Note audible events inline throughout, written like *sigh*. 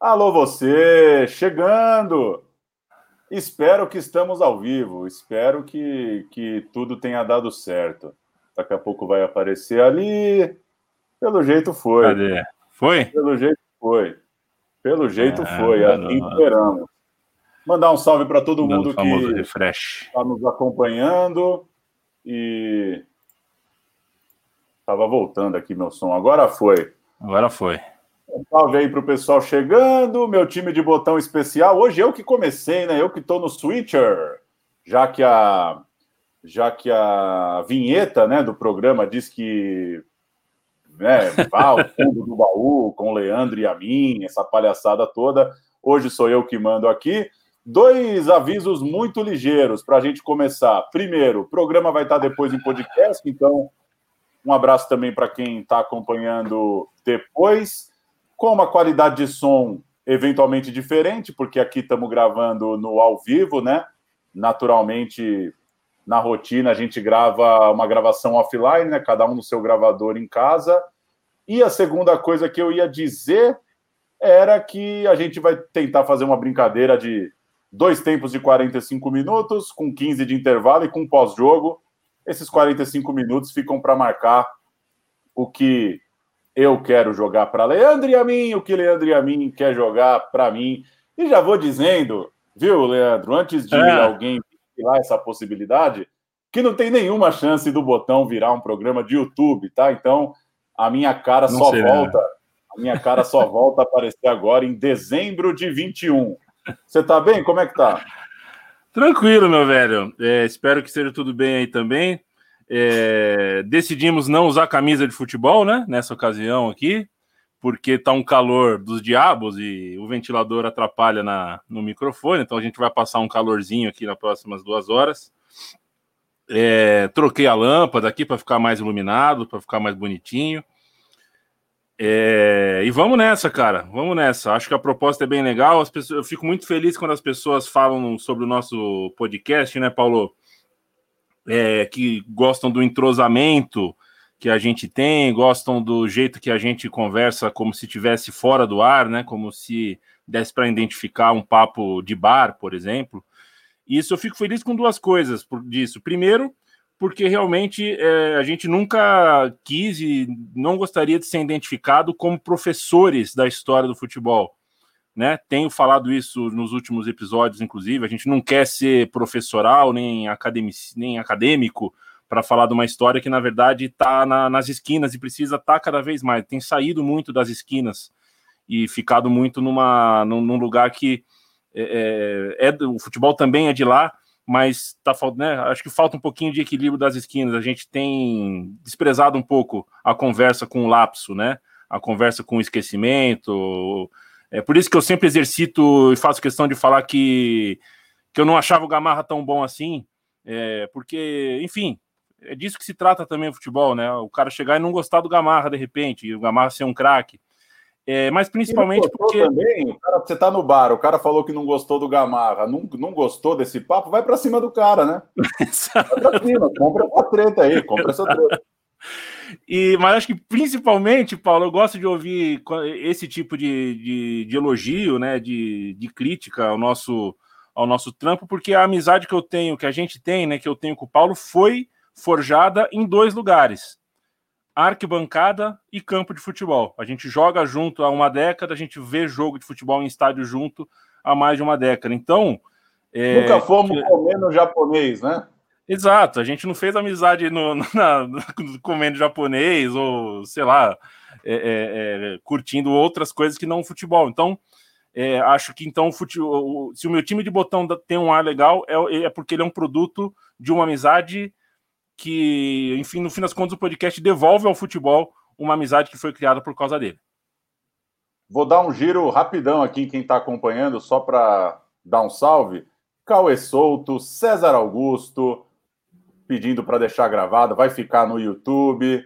Alô, você! Chegando! Espero que estamos ao vivo. Espero que, que tudo tenha dado certo. Daqui a pouco vai aparecer ali. Pelo jeito foi. Cadê? Foi? Pelo jeito foi. Pelo jeito ah, foi. Assim esperamos. Mandar um salve para todo mundo que está nos acompanhando. E. Estava voltando aqui meu som. Agora foi. Agora foi. Um salve aí para o pessoal chegando. Meu time de botão especial. Hoje eu que comecei, né? Eu que estou no Switcher. Já que a. Já que a vinheta né, do programa diz que né, vá ao fundo do baú com o Leandro e a mim, essa palhaçada toda. Hoje sou eu que mando aqui. Dois avisos muito ligeiros para a gente começar. Primeiro, o programa vai estar depois em podcast, então um abraço também para quem está acompanhando depois, com uma qualidade de som eventualmente diferente, porque aqui estamos gravando no ao vivo, né? Naturalmente, na rotina, a gente grava uma gravação offline, né? Cada um no seu gravador em casa. E a segunda coisa que eu ia dizer era que a gente vai tentar fazer uma brincadeira de dois tempos de 45 minutos, com 15 de intervalo e com pós-jogo. Esses 45 minutos ficam para marcar o que eu quero jogar para Leandro e a mim, o que Leandro e a mim quer jogar para mim. E já vou dizendo, viu, Leandro, antes de é. alguém lá essa possibilidade, que não tem nenhuma chance do botão virar um programa de YouTube, tá? Então, a minha cara não só volta, a minha cara só volta a aparecer agora em dezembro de 21. Você tá bem? Como é que tá? Tranquilo, meu velho. É, espero que esteja tudo bem aí também. É, decidimos não usar camisa de futebol, né? Nessa ocasião aqui, porque tá um calor dos diabos e o ventilador atrapalha na, no microfone. Então a gente vai passar um calorzinho aqui nas próximas duas horas. É, troquei a lâmpada aqui para ficar mais iluminado, para ficar mais bonitinho. É, e vamos nessa, cara. Vamos nessa. Acho que a proposta é bem legal. As pessoas, eu fico muito feliz quando as pessoas falam sobre o nosso podcast, né, Paulo? É, que gostam do entrosamento que a gente tem, gostam do jeito que a gente conversa como se estivesse fora do ar, né? Como se desse para identificar um papo de bar, por exemplo. Isso eu fico feliz com duas coisas por disso. Primeiro, porque realmente é, a gente nunca quis e não gostaria de ser identificado como professores da história do futebol. Né? Tenho falado isso nos últimos episódios, inclusive. A gente não quer ser professoral nem, academic, nem acadêmico para falar de uma história que, na verdade, está na, nas esquinas e precisa estar tá cada vez mais. Tem saído muito das esquinas e ficado muito numa, num, num lugar que é, é, é, o futebol também é de lá, mas tá né, acho que falta um pouquinho de equilíbrio das esquinas. A gente tem desprezado um pouco a conversa com o lapso, né? A conversa com o esquecimento. É por isso que eu sempre exercito e faço questão de falar que, que eu não achava o Gamarra tão bom assim, é, porque, enfim, é disso que se trata também o futebol, né? O cara chegar e não gostar do Gamarra de repente, e o Gamarra ser um craque. É, mas principalmente porque. Também, cara, você tá no bar, o cara falou que não gostou do Gamarra, não, não gostou desse papo, vai para cima do cara, né? *laughs* vai pra cima, compra essa treta aí, compra essa treta. E, mas acho que principalmente, Paulo, eu gosto de ouvir esse tipo de, de, de elogio, né? De, de crítica ao nosso, ao nosso trampo, porque a amizade que eu tenho, que a gente tem, né? Que eu tenho com o Paulo, foi forjada em dois lugares arquibancada e campo de futebol. A gente joga junto há uma década, a gente vê jogo de futebol em estádio junto há mais de uma década. Então. É, Nunca fomos que... comendo japonês, né? Exato, a gente não fez amizade no, *laughs* na, comendo japonês ou, sei lá, é, é, é, curtindo outras coisas que não o futebol. Então, é, acho que então futebol, se o meu time de botão tem um ar legal, é, é porque ele é um produto de uma amizade que, enfim, no fim das contas, o podcast devolve ao futebol uma amizade que foi criada por causa dele. Vou dar um giro rapidão aqui em quem está acompanhando, só para dar um salve. Cauê Souto, César Augusto, pedindo para deixar gravado, vai ficar no YouTube.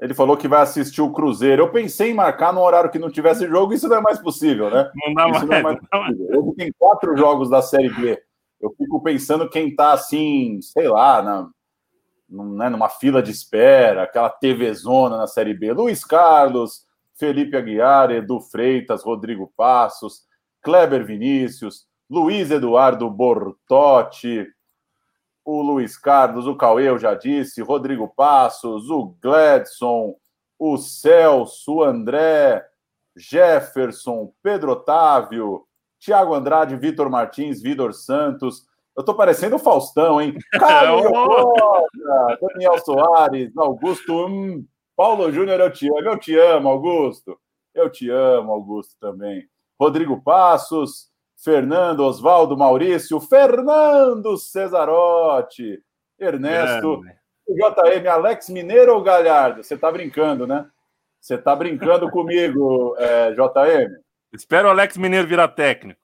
Ele falou que vai assistir o Cruzeiro. Eu pensei em marcar num horário que não tivesse jogo, isso não é mais possível, né? Não dá isso mais. Não é mais possível. Hoje tem quatro jogos da Série B. Eu fico pensando quem está assim, sei lá, na né, numa fila de espera, aquela TV zona na Série B. Luiz Carlos, Felipe Aguiar, Edu Freitas, Rodrigo Passos, Kleber Vinícius, Luiz Eduardo Bortotti, o Luiz Carlos, o Cauê, eu já disse, Rodrigo Passos, o Gladson, o Celso, o André, Jefferson, Pedro Otávio, Tiago Andrade, Vitor Martins, Vitor Santos. Eu tô parecendo o Faustão, hein? *laughs* Caio Costa, Daniel Soares, Augusto, hum, Paulo Júnior, eu te amo. Eu te amo, Augusto. Eu te amo, Augusto, também. Rodrigo Passos, Fernando, Oswaldo, Maurício, Fernando Cesarotti, Ernesto, JM, Alex Mineiro ou Galhardo? Você tá brincando, né? Você tá brincando *laughs* comigo, é, JM? Espero o Alex Mineiro virar técnico.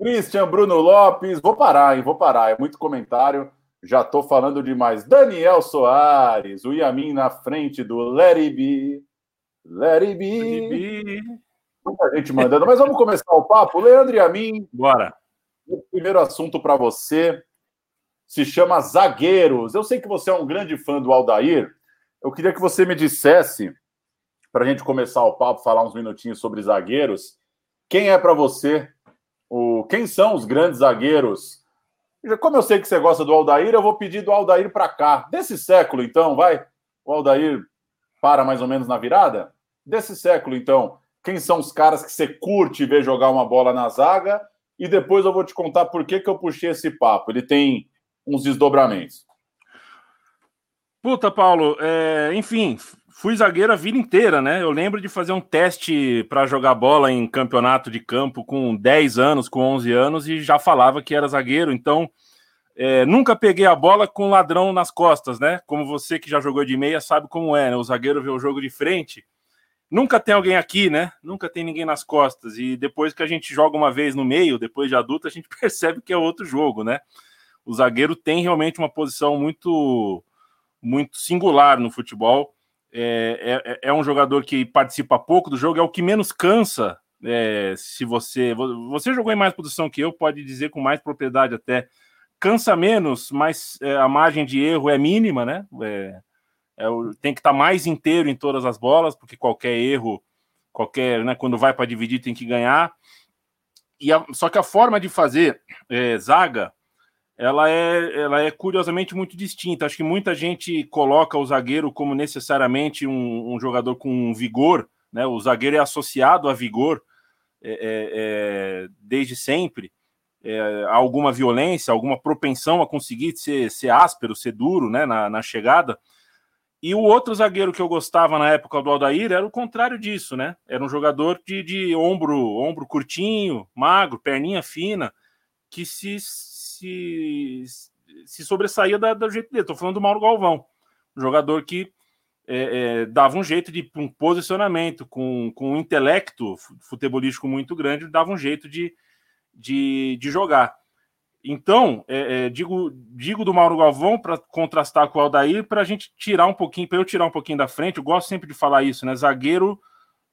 Christian Bruno Lopes, vou parar, hein? Vou parar, é muito comentário. Já tô falando demais. Daniel Soares, o Yamin na frente do Larry B. Larry B. Muita gente mandando, mas vamos começar o papo. Leandro e a mim. Bora. O primeiro assunto para você se chama zagueiros. Eu sei que você é um grande fã do Aldair. Eu queria que você me dissesse, para a gente começar o papo, falar uns minutinhos sobre zagueiros. Quem é para você o quem são os grandes zagueiros? Como eu sei que você gosta do Aldair, eu vou pedir do Aldair para cá. Desse século, então, vai? O Aldair para mais ou menos na virada? Desse século, então quem são os caras que você curte ver jogar uma bola na zaga, e depois eu vou te contar por que, que eu puxei esse papo. Ele tem uns desdobramentos. Puta, Paulo, é, enfim, fui zagueiro a vida inteira, né? Eu lembro de fazer um teste para jogar bola em campeonato de campo com 10 anos, com 11 anos, e já falava que era zagueiro, então é, nunca peguei a bola com ladrão nas costas, né? Como você que já jogou de meia sabe como é, né? O zagueiro vê o jogo de frente nunca tem alguém aqui, né? Nunca tem ninguém nas costas. E depois que a gente joga uma vez no meio, depois de adulto, a gente *laughs* percebe que é outro jogo, né? O zagueiro tem realmente uma posição muito, muito singular no futebol. É, é, é um jogador que participa pouco do jogo, é o que menos cansa. É, se você você jogou em mais posição que eu, pode dizer com mais propriedade até cansa menos, mas é, a margem de erro é mínima, né? É, é, tem que estar tá mais inteiro em todas as bolas, porque qualquer erro, qualquer, né, quando vai para dividir, tem que ganhar. E a, só que a forma de fazer é, zaga, ela é, ela é curiosamente muito distinta. Acho que muita gente coloca o zagueiro como necessariamente um, um jogador com vigor, né? O zagueiro é associado a vigor é, é, é desde sempre. É, alguma violência, alguma propensão a conseguir ser, ser áspero, ser duro né, na, na chegada. E o outro zagueiro que eu gostava na época do Aldair era o contrário disso, né? Era um jogador de, de ombro, ombro curtinho, magro, perninha fina, que se, se, se sobressaía da, do jeito dele. Estou falando do Mauro Galvão, um jogador que é, é, dava um jeito de um posicionamento, com, com um intelecto futebolístico muito grande, dava um jeito de, de, de jogar. Então, é, é, digo, digo do Mauro Galvão para contrastar com o Aldair, para a gente tirar um pouquinho, para eu tirar um pouquinho da frente. Eu gosto sempre de falar isso, né? Zagueiro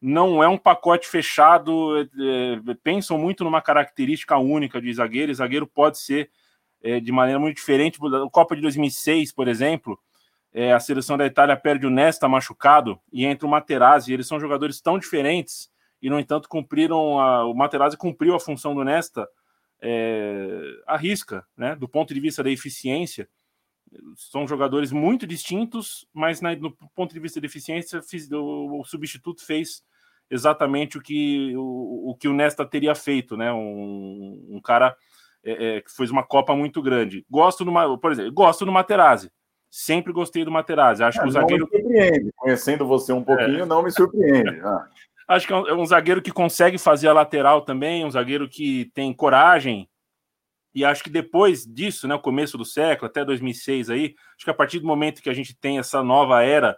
não é um pacote fechado. É, é pensam muito numa característica única de zagueiro. E zagueiro pode ser é, de maneira muito diferente. A Copa de 2006, por exemplo, é, a seleção da Itália perde o Nesta machucado e entra o Materazzi. Eles são jogadores tão diferentes e, no entanto, cumpriram. A, o Materazzi cumpriu a função do Nesta é, arrisca, né? Do ponto de vista da eficiência, são jogadores muito distintos, mas na, do ponto de vista da eficiência, fiz, o, o, substituto fez exatamente o que o, o, que o Nesta teria feito, né? Um, um cara é, é, que fez uma Copa muito grande. Gosto do, por exemplo, gosto do Materazzi. Sempre gostei do Materazzi. Acho que o zagueiro. Me surpreende. Conhecendo você um pouquinho, é. não me surpreende. Ah. *laughs* Acho que é um, é um, zagueiro que consegue fazer a lateral também, um zagueiro que tem coragem. E acho que depois disso, né, começo do século, até 2006 aí, acho que a partir do momento que a gente tem essa nova era,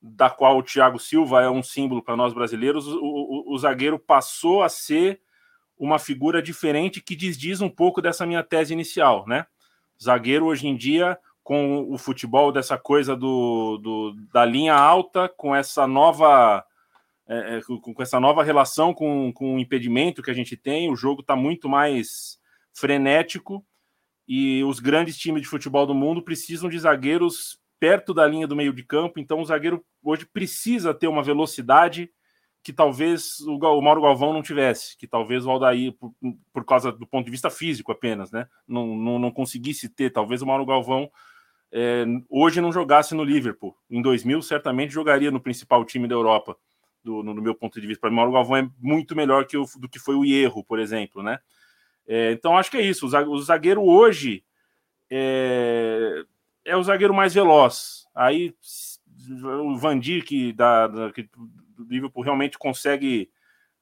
da qual o Thiago Silva é um símbolo para nós brasileiros, o, o, o, zagueiro passou a ser uma figura diferente que desdiz um pouco dessa minha tese inicial, né? Zagueiro hoje em dia, com o futebol dessa coisa do, do da linha alta, com essa nova é, é, com, com, essa nova relação com, com o impedimento que a gente tem, o jogo está muito mais frenético e os grandes times de futebol do mundo precisam de zagueiros perto da linha do meio de campo. Então, o zagueiro hoje precisa ter uma velocidade que talvez o, o Mauro Galvão não tivesse, que talvez o Aldair, por, por causa do ponto de vista físico apenas, né, não, não, não conseguisse ter, talvez o Mauro Galvão é, hoje não jogasse no Liverpool. Em 2000, certamente jogaria no principal time da Europa, do, no, meu ponto de vista. Para mim, o Mauro Galvão é muito melhor que o, do que foi o Hierro, por exemplo, né? É, então, acho que é isso. O zagueiro hoje é, é o zagueiro mais veloz. Aí, o Van Dijk da, da, que, do Liverpool realmente consegue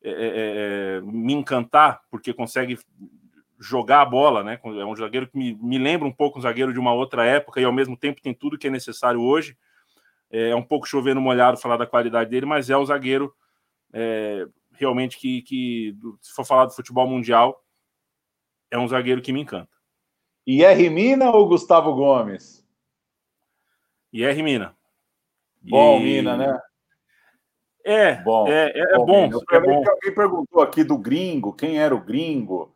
é, é, é, me encantar, porque consegue jogar a bola, né? É um zagueiro que me, me lembra um pouco um zagueiro de uma outra época e ao mesmo tempo tem tudo que é necessário hoje. É, é um pouco chover no molhado falar da qualidade dele, mas é o zagueiro é, realmente que, que, se for falar do futebol mundial, é um zagueiro que me encanta. E é Mina ou Gustavo Gomes? E é Mina. Bom, e... Mina, né? É, bom, é, é, é bom. bom. É bom. Alguém perguntou aqui do gringo, quem era o gringo?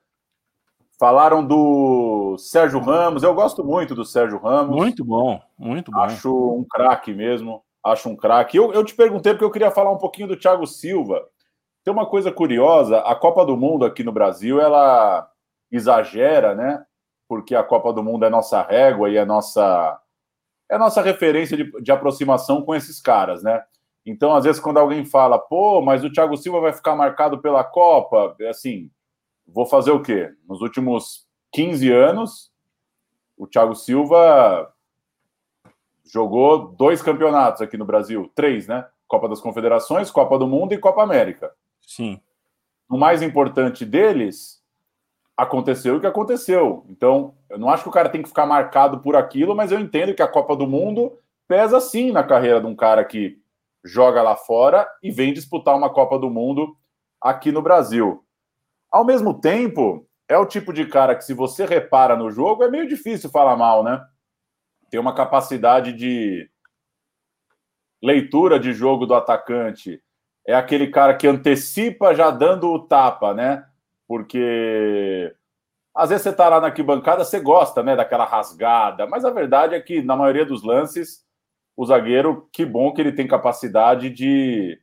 Falaram do Sérgio Ramos. Eu gosto muito do Sérgio Ramos. Muito bom, muito bom. Acho um craque mesmo. Acho um craque. Eu, eu te perguntei porque eu queria falar um pouquinho do Thiago Silva. Tem uma coisa curiosa: a Copa do Mundo aqui no Brasil, ela exagera, né? Porque a Copa do Mundo é nossa régua e é nossa é nossa referência de, de aproximação com esses caras, né? Então, às vezes, quando alguém fala, pô, mas o Thiago Silva vai ficar marcado pela Copa, é assim, vou fazer o quê? Nos últimos 15 anos, o Thiago Silva jogou dois campeonatos aqui no Brasil, três, né? Copa das Confederações, Copa do Mundo e Copa América. Sim. O mais importante deles aconteceu o que aconteceu. Então, eu não acho que o cara tem que ficar marcado por aquilo, mas eu entendo que a Copa do Mundo pesa sim na carreira de um cara que joga lá fora e vem disputar uma Copa do Mundo aqui no Brasil. Ao mesmo tempo, é o tipo de cara que, se você repara no jogo, é meio difícil falar mal, né? Tem uma capacidade de leitura de jogo do atacante. É aquele cara que antecipa já dando o tapa, né? Porque às vezes você tá lá na arquibancada, você gosta, né, daquela rasgada, mas a verdade é que na maioria dos lances, o zagueiro, que bom que ele tem capacidade de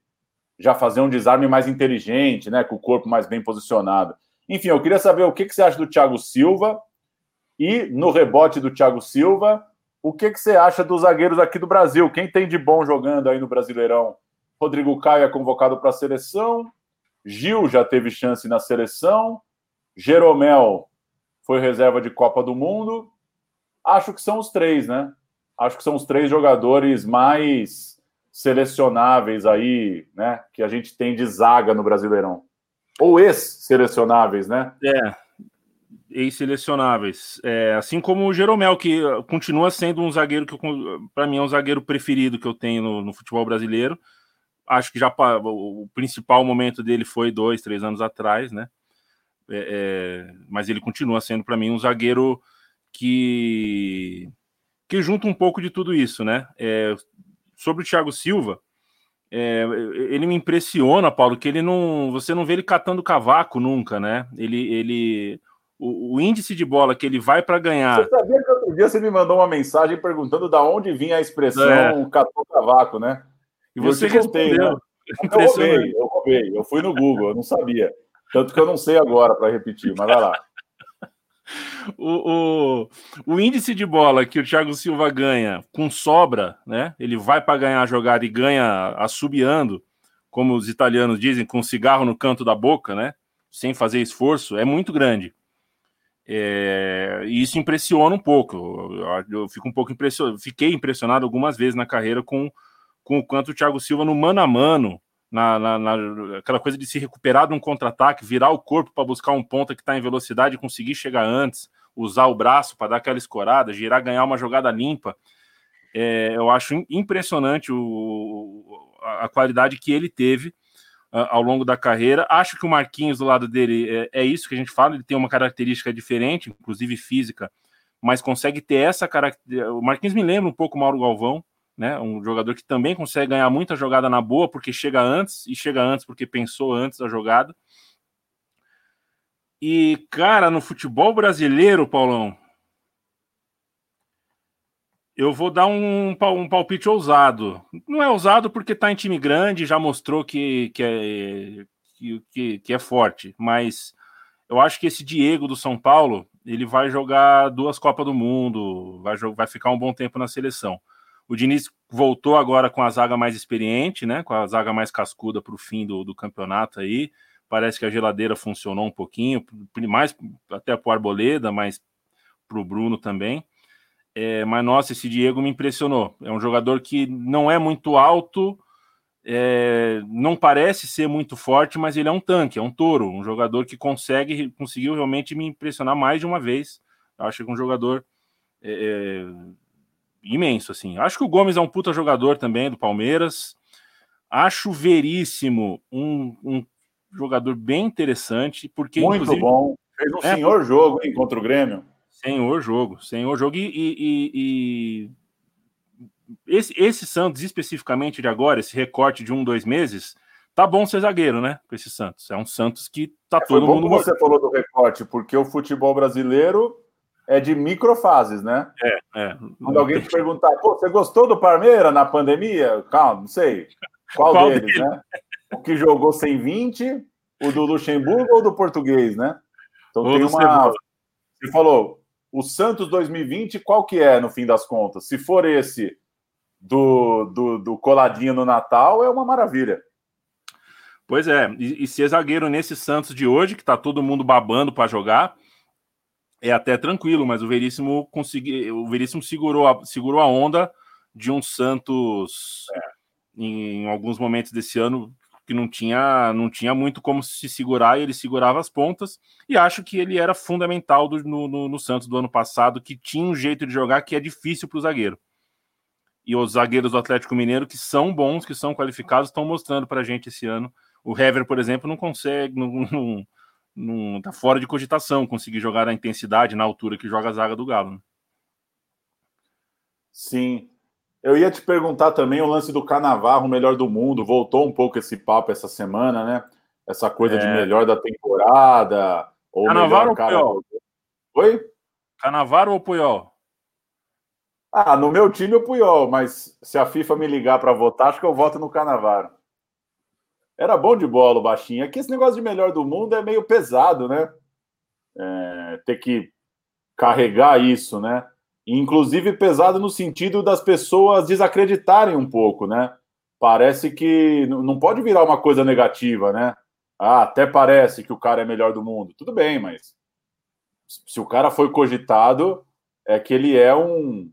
já fazer um desarme mais inteligente, né, com o corpo mais bem posicionado. Enfim, eu queria saber o que, que você acha do Thiago Silva e no rebote do Thiago Silva, o que, que você acha dos zagueiros aqui do Brasil? Quem tem de bom jogando aí no Brasileirão? Rodrigo Caio é convocado para a seleção, Gil já teve chance na seleção, Jeromel foi reserva de Copa do Mundo. Acho que são os três, né? Acho que são os três jogadores mais selecionáveis aí, né? Que a gente tem de zaga no Brasileirão. Ou ex-selecionáveis, né? É, ex-selecionáveis. É, assim como o Jeromel, que continua sendo um zagueiro que, para mim, é um zagueiro preferido que eu tenho no, no, futebol brasileiro. Acho que já o principal momento dele foi dois, três anos atrás, né? É, é, mas ele continua sendo, para mim, um zagueiro que que junta um pouco de tudo isso, né? É, sobre o Thiago Silva, é, ele me impressiona, Paulo, que ele não. Você não vê ele catando cavaco nunca, né? Ele. ele o, o índice de bola que ele vai para ganhar. Você sabia que outro dia você me mandou uma mensagem perguntando da onde vinha a expressão é. catou cavaco, né? E você respondeu. Né? *laughs* Eu roubei, eu roubei, eu fui no Google, eu não sabia. Tanto que eu não sei agora para repetir, mas vai lá o, o, o, índice de bola que o Thiago Silva ganha com sobra, né? Ele vai para ganhar a jogada e ganha assobiando, como os italianos dizem, com cigarro no canto da boca, né? Sem fazer esforço, é muito grande. É, e isso impressiona um pouco. Eu, eu fico um pouco impressionado, fiquei impressionado algumas vezes na carreira com, com o quanto o Thiago Silva no mano a mano na, na, na, aquela coisa de se recuperar de um contra-ataque, virar o corpo para buscar um ponta que está em velocidade e conseguir chegar antes, usar o braço para dar aquela escorada, girar, ganhar uma jogada limpa. É, eu acho impressionante o, a, a qualidade que ele teve ao longo da carreira. Acho que o Marquinhos do lado dele é, é, isso que a gente fala, ele tem uma característica diferente, inclusive física, mas consegue ter essa característica. O Marquinhos me lembra um pouco o Mauro Galvão, né? Um jogador que também consegue ganhar muita jogada na boa, porque chega antes, e chega antes porque pensou antes da jogada. E, cara, no futebol brasileiro, Paulão, Eu vou dar um, um palpite ousado. Não é ousado porque está em time grande, já mostrou que, que, é, que, que é forte, mas eu acho que esse Diego do São Paulo ele vai jogar duas Copas do Mundo, vai, vai ficar um bom tempo na seleção. O Diniz voltou agora com a zaga mais experiente, né? Com a zaga mais cascuda para o fim do, do campeonato aí. Parece que a geladeira funcionou um pouquinho, mais até para o Arboleda, mas para o Bruno também. É, mas nossa, esse Diego me impressionou. É um jogador que não é muito alto, é, não parece ser muito forte, mas ele é um tanque, é um touro, um jogador que consegue, conseguiu realmente me impressionar mais de uma vez. Eu acho que é um jogador é, é, imenso, assim. Acho que o Gomes é um puta jogador também do Palmeiras. Acho Veríssimo um, um jogador bem interessante, porque muito bom. Fez um é, senhor jogo hein, contra o Grêmio. Senhor jogo, senhor jogo e, e, e esse, esse Santos, especificamente de agora, esse recorte de um, dois meses, tá bom ser zagueiro, né? Com esse Santos. É um Santos que tá é, todo mundo. você falou do recorte, porque o futebol brasileiro é de microfases, né? É, é. Quando alguém te perguntar, pô, você gostou do Parmeira na pandemia? Calma, não sei. Qual, Qual deles, dele? né? O que jogou sem 20, o do Luxemburgo ou do português, né? Então tem uma. Você falou, o Santos 2020, qual que é, no fim das contas? Se for esse do, do, do coladinho no Natal é uma maravilha. Pois é, e, e ser zagueiro nesse Santos de hoje, que tá todo mundo babando para jogar, é até tranquilo, mas o Veríssimo conseguiu, o Veríssimo segurou a, segurou a onda de um Santos é. em, em, alguns momentos desse ano que não tinha não tinha muito como se segurar e ele segurava as pontas e acho que ele era fundamental do, no, no, no Santos do ano passado que tinha um jeito de jogar que é difícil para o zagueiro e os zagueiros do Atlético Mineiro, que são bons, que são qualificados, estão mostrando para a gente esse ano. O Hever, por exemplo, não consegue, não, *laughs* não, não tá fora de cogitação conseguir jogar na intensidade, na altura que joga a zaga do Galo. Né? Sim. Eu ia te perguntar também o lance do Canavarro, melhor do mundo. Voltou um pouco esse papo essa semana, né? Essa coisa é... de melhor da temporada. Ou Canavaro ou cara... Puyol? Oi? Canavaro ou Puyol? Ah, no meu time o Puyol, mas se a FIFA me ligar para votar, acho que eu voto no Canavaro. Era bom de bola o baixinho. Aqui esse negócio de melhor do mundo é meio pesado, né? É, ter que carregar isso, né? Inclusive pesado no sentido das pessoas desacreditarem um pouco, né? Parece que não pode virar uma coisa negativa, né? Ah, até parece que o cara é melhor do mundo. Tudo bem, mas se o cara foi cogitado, é que ele é um,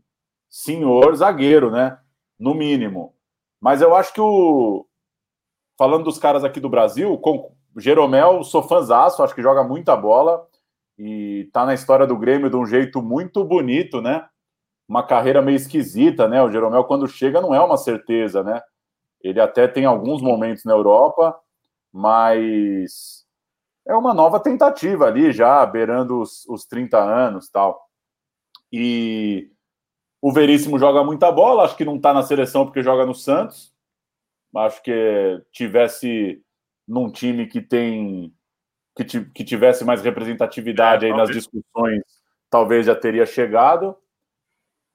senhor zagueiro, né? No mínimo. Mas eu acho que o. Falando dos caras aqui do Brasil, com Jeromel, sou fãzaço, acho que joga muita bola e tá na história do Grêmio de um jeito muito bonito, né? Uma carreira meio esquisita, né? O Jeromel, quando chega, não é uma certeza, né? Ele até tem alguns momentos na Europa, mas é uma nova tentativa ali, já beirando os, os 30 anos tal. E o Veríssimo joga muita bola, acho que não está na seleção porque joga no Santos. Acho que tivesse num time que tem que, que tivesse mais representatividade é, aí nas discussões, talvez já teria chegado.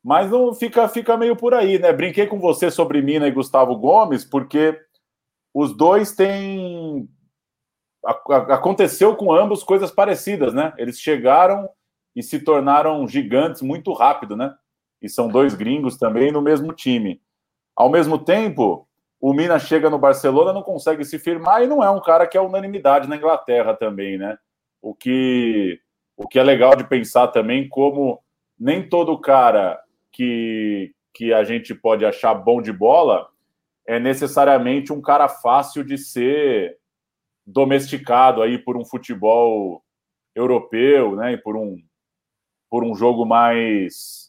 Mas não fica fica meio por aí, né? Brinquei com você sobre Mina e Gustavo Gomes, porque os dois têm aconteceu com ambos coisas parecidas, né? Eles chegaram e se tornaram gigantes muito rápido, né? e são dois gringos também no mesmo time. Ao mesmo tempo, o Mina chega no Barcelona, não consegue se firmar e não é um cara que é unanimidade na Inglaterra também, né? O que, o que é legal de pensar também como nem todo cara que, que a gente pode achar bom de bola é necessariamente um cara fácil de ser domesticado aí por um futebol europeu, né? E por um, por um jogo mais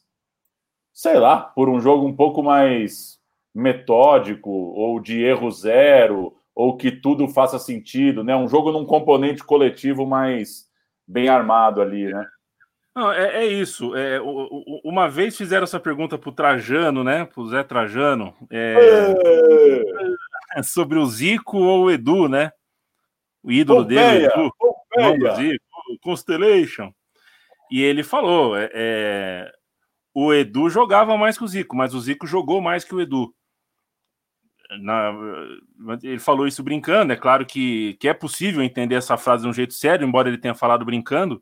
sei lá, por um jogo um pouco mais metódico ou de erro zero ou que tudo faça sentido, né? Um jogo num componente coletivo mais bem armado ali, né? Não, é, é isso. É, uma vez fizeram essa pergunta para o Trajano, né? Para o Zé Trajano, é, *laughs* sobre o Zico ou o Edu, né? O ídolo Pompeia, dele, Edu, o Zico, Constellation. E ele falou: é, é o Edu jogava mais que o Zico, mas o Zico jogou mais que o Edu. Na, ele falou isso brincando, é claro que, que é possível entender essa frase de um jeito sério, embora ele tenha falado brincando,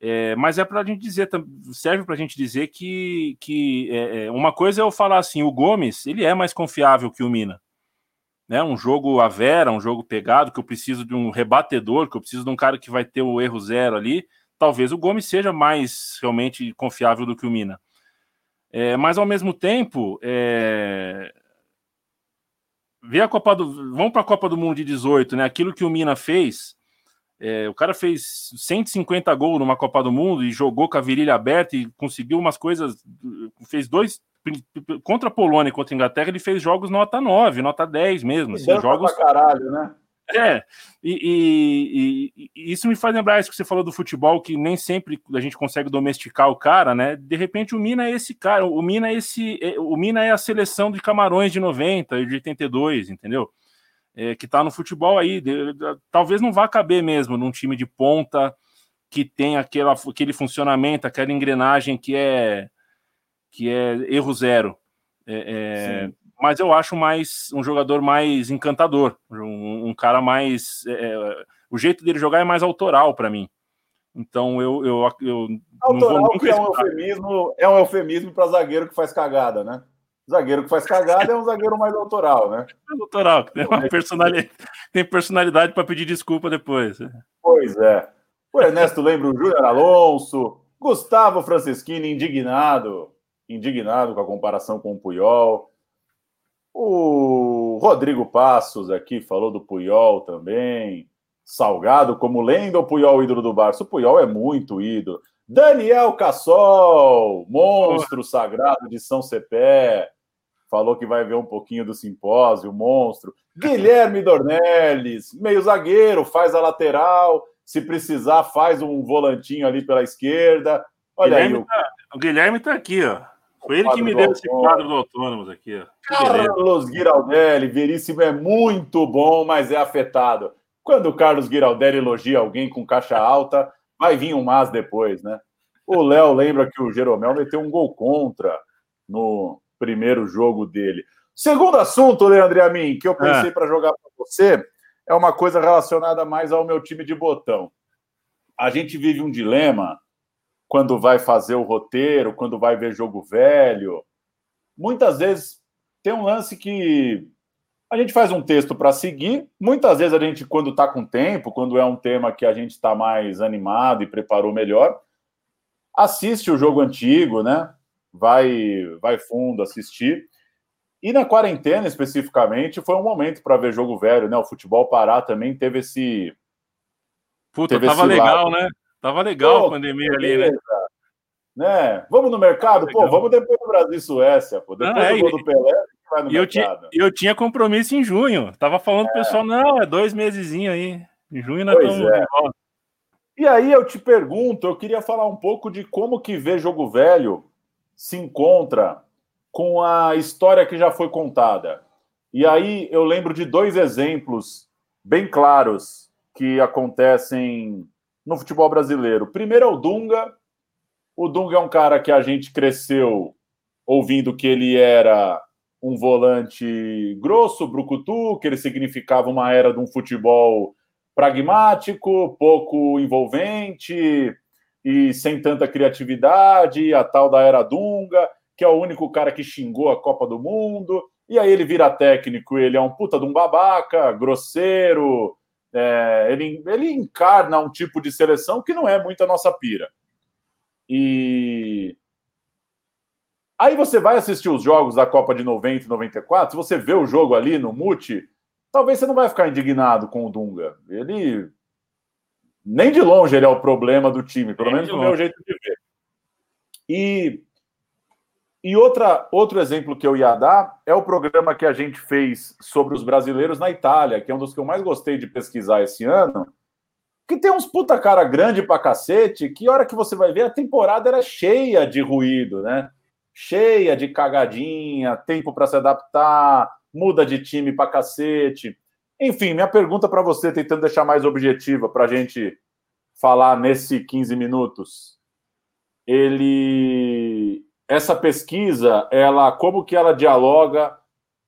é, mas é para a gente dizer, serve para a gente dizer que, que é, é, uma coisa é eu falar assim: o Gomes ele é mais confiável que o Mina. Né, um jogo a vera, um jogo pegado, que eu preciso de um rebatedor, que eu preciso de um cara que vai ter o erro zero ali. Talvez o Gomes seja mais realmente confiável do que o Mina. É, mas ao mesmo tempo, é, ver a Copa do. Vamos para a Copa do Mundo de 18, né? Aquilo que o Mina fez. É, o cara fez 150 gols numa Copa do Mundo e jogou com a virilha aberta e conseguiu umas coisas. Fez dois. Contra a Polônia e contra a Inglaterra, ele fez jogos nota 9, nota 10 mesmo. Assim, jogos. Pra caralho, né? É, e, e, e, isso me faz lembrar isso que você falou do futebol, que nem sempre a gente consegue domesticar o cara, né? De repente o Mina é esse cara, o Mina é esse, é, o Mina é a seleção de Camarões de 90 e de 82, entendeu? É, que tá no futebol aí, de, de, talvez não vá caber mesmo num time de ponta que tem aquela, aquele funcionamento, aquela engrenagem que é que é erro zero. É, é mas eu acho mais um jogador mais encantador, um, um cara mais. É, é o jeito dele jogar é mais autoral para mim. Então eu, eu, eu autoral vou é um eufemismo, é um eufemismo para zagueiro que faz cagada, né? Zagueiro que faz cagada é um zagueiro mais autoral, né? É autoral, tem uma personalidade, tem personalidade para pedir desculpa depois. Pois é. O Ernesto lembra o Júnior Alonso, Gustavo Franceschini indignado, indignado com a comparação com o Puyol. O Rodrigo Passos aqui falou do Puyol também. Salgado como lenda ou Puyol ídolo do Barça? O Puyol é muito ídolo. Daniel Cassol, monstro sagrado de São Cepé, falou que vai ver um pouquinho do simpósio, monstro. Guilherme Dornelles, meio zagueiro, faz a lateral, se precisar faz um volantinho ali pela esquerda. Olha Guilherme aí. Tá, o Guilherme tá aqui, ó. Foi ele que me deu esse quadro do Autônomos aqui. Ó. Carlos Giraldelli, Veríssimo é muito bom, mas é afetado. Quando o Carlos Giraldelli elogia alguém com caixa alta, vai vir um mas depois, né? O Léo lembra que o Jeromel meteu um gol contra no primeiro jogo dele. Segundo assunto, Leandro Amin, que eu pensei é. para jogar para você, é uma coisa relacionada mais ao meu time de botão. A gente vive um dilema quando vai fazer o roteiro, quando vai ver jogo velho. Muitas vezes tem um lance que a gente faz um texto para seguir. Muitas vezes a gente, quando está com tempo, quando é um tema que a gente está mais animado e preparou melhor, assiste o jogo antigo, né? Vai, vai fundo assistir. E na quarentena, especificamente, foi um momento para ver jogo velho, né? O futebol parar também teve esse. Puta, teve tava legal, lado. né? Tava legal pô, a pandemia ali, né? né? Vamos no mercado? Pô, vamos depois do Brasil e Suécia, pô. Depois ah, do gol do Pelé, vai no e eu tinha, eu tinha compromisso em junho. Tava falando é. pro pessoal, não, é dois meses aí. Em junho nós pois estamos... É. E aí eu te pergunto, eu queria falar um pouco de como que ver jogo velho se encontra com a história que já foi contada. E aí eu lembro de dois exemplos bem claros que acontecem no futebol brasileiro. Primeiro é o Dunga. O Dunga é um cara que a gente cresceu ouvindo que ele era um volante grosso, brucutu, que ele significava uma era de um futebol pragmático, pouco envolvente e sem tanta criatividade, a tal da era Dunga, que é o único cara que xingou a Copa do Mundo. E aí ele vira técnico, ele é um puta de um babaca, grosseiro, é, ele, ele encarna um tipo de seleção que não é muito a nossa pira. E aí você vai assistir os jogos da Copa de 90 e 94, se você vê o jogo ali no Mute, talvez você não vai ficar indignado com o Dunga. Ele nem de longe ele é o problema do time, pelo menos no meu jeito de ver. E e outra, outro exemplo que eu ia dar é o programa que a gente fez sobre os brasileiros na Itália, que é um dos que eu mais gostei de pesquisar esse ano, que tem uns puta cara grande pra cacete, que hora que você vai ver, a temporada era cheia de ruído, né? Cheia de cagadinha, tempo para se adaptar, muda de time pra cacete. Enfim, minha pergunta para você, tentando deixar mais objetiva para a gente falar nesse 15 minutos. Ele essa pesquisa, ela como que ela dialoga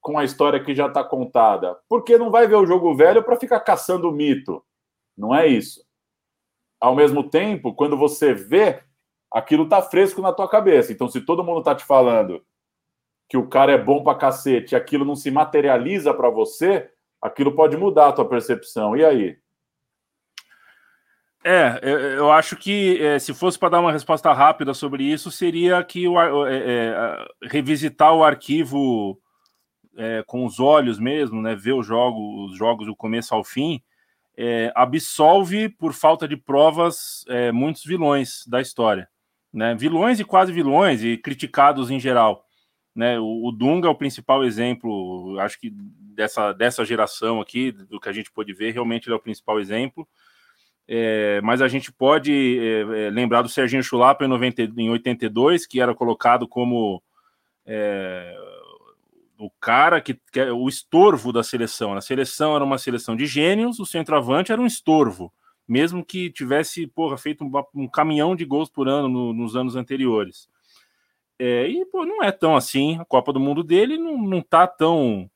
com a história que já está contada? Porque não vai ver o jogo velho para ficar caçando o mito. Não é isso. Ao mesmo tempo, quando você vê, aquilo tá fresco na tua cabeça. Então, se todo mundo tá te falando que o cara é bom para cacete, aquilo não se materializa para você, aquilo pode mudar a tua percepção. E aí? É, eu acho que é, se fosse para dar uma resposta rápida sobre isso, seria que o, é, é, revisitar o arquivo é, com os olhos mesmo, né, ver os jogos, os jogos do começo ao fim, é, absolve por falta de provas é, muitos vilões da história, né, vilões e quase vilões e criticados em geral. Né, o, o Dunga é o principal exemplo, acho que dessa, dessa geração aqui, do que a gente pôde ver, realmente ele é o principal exemplo. É, mas a gente pode é, é lembrar do Serginho Chulapa em, 90, em 82, que era colocado como é, o cara que, que é o estorvo da seleção. A seleção era uma seleção de gênios, o centroavante era um estorvo, mesmo que tivesse porra, feito um, um caminhão de gols por ano no, nos anos anteriores. É, e pô, não é tão assim. A Copa do Mundo dele não, não tá tão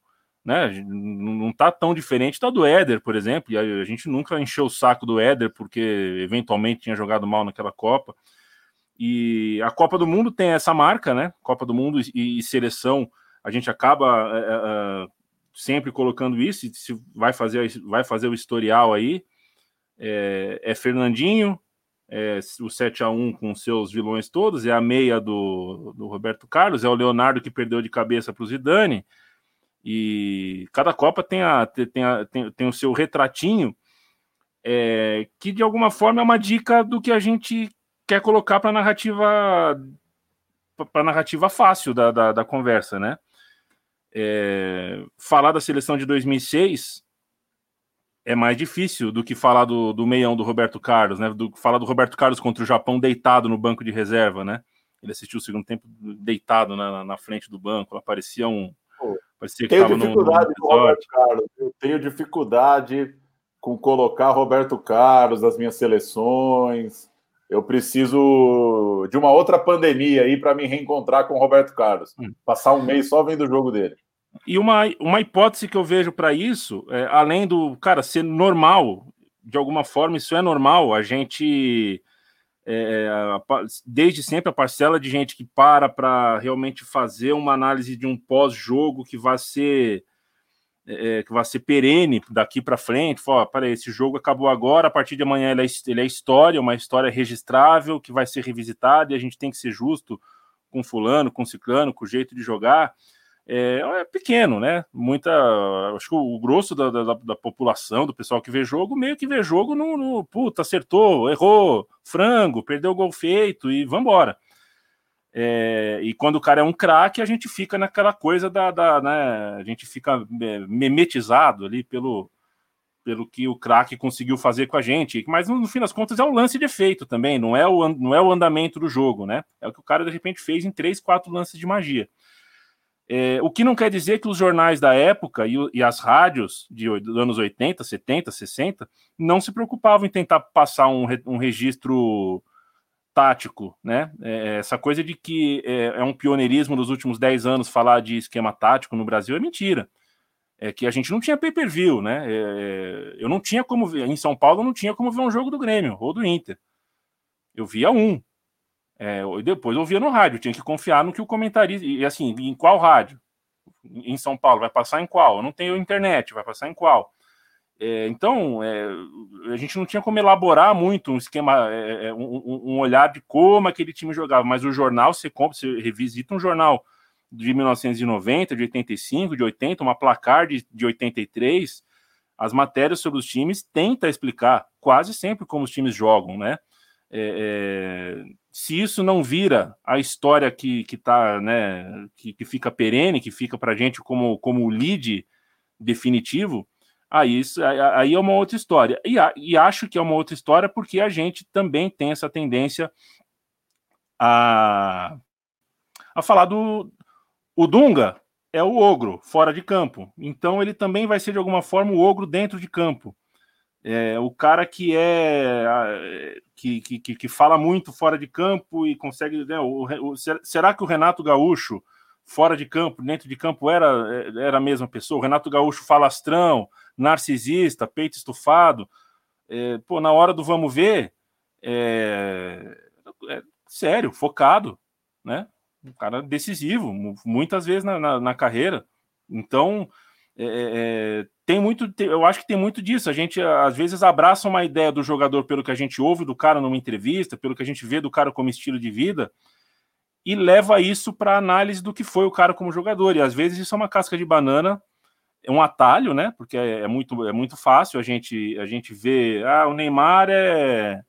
né? Não tá tão diferente da do Éder, por exemplo. E a, gente nunca encheu o saco do Éder porque eventualmente tinha jogado mal naquela Copa. E a Copa do Mundo tem essa marca, né? Copa do Mundo e, e seleção, a gente acaba é, é, sempre colocando isso. Se vai fazer, vai fazer o historial aí. É, é Fernandinho, é, o 7 a 1 com seus vilões todos, é a meia do, do Roberto Carlos, é o Leonardo que perdeu de cabeça para o Zidane e cada Copa tem, a, tem, a, tem, tem o seu retratinho, é, que de alguma forma é uma dica do que a gente quer colocar para a narrativa para narrativa fácil da, da, da conversa, né? É, falar da seleção de 2006 é mais difícil do que falar do, do meião do Roberto Carlos, né? Do, falar do Roberto Carlos contra o Japão deitado no banco de reserva, né? Ele assistiu o segundo tempo deitado na, na frente do banco, aparecia um, Parecia tenho dificuldade no, no com Roberto Carlos. Eu tenho dificuldade com colocar Roberto Carlos nas minhas seleções. Eu preciso de uma outra pandemia aí para me reencontrar com o Roberto Carlos. Hum. Passar um mês só vendo o jogo dele. E uma, uma hipótese que eu vejo para isso, é, além do cara ser normal, de alguma forma, isso é normal, a gente é, desde sempre a parcela de gente que para para realmente fazer uma análise de um pós-jogo que vai ser é, que vai ser perene daqui para frente. Fala, para esse jogo acabou agora, a partir de amanhã ele é, ele é história, uma história registrável que vai ser revisitada e a gente tem que ser justo com fulano, com ciclano, com o jeito de jogar é, é, pequeno, né? Muita. Acho que o grosso da, da, da, população, do pessoal que vê jogo, meio que vê jogo no, no puta, acertou, errou, frango, perdeu o gol feito e vambora. É, e quando o cara é um craque, a gente fica naquela coisa da, da né, a gente fica é, memetizado ali pelo, pelo que o craque conseguiu fazer com a gente. Mas no fim das contas é um lance de efeito também, não é o, não é o andamento do jogo, né? É o que o cara de repente fez em três, quatro lances de magia. É, o que não quer dizer que os jornais da época e, e as rádios de, dos anos 80, 70, 60 não se preocupavam em tentar passar um, um registro tático, né? É, essa coisa de que é, é, um pioneirismo nos últimos 10 anos falar de esquema tático no Brasil é mentira. É que a gente não tinha pay-per-view, né? É, eu não tinha como ver, em São Paulo não tinha como ver um jogo do Grêmio ou do Inter. Eu via um, é, depois ouvia no rádio, tinha que confiar no que o comentarista. E assim, em qual rádio? Em São Paulo, vai passar em qual? Eu não tenho internet, vai passar em qual? É, então, é, a gente não tinha como elaborar muito um esquema, é, é um, um, olhar de como aquele time jogava, mas o jornal, você compra, você revisita um jornal de 1990, de 85, de 80, uma placar de, de 83, as matérias sobre os times tenta explicar quase sempre como os times jogam, né? Se isso não vira a história que, que tá, né, que, que fica perene, que fica para gente como, como lead definitivo, aí, isso, aí é uma outra história. E, e acho que é uma outra história porque a gente também tem essa tendência a, a falar do. O Dunga é o ogro fora de campo, então ele também vai ser de alguma forma o ogro dentro de campo. É, o cara que é que, que, que fala muito fora de campo e consegue. Né, o, o, será que o Renato Gaúcho, fora de campo, dentro de campo, era, era a mesma pessoa? O Renato Gaúcho falastrão, narcisista, peito estufado. É, pô, na hora do vamos ver, é, é, sério, focado, né? Um cara decisivo, muitas vezes na, na, na carreira. Então, é, é, é, tem muito, eu acho que tem muito disso. A gente às vezes abraça uma ideia do jogador pelo que a gente ouve do cara numa entrevista, pelo que a gente vê do cara como estilo de vida, e leva isso para análise do que foi o cara como jogador. E às vezes isso é uma casca de banana, é um atalho, né? Porque é, é muito, é muito fácil a gente, a gente ver, ah, o Neymar é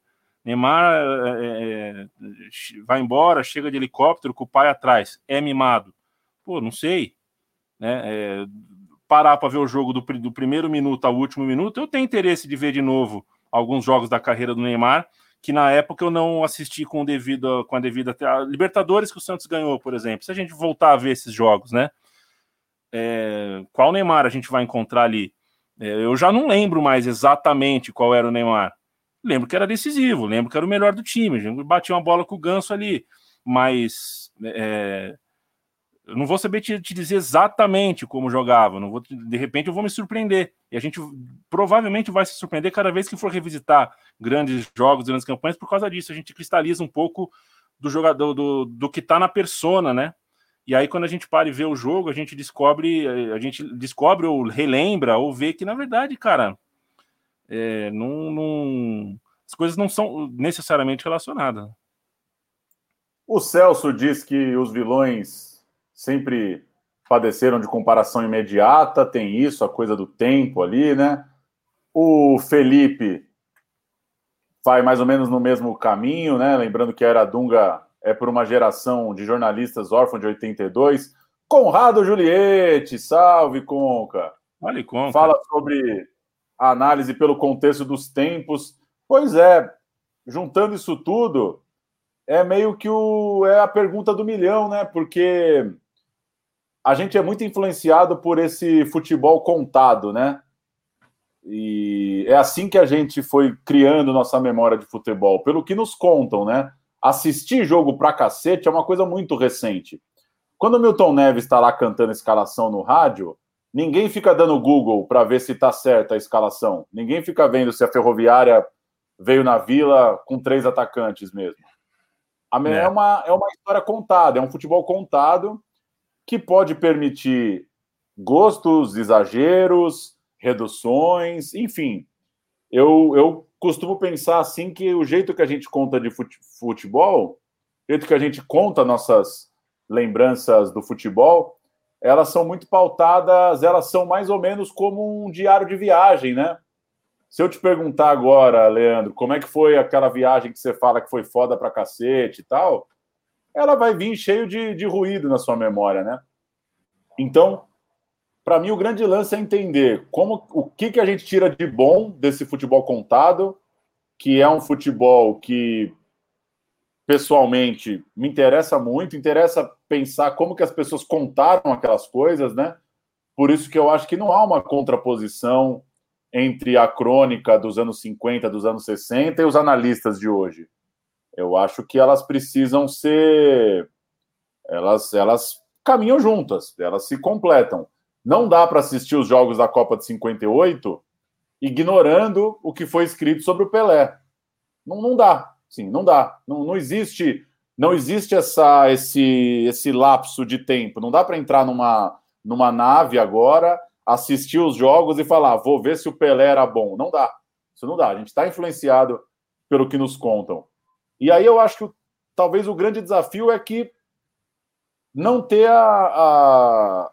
Neymar é, é, vai embora, chega de helicóptero com o pai atrás, é mimado. Pô, não sei. Né? Parar para ver o jogo do, do primeiro minuto ao último minuto, eu tenho interesse de ver de novo alguns jogos da carreira do Neymar, que na época eu não assisti com, devido, com a devida. A Libertadores que o Santos ganhou, por exemplo. Se a gente voltar a ver esses jogos, né? É, qual Neymar a gente vai encontrar ali? É, eu já não lembro mais exatamente qual era o Neymar. Lembro que era decisivo, lembro que era o melhor do time. Batia uma bola com o ganso ali, mas é, eu não vou saber te, te, dizer exatamente como jogava, não vou, de repente eu vou me surpreender. E a gente provavelmente vai se surpreender cada vez que for revisitar grandes jogos, grandes campanhas, por causa disso. A gente cristaliza um pouco do jogador, do, do que está na persona, né? E aí, quando a gente para e vê o jogo, a gente descobre, a gente descobre ou relembra, ou vê que, na verdade, cara, é, não, não, as coisas não são necessariamente relacionadas. O Celso diz que os vilões sempre padeceram de comparação imediata, tem isso, a coisa do tempo ali, né? O Felipe vai mais ou menos no mesmo caminho, né? Lembrando que a Era Dunga é por uma geração de jornalistas órfãos de 82. Conrado Juliette, salve Conca. Olha, Conca. Fala sobre a análise pelo contexto dos tempos. Pois é, juntando isso tudo, é meio que o, é a pergunta do milhão, né? Porque a gente é muito influenciado por esse futebol contado, né? E é assim que a gente foi criando nossa memória de futebol, pelo que nos contam, né? Assistir jogo pra cacete é uma coisa muito recente. Quando o Milton Neves está lá cantando a escalação no rádio, ninguém fica dando Google para ver se está certa a escalação. Ninguém fica vendo se a ferroviária veio na vila com três atacantes mesmo. É. é, uma, é uma história contada, é um futebol contado que pode permitir gostos, exageros, reduções, enfim. Eu, eu costumo pensar assim que o jeito que a gente conta de futebol, o jeito que a gente conta nossas lembranças do futebol, elas são muito pautadas, elas são mais ou menos como um diário de viagem, né? Se eu te perguntar agora, Leandro, como é que foi aquela viagem que você fala que foi foda pra cacete e tal, ela vai vir cheio de, de ruído na sua memória, né? Então, para mim, o grande lance é entender como o que, que a gente tira de bom desse futebol contado, que é um futebol que pessoalmente me interessa muito, interessa pensar como que as pessoas contaram aquelas coisas, né? Por isso que eu acho que não há uma contraposição entre a crônica dos anos 50, dos anos 60 e os analistas de hoje. Eu acho que elas precisam ser. Elas, elas caminham juntas, elas se completam. Não dá para assistir os jogos da Copa de 58 ignorando o que foi escrito sobre o Pelé. Não, não dá, sim, não dá. Não, não existe não existe essa, esse, esse lapso de tempo. Não dá para entrar numa, numa nave agora, assistir os jogos e falar, vou ver se o Pelé era bom. Não dá. Isso não dá. A gente está influenciado pelo que nos contam. E aí eu acho que talvez o grande desafio é que não ter a, a,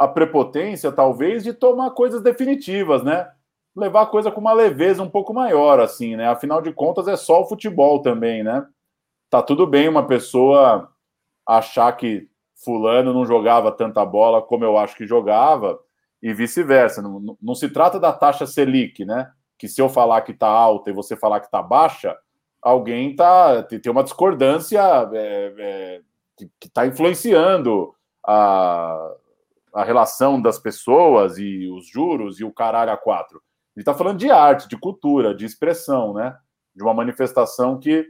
a prepotência, talvez, de tomar coisas definitivas, né? Levar a coisa com uma leveza um pouco maior, assim, né? Afinal de contas, é só o futebol também, né? Tá tudo bem uma pessoa achar que fulano não jogava tanta bola como eu acho que jogava, e vice-versa. Não, não, se trata da taxa Selic, né? Que se eu falar que está alta e você falar que está baixa, alguém tá tem uma discordância é, é, que está influenciando a, a relação das pessoas e os juros e o caralho a quatro. gente está falando de arte, de cultura, de expressão, né? De uma manifestação que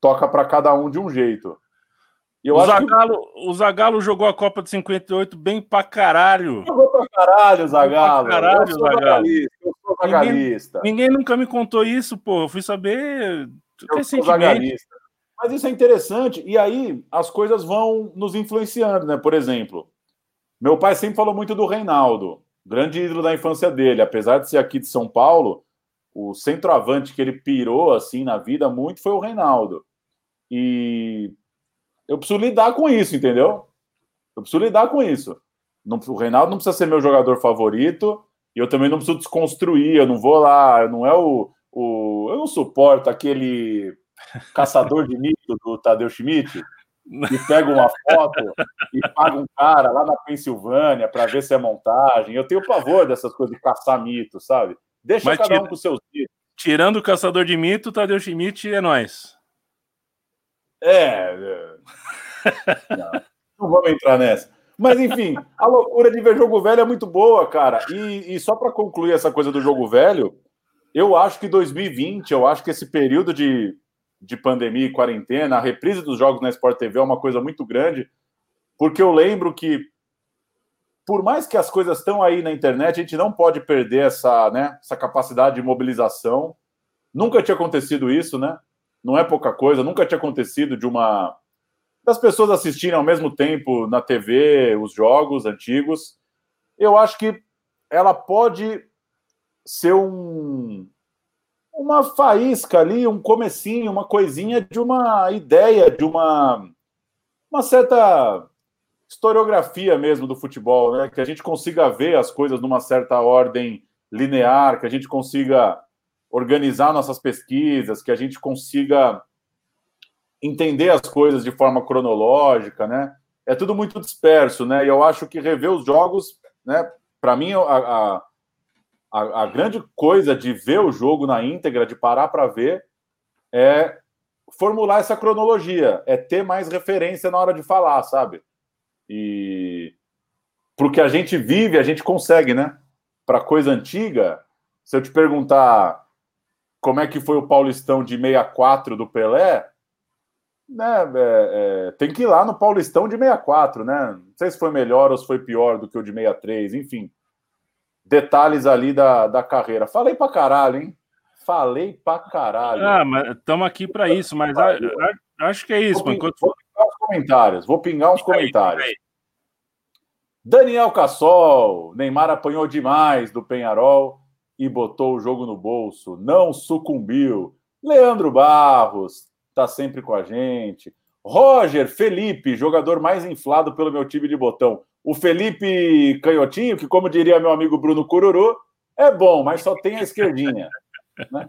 toca para cada um de um jeito. Eu o, Zagalo, que... o Zagalo jogou a Copa de 58 bem pra caralho. Jogou pra caralho, Zagalo. Pra caralho, eu sou Zagalo. Eu sou. Ninguém, ninguém, nunca me contou isso, pô. Eu fui saber Mas isso é interessante. E aí as coisas vão nos influenciando, né? Por exemplo, meu pai sempre falou muito do Reinaldo, grande ídolo da infância dele. Apesar de ser aqui de São Paulo, o centroavante que ele pirou assim na vida muito foi o Reinaldo. E eu preciso lidar com isso, entendeu? Eu preciso lidar com isso. Não, o Reinaldo não precisa ser meu jogador favorito e eu também não preciso desconstruir. Eu não vou lá, não é o. o eu não suporto aquele caçador de mito do Tadeu Schmidt que pega uma foto e paga um cara lá na Pensilvânia para ver se é montagem. Eu tenho pavor dessas coisas de caçar mito, sabe? Deixa Mas cada tira, um com seus mitos. Tirando o caçador de mito, Tadeu Schmidt é nós. É. é. *laughs* Não, não vamos entrar nessa. Mas, enfim, a loucura de ver jogo velho é muito boa, cara. E, e só para concluir essa coisa do jogo velho, eu acho que 2020, eu acho que esse período de, de pandemia e quarentena, a reprise dos jogos na Sport TV é uma coisa muito grande, porque eu lembro que, por mais que as coisas estão aí na internet, a gente não pode perder essa, né, essa capacidade de mobilização. Nunca tinha acontecido isso, né? Não é pouca coisa, nunca tinha acontecido de uma das pessoas assistirem ao mesmo tempo na TV os jogos antigos. Eu acho que ela pode ser um, uma faísca ali, um comecinho, uma coisinha de uma ideia, de uma, uma certa historiografia mesmo do futebol, né? Que a gente consiga ver as coisas numa certa ordem linear, que a gente consiga organizar nossas pesquisas, que a gente consiga entender as coisas de forma cronológica, né? É tudo muito disperso, né? E eu acho que rever os jogos, né? Para mim, a, a, a, grande coisa de ver o jogo na íntegra, de parar para ver, é formular essa cronologia, é ter mais referência na hora de falar, sabe? E porque a gente vive, a gente consegue, né? Para coisa antiga, se eu te perguntar como é que foi o Paulistão de 64 do Pelé, né, é, é, tem que ir lá no Paulistão de 64, né? Não sei se foi melhor ou se foi pior do que o de 63, enfim. Detalhes ali da, da carreira. Falei pra caralho, hein? Falei pra caralho. Ah, mas estamos aqui para isso, mas a, a, acho que é isso. Vou, enquanto... vou pingar os comentários. Vou pingar os comentários. Aí, Daniel Cassol, Neymar apanhou demais do Penharol e botou o jogo no bolso. Não sucumbiu. Leandro Barros, está sempre com a gente. Roger Felipe, jogador mais inflado pelo meu time de botão. O Felipe Canhotinho, que, como diria meu amigo Bruno Cururu, é bom, mas só tem a esquerdinha. *laughs* Né?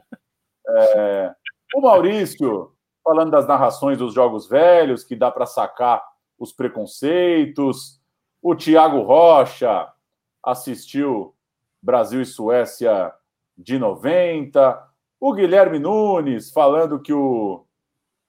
É... O Maurício, falando das narrações dos jogos velhos, que dá para sacar os preconceitos. O Tiago Rocha assistiu Brasil e Suécia de 90. O Guilherme Nunes falando que o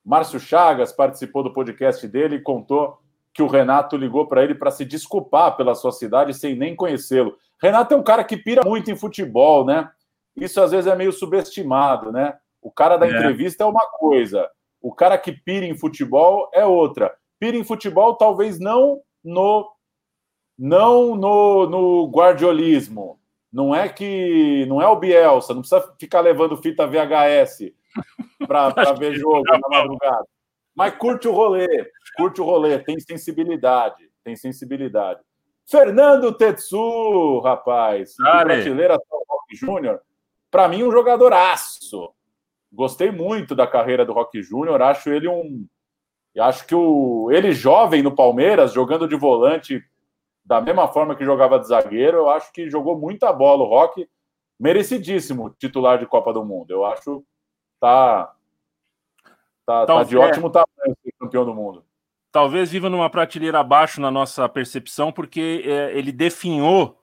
Márcio Chagas participou do podcast dele e contou que o Renato ligou para ele para se desculpar pela sua cidade sem nem conhecê-lo. Renato é um cara que pira muito em futebol, né? Isso às vezes é meio subestimado, né? O cara da é. entrevista é uma coisa, o cara que pira em futebol é outra. Pira em futebol talvez não no não no, no guardiolismo. Não é que não é o Bielsa, não precisa ficar levando fita VHS *laughs* para ver jogo na madrugada. Mas curte o rolê, curte o rolê, tem sensibilidade, tem sensibilidade. Fernando Tetsu, rapaz, prateleira Rock Júnior, para mim um jogadoraço. Gostei muito da carreira do Rock Júnior, acho ele um acho que o ele jovem no Palmeiras, jogando de volante da mesma forma que jogava de zagueiro, eu acho que jogou muita bola o Rock, merecidíssimo titular de Copa do Mundo. Eu acho tá, tá, tá de ótimo tamanho ser campeão do mundo. Talvez viva numa prateleira abaixo na nossa percepção, porque é, ele definhou,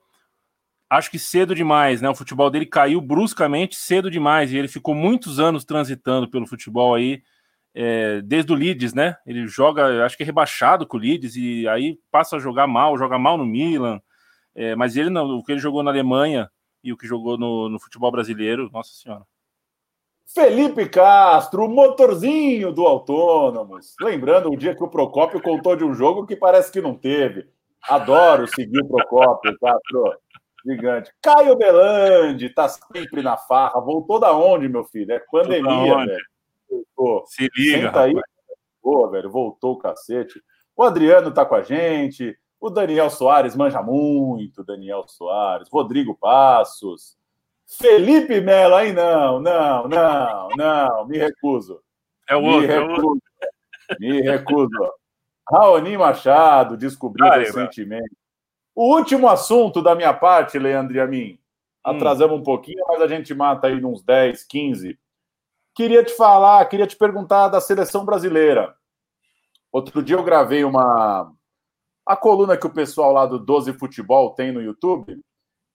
acho que cedo demais, né? O futebol dele caiu bruscamente cedo demais e ele ficou muitos anos transitando pelo futebol aí, é, desde o Leeds, né? Ele joga, acho que é rebaixado com o Leeds e aí passa a jogar mal, joga mal no Milan. É, mas ele não, o que ele jogou na Alemanha e o que jogou no, no futebol brasileiro, nossa senhora. Felipe Castro, o motorzinho do Autônomos. Lembrando o dia que o Procópio contou de um jogo que parece que não teve. Adoro seguir o Procópio, Castro. Gigante. Caio Belandi tá sempre na farra. Voltou da onde, meu filho? É pandemia, velho. Voltou. Se liga. Senta aí. Boa, velho. Voltou o cacete. O Adriano tá com a gente. O Daniel Soares manja muito, Daniel Soares. Rodrigo Passos. Felipe Melo, aí não, não, não, não, me recuso. É o outro, me recuso. É o outro. Me recuso. Raoni Machado descobriu Ai, recentemente. O último assunto da minha parte, Leandro e a mim. Atrasamos hum. um pouquinho, mas a gente mata aí uns 10, 15. Queria te falar, queria te perguntar da seleção brasileira. Outro dia eu gravei uma. A coluna que o pessoal lá do 12 Futebol tem no YouTube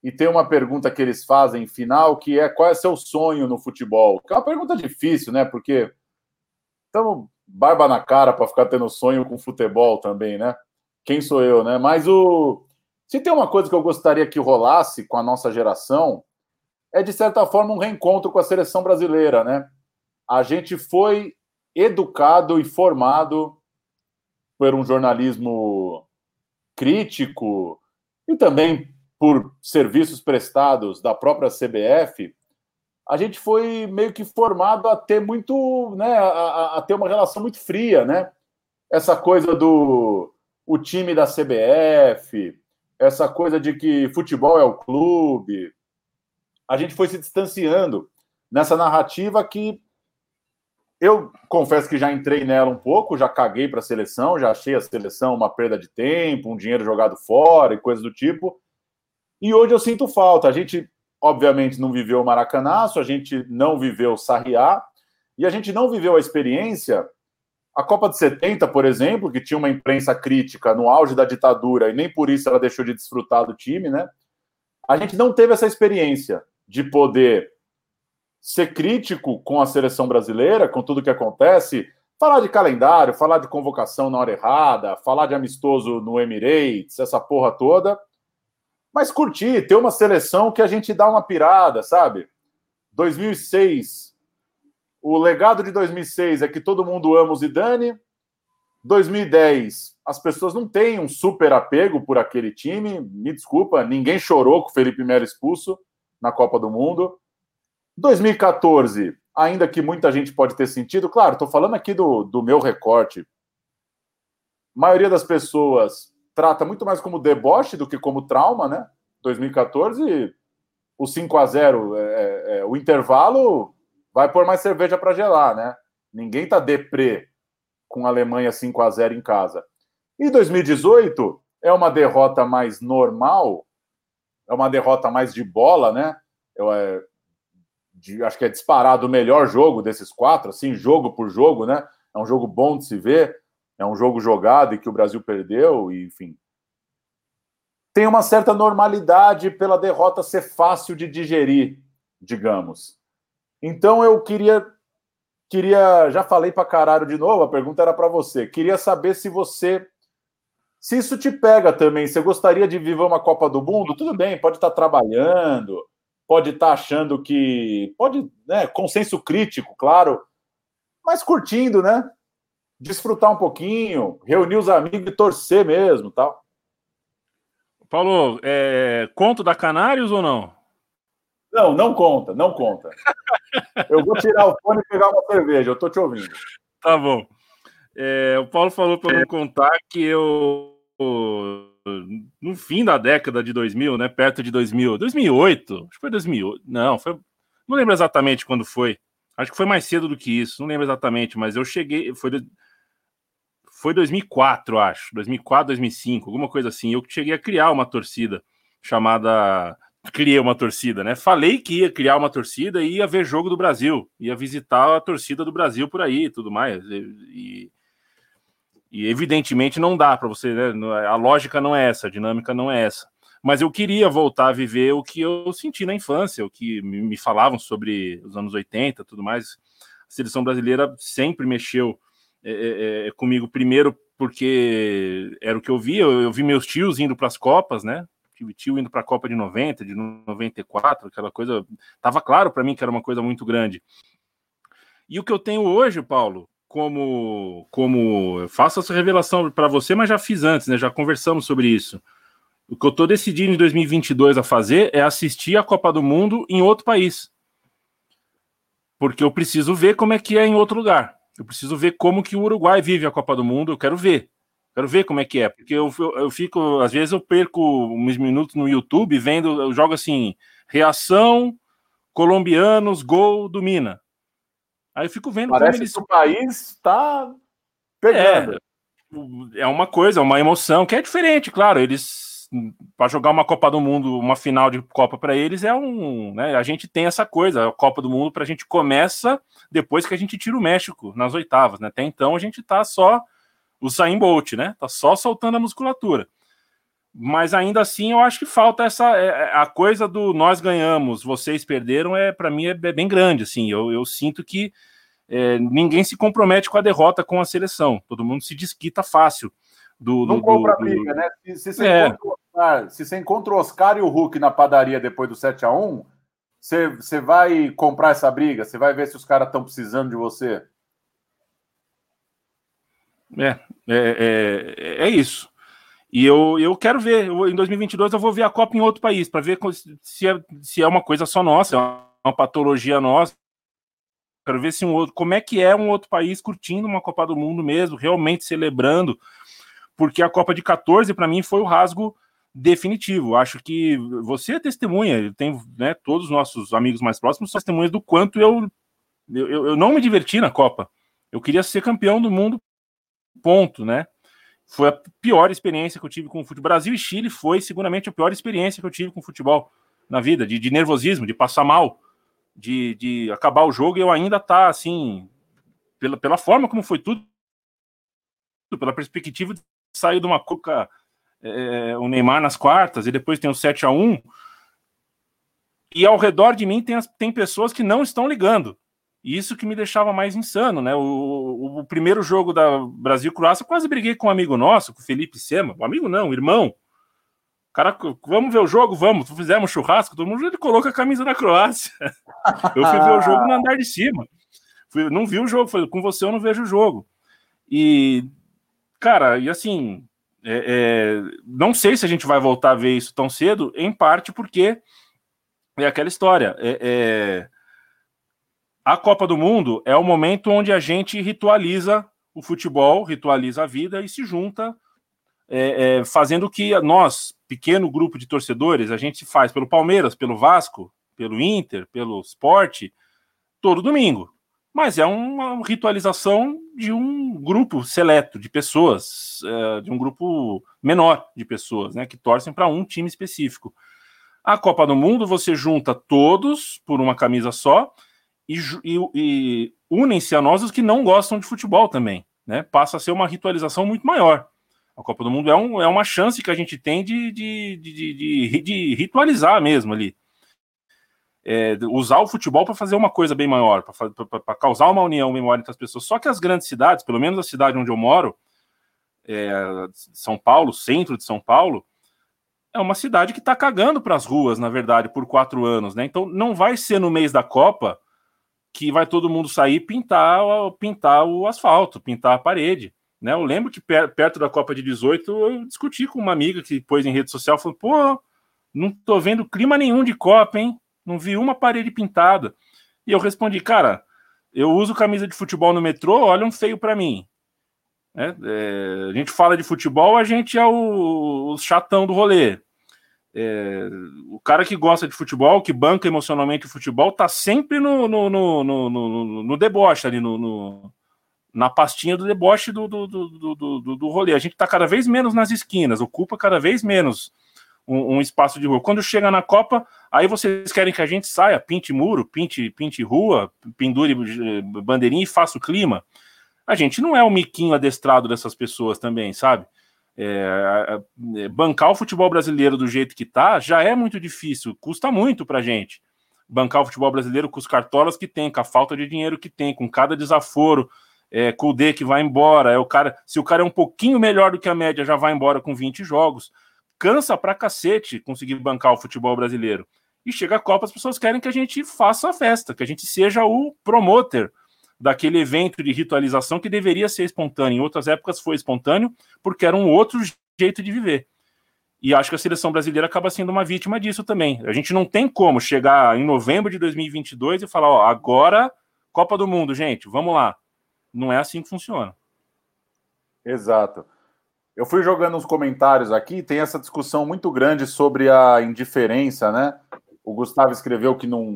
e tem uma pergunta que eles fazem final, que é qual é seu sonho no futebol? Que é uma pergunta difícil, né? Porque estamos barba na cara para ficar tendo sonho com futebol também, né? Quem sou eu, né? Mas o se tem uma coisa que eu gostaria que rolasse com a nossa geração, é de certa forma um reencontro com a seleção brasileira, né? A gente foi educado e formado por um jornalismo crítico e também por serviços prestados da própria CBF, a gente foi meio que formado a ter muito, né, a, a, ter uma relação muito fria, né? Essa coisa do o time da CBF, essa coisa de que futebol é o clube. A gente foi se distanciando nessa narrativa que eu confesso que já entrei nela um pouco, já caguei para a seleção, já achei a seleção uma perda de tempo, um dinheiro jogado fora e coisas do tipo. E hoje eu sinto falta. A gente, obviamente, não viveu o Maracanaço, a gente não viveu o Sarriá, e a gente não viveu a experiência. A Copa de 70, por exemplo, que tinha uma imprensa crítica no auge da ditadura, e nem por isso ela deixou de desfrutar do time, né? A gente não teve essa experiência de poder ser crítico com a seleção brasileira, com tudo que acontece, falar de calendário, falar de convocação na hora errada, falar de amistoso no Emirates, essa porra toda mas curtir, ter uma seleção que a gente dá uma pirada, sabe? 2006, o legado de 2006 é que todo mundo ama o Zidane. 2010, as pessoas não têm um super apego por aquele time. Me desculpa, ninguém chorou com o Felipe Melo expulso na Copa do Mundo. 2014, ainda que muita gente pode ter sentido, claro, estou falando aqui do, do meu recorte. A maioria das pessoas trata muito mais como deboche do que como trauma, né? 2014, o 5 a 0 é, é, é, o intervalo vai pôr mais cerveja para gelar, né? Ninguém tá deprê com a Alemanha 5 a 0 em casa. E 2018 é uma derrota mais normal, é uma derrota mais de bola, né? Eu, é, de, acho que é disparado o melhor jogo desses quatro, assim, jogo por jogo, né? É um jogo bom de se ver é um jogo jogado e que o Brasil perdeu, e, enfim. Tem uma certa normalidade pela derrota ser fácil de digerir, digamos. Então eu queria queria, já falei para caralho de novo, a pergunta era para você. Queria saber se você se isso te pega também, você gostaria de viver uma Copa do Mundo? Tudo bem, pode estar tá trabalhando, pode estar tá achando que pode, né, consenso crítico, claro, mas curtindo, né? Desfrutar um pouquinho, reunir os amigos e torcer mesmo, tal. Paulo, é, conto da Canários ou não? Não, não conta, não conta. Eu vou tirar o fone e pegar uma cerveja, eu tô te ouvindo. Tá bom. É, o Paulo falou para não contar que eu no fim da década de 2000, né, perto de 2000, 2008, acho que foi 2008, não, foi, não lembro exatamente quando foi, acho que foi mais cedo do que isso, não lembro exatamente, mas eu cheguei, foi foi 2004, acho, 2004, 2005, alguma coisa assim. Eu cheguei a criar uma torcida chamada. Criei uma torcida, né? Falei que ia criar uma torcida e ia ver jogo do Brasil, ia visitar a torcida do Brasil por aí e tudo mais. E, e evidentemente não dá para você, né? A lógica não é essa, a dinâmica não é essa. Mas eu queria voltar a viver o que eu senti na infância, o que me falavam sobre os anos 80 tudo mais. A seleção brasileira sempre mexeu é, é, é, comigo, primeiro porque era o que eu via, eu, eu vi meus tios indo para as Copas, né? tio indo para a Copa de 90, de 94, aquela coisa. Tava claro para mim que era uma coisa muito grande. E o que eu tenho hoje, Paulo, como como eu faço essa revelação para você, mas já fiz antes, né? Já conversamos sobre isso. O que eu estou decidindo em 2022 a fazer é assistir a Copa do Mundo em outro país. Porque eu preciso ver como é que é em outro lugar. Eu preciso ver como que o Uruguai vive a Copa do Mundo. Eu quero ver. Quero ver como é que é. Porque eu, eu, eu fico, às vezes eu perco uns minutos no YouTube vendo, eu jogo assim, reação, colombianos, gol do Mina. Aí eu fico vendo Parece como eles... que o país está pegando. É, é uma coisa, uma emoção que é diferente, claro. Eles para jogar uma Copa do Mundo, uma final de Copa para eles é um, né, a gente tem essa coisa, a Copa do Mundo para a gente começa depois que a gente tira o México nas oitavas, né? Até então a gente tá só o Sain Bolt, né? Tá só soltando a musculatura. Mas ainda assim eu acho que falta essa é, é a coisa do nós ganhamos, vocês perderam é para mim é, bem grande assim. Eu, eu sinto que é, ninguém se compromete com a derrota com a seleção. Todo mundo se desquita fácil do, não do, compra do, briga, né? Se, se, você é. Oscar, se, você encontra o Oscar e o Hulk na padaria depois do 7 a 1 você, você vai comprar essa briga? Você vai ver se os caras estão precisando de você? É, é, é, é, isso. E eu, eu quero ver, eu, em 2022 eu vou ver a Copa em outro país, para ver se é, se é uma coisa só nossa, é uma, uma patologia nossa. Quero ver se um outro, como é que é um outro país curtindo uma Copa do Mundo mesmo, realmente celebrando porque a Copa de 14, para mim, foi o rasgo definitivo. Acho que você é testemunha, tem né, todos os nossos amigos mais próximos são testemunhas do quanto eu, eu, eu não me diverti na Copa. Eu queria ser campeão do mundo, ponto, né? Foi a pior experiência que eu tive com o futebol. Brasil e Chile foi, seguramente, a pior experiência que eu tive com o futebol na vida, de, de nervosismo, de passar mal, de, de acabar o jogo e eu ainda tá assim, pela, pela forma como foi tudo, pela perspectiva saiu de uma cuca é, o Neymar nas quartas e depois tem o 7 a 1 e ao redor de mim tem, as, tem pessoas que não estão ligando. Isso que me deixava mais insano, né? O, o, o primeiro jogo da Brasil-Croácia, quase briguei com um amigo nosso, com o Felipe Sema. Um amigo não, um irmão. Cara, vamos ver o jogo? Vamos. Fizemos churrasco, todo mundo ele colocou a camisa da Croácia. *laughs* Eu fui ver o jogo no andar de cima. Fui, não vi o jogo, foi com você eu não vejo o jogo. E Cara, e assim, é, é, não sei se a gente vai voltar a ver isso tão cedo, em parte porque é aquela história. É, é a Copa do Mundo é o momento onde a gente ritualiza o futebol, ritualiza a vida e se junta, é, é, fazendo que nós, pequeno grupo de torcedores, a gente faz pelo Palmeiras, pelo Vasco, pelo Inter, pelo Sport, todo domingo mas é uma ritualização de um grupo seleto de pessoas, é, de um grupo menor de pessoas, né, que torcem para um time específico. A Copa do Mundo você junta todos por uma camisa só e, e, e unem-se a nós os que não gostam de futebol também, né? Passa a ser uma ritualização muito maior. A Copa do Mundo é, um, é uma chance que a gente tem de, de, de, de, de ritualizar mesmo ali é, usar o futebol para fazer uma coisa bem maior, para causar uma união bem maior entre as pessoas. Só que as grandes cidades, pelo menos a cidade onde eu moro, é, São Paulo, centro de São Paulo, é uma cidade que está cagando para as ruas, na verdade, por quatro anos, né? Então não vai ser no mês da Copa que vai todo mundo sair pintar, pintar o asfalto, pintar a parede. Né? Eu lembro que perto da Copa de 18 eu discuti com uma amiga que pôs em rede social, falou, pô, não tô vendo clima nenhum de Copa, hein? Não vi uma parede pintada. E eu respondi, cara, eu uso camisa de futebol no metrô, olham feio para mim. É, é, a gente fala de futebol, a gente é o, o chatão do rolê. É, o cara que gosta de futebol, que banca emocionalmente o futebol, tá sempre no, no, no, no, no, no deboche ali, no, no, na pastinha do deboche do, do, do, do, do rolê. A gente tá cada vez menos nas esquinas, ocupa cada vez menos um, um, espaço de rua. Quando chega na Copa, aí vocês querem que a gente saia, pinte muro, pinte, pinte rua, pendure eh, bandeirinha e faça o clima. A gente não é o miquinho adestrado dessas pessoas também, sabe? É, é, bancar o futebol brasileiro do jeito que tá já é muito difícil, custa muito pra gente. Bancar o futebol brasileiro com os cartolas que tem, com a falta de dinheiro que tem, com cada desaforo, é, com o D que vai embora, é o cara, se o cara é um pouquinho melhor do que a média, já vai embora com 20 jogos cansa pra cacete conseguir bancar o futebol brasileiro. E chega a Copa, as pessoas querem que a gente faça a festa, que a gente seja o promotor daquele evento de ritualização que deveria ser espontâneo. Em outras épocas foi espontâneo, porque era um outro jeito de viver. E acho que a seleção brasileira acaba sendo uma vítima disso também. A gente não tem como chegar em novembro de 2022 e falar, ó, agora Copa do Mundo, gente, vamos lá. Não é assim que funciona. Exato. Eu fui jogando uns comentários aqui, tem essa discussão muito grande sobre a indiferença, né? O Gustavo escreveu que não,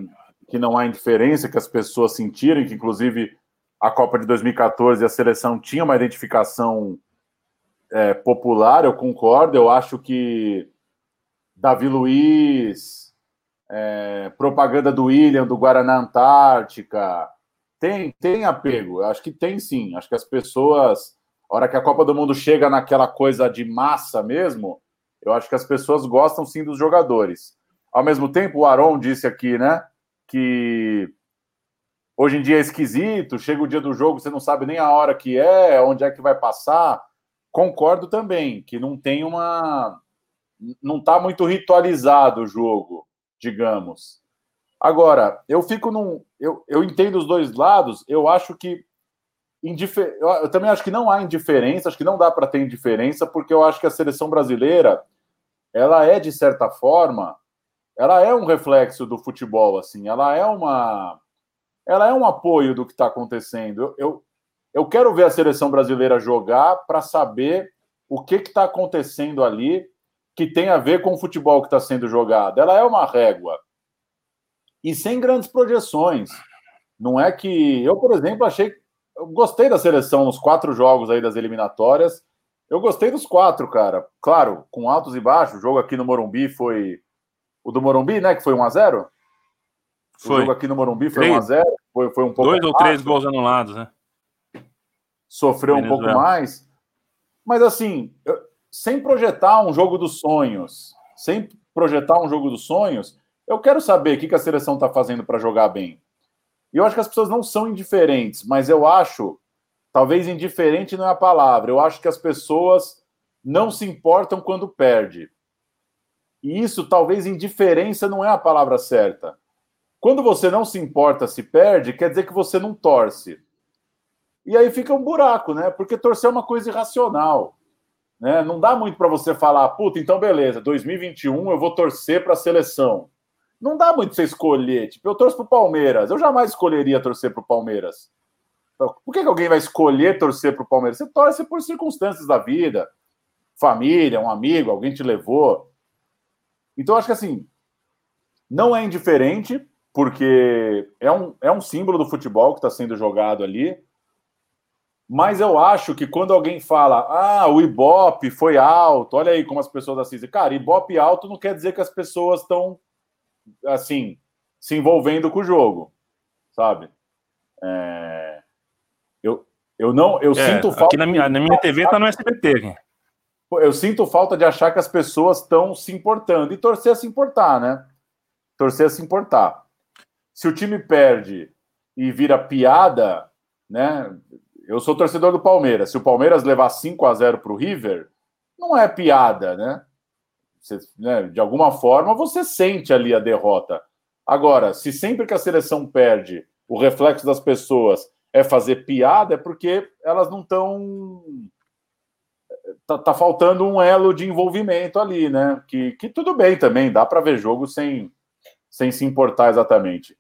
que não há indiferença, que as pessoas sentirem, que inclusive a Copa de 2014 a seleção tinha uma identificação é, popular, eu concordo. Eu acho que Davi Luiz, é, propaganda do William, do Guaraná Antártica, tem, tem apego. Eu acho que tem sim. Acho que as pessoas, hora que a Copa do Mundo chega naquela coisa de massa mesmo, eu acho que as pessoas gostam sim dos jogadores. Ao mesmo tempo, o Aron disse aqui, né, que hoje em dia é esquisito, chega o dia do jogo, você não sabe nem a hora que é, onde é que vai passar. Concordo também que não tem uma. Não está muito ritualizado o jogo, digamos. Agora, eu fico num. Eu, eu entendo os dois lados, eu acho que. Indifer... Eu também acho que não há indiferença, acho que não dá para ter indiferença, porque eu acho que a seleção brasileira ela é, de certa forma, ela é um reflexo do futebol, assim, ela é uma. Ela é um apoio do que está acontecendo. Eu, eu, eu quero ver a seleção brasileira jogar para saber o que está acontecendo ali que tem a ver com o futebol que está sendo jogado. Ela é uma régua. E sem grandes projeções. Não é que. Eu, por exemplo, achei. Eu gostei da seleção nos quatro jogos aí das eliminatórias. Eu gostei dos quatro, cara. Claro, com altos e baixos. O jogo aqui no Morumbi foi. O do Morumbi, né? Que foi 1x0? Foi. O jogo aqui no Morumbi foi 1x0. Foi, foi um pouco. Dois ou três gols anulados, né? sofreu Venezuela. um pouco mais. Mas assim, sem projetar um jogo dos sonhos, sem projetar um jogo dos sonhos, eu quero saber o que a seleção está fazendo para jogar bem. E eu acho que as pessoas não são indiferentes, mas eu acho, talvez indiferente não é a palavra, eu acho que as pessoas não se importam quando perde. E isso, talvez indiferença não é a palavra certa. Quando você não se importa se perde, quer dizer que você não torce. E aí fica um buraco, né? Porque torcer é uma coisa irracional. Né? Não dá muito para você falar, puta, então beleza, 2021 eu vou torcer para a seleção. Não dá muito você escolher. Tipo, eu torço para o Palmeiras. Eu jamais escolheria torcer para o Palmeiras. Então, por que, que alguém vai escolher torcer para o Palmeiras? Você torce por circunstâncias da vida, família, um amigo, alguém te levou. Então, acho que assim, não é indiferente, porque é um, é um símbolo do futebol que está sendo jogado ali. Mas eu acho que quando alguém fala, ah, o Ibope foi alto, olha aí como as pessoas assistem. Cara, Ibope alto não quer dizer que as pessoas estão, assim, se envolvendo com o jogo, sabe? É... Eu, eu não, eu é, sinto falta. Aqui na minha, na minha TV tá no SBT. Eu sinto falta de achar que as pessoas estão se importando e torcer a se importar, né? Torcer a se importar. Se o time perde e vira piada, né? Eu sou torcedor do Palmeiras. Se o Palmeiras levar 5 a 0 para o River, não é piada, né? Você, né? De alguma forma, você sente ali a derrota. Agora, se sempre que a seleção perde, o reflexo das pessoas é fazer piada, é porque elas não estão. Tá, tá, faltando um elo de envolvimento ali, né? Que, que tudo bem também, dá para ver jogo sem, sem se importar exatamente.